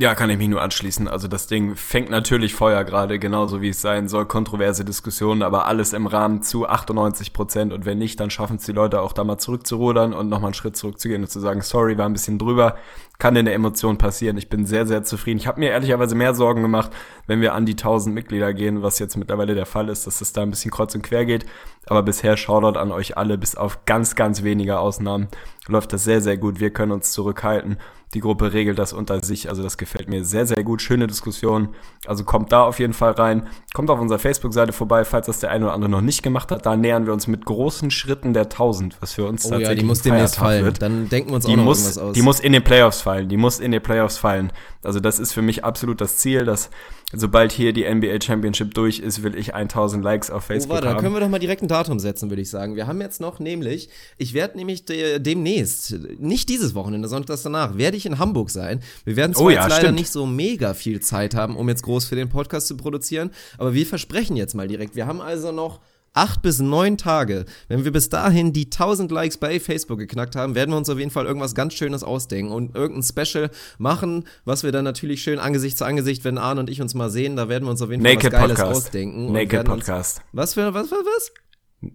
Ja, kann ich mich nur anschließen. Also das Ding fängt natürlich Feuer gerade, genauso wie es sein soll. Kontroverse Diskussionen, aber alles im Rahmen zu 98 Prozent. Und wenn nicht, dann schaffen es die Leute auch da mal zurückzurudern und nochmal einen Schritt zurückzugehen und zu sagen, sorry, war ein bisschen drüber. Kann in der Emotion passieren. Ich bin sehr, sehr zufrieden. Ich habe mir ehrlicherweise mehr Sorgen gemacht, wenn wir an die 1000 Mitglieder gehen, was jetzt mittlerweile der Fall ist, dass es da ein bisschen kreuz und quer geht. Aber bisher Shoutout an euch alle, bis auf ganz, ganz wenige Ausnahmen läuft das sehr, sehr gut. Wir können uns zurückhalten. Die Gruppe regelt das unter sich. Also das gefällt mir sehr, sehr gut. Schöne Diskussion. Also kommt da auf jeden Fall rein. Kommt auf unserer Facebook-Seite vorbei, falls das der eine oder andere noch nicht gemacht hat. Da nähern wir uns mit großen Schritten der 1000, was für uns oh, tatsächlich ja, die muss demnächst fallen. Wird. Dann denken wir uns die auch noch muss, irgendwas aus. Die muss in den Playoffs fallen. Die muss in den Playoffs fallen. Also das ist für mich absolut das Ziel, dass sobald hier die NBA Championship durch ist, will ich 1000 Likes auf Facebook oh, warte, haben. Da können wir doch mal direkt ein Datum setzen, würde ich sagen. Wir haben jetzt noch nämlich, ich werde nämlich de demnächst, nicht dieses Wochenende, sondern das danach, werde ich in Hamburg sein. Wir werden zwar Oh ja, jetzt leider stimmt. nicht so mega viel Zeit haben, um jetzt groß für den Podcast zu produzieren, aber wir versprechen jetzt mal direkt. Wir haben also noch acht bis neun Tage. Wenn wir bis dahin die 1000 Likes bei Facebook geknackt haben, werden wir uns auf jeden Fall irgendwas ganz Schönes ausdenken und irgendein Special machen, was wir dann natürlich schön Angesicht zu Angesicht, wenn Arne und ich uns mal sehen, da werden wir uns auf jeden Fall Naked was Geiles Podcast. ausdenken. Naked werden uns- Podcast. Was für, was, was, was?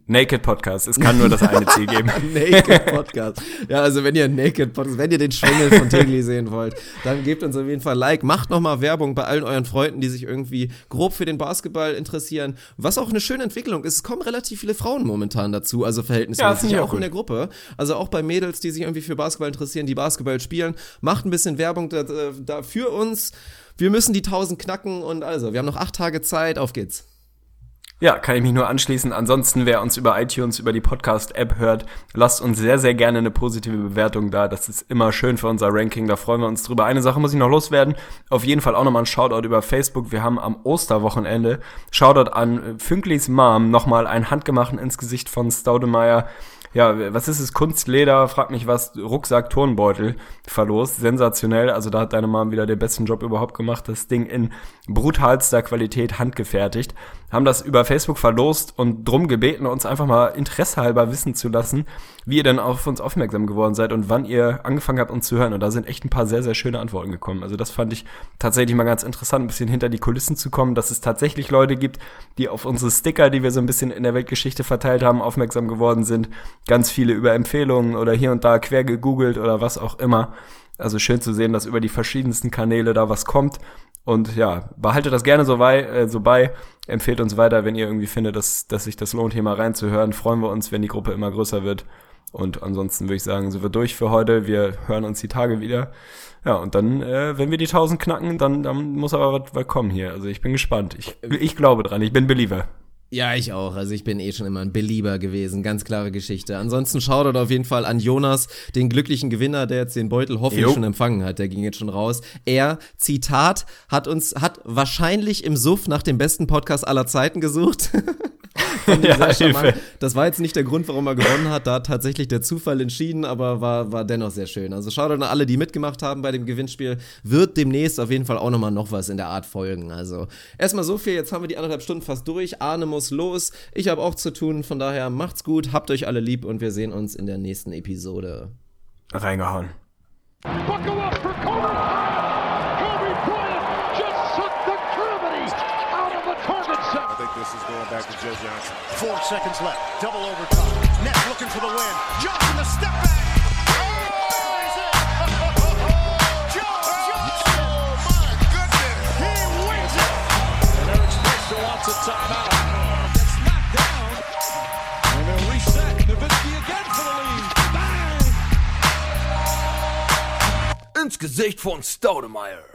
Naked Podcast. Es kann nur das eine Ziel geben. Naked Podcast. Ja, also wenn ihr Naked Podcast, wenn ihr den Schwengel von Tegli sehen wollt, dann gebt uns auf jeden Fall Like. Macht nochmal Werbung bei allen euren Freunden, die sich irgendwie grob für den Basketball interessieren. Was auch eine schöne Entwicklung ist. Es kommen relativ viele Frauen momentan dazu, also Ja, verhältnismäßig ich auch auch in der Gruppe. Also auch bei Mädels, die sich irgendwie für Basketball interessieren, die Basketball spielen. Macht ein bisschen Werbung da, da für uns. Wir müssen die 1000 knacken und also, wir haben noch acht Tage Zeit. Auf geht's. Ja, kann ich mich nur anschließen. Ansonsten, wer uns über iTunes, über die Podcast-App hört, lasst uns sehr, sehr gerne eine positive Bewertung da. Das ist immer schön für unser Ranking. Da freuen wir uns drüber. Eine Sache muss ich noch loswerden. Auf jeden Fall auch nochmal ein Shoutout über Facebook. Wir haben am Osterwochenende Shoutout an Fünklis Mom nochmal einen handgemachten ins Gesicht von Staudemeyer. Ja, was ist es? Kunstleder, frag mich was, Rucksack, Turnbeutel verlost. Sensationell. Also da hat deine Mom wieder den besten Job überhaupt gemacht. Das Ding in brutalster Qualität handgefertigt. Haben das über Facebook verlost und drum gebeten, uns einfach mal interessehalber wissen zu lassen, wie ihr denn auf uns aufmerksam geworden seid und wann ihr angefangen habt, uns zu hören. Und da sind echt ein paar sehr, sehr schöne Antworten gekommen. Also das fand ich tatsächlich mal ganz interessant, ein bisschen hinter die Kulissen zu kommen, dass es tatsächlich Leute gibt, die auf unsere Sticker, die wir so ein bisschen in der Weltgeschichte verteilt haben, aufmerksam geworden sind. Ganz viele über Empfehlungen oder hier und da quer gegoogelt oder was auch immer. Also schön zu sehen, dass über die verschiedensten Kanäle da was kommt. Und ja, behaltet das gerne so bei, äh, so bei. Empfehlt uns weiter, wenn ihr irgendwie findet, dass, dass sich das lohnt, hier mal reinzuhören. Freuen wir uns, wenn die Gruppe immer größer wird. Und ansonsten würde ich sagen, sind wir durch für heute. Wir hören uns die Tage wieder. Ja, und dann, äh, wenn wir die 1000 knacken, dann, dann muss aber was, was kommen hier. Also ich bin gespannt. Ich, ich glaube dran. Ich bin Believer. Ja, ich auch. Also ich bin eh schon immer ein Belieber gewesen. Ganz klare Geschichte. Ansonsten Shoutout auf jeden Fall an Jonas, den glücklichen Gewinner, der jetzt den Beutel hoffentlich Jo. schon empfangen hat. Der ging jetzt schon raus. Er, Zitat, hat uns, hat wahrscheinlich im Suff nach dem besten Podcast aller Zeiten gesucht. Ja. Das war jetzt nicht der Grund, warum er gewonnen hat. Da hat tatsächlich der Zufall entschieden, aber war, war dennoch sehr schön. Also Shoutout an alle, die mitgemacht haben bei dem Gewinnspiel. Wird demnächst auf jeden Fall auch nochmal noch was in der Art folgen. Also erstmal so viel. Jetzt haben wir die anderthalb Stunden fast durch. Arne muss los. Ich habe auch zu tun. Von daher macht's gut. Habt euch alle lieb und wir sehen uns in der nächsten Episode. Reingehauen. Buckle up for Kobe Bryant. Kobe Bryant just sucked the gravity out of the target I set. think this is going back to Joe Johnson. Four seconds left. Double overtime. Nets looking for the win. Johnson the step back. Oh, ins Gesicht von Staudemeyer.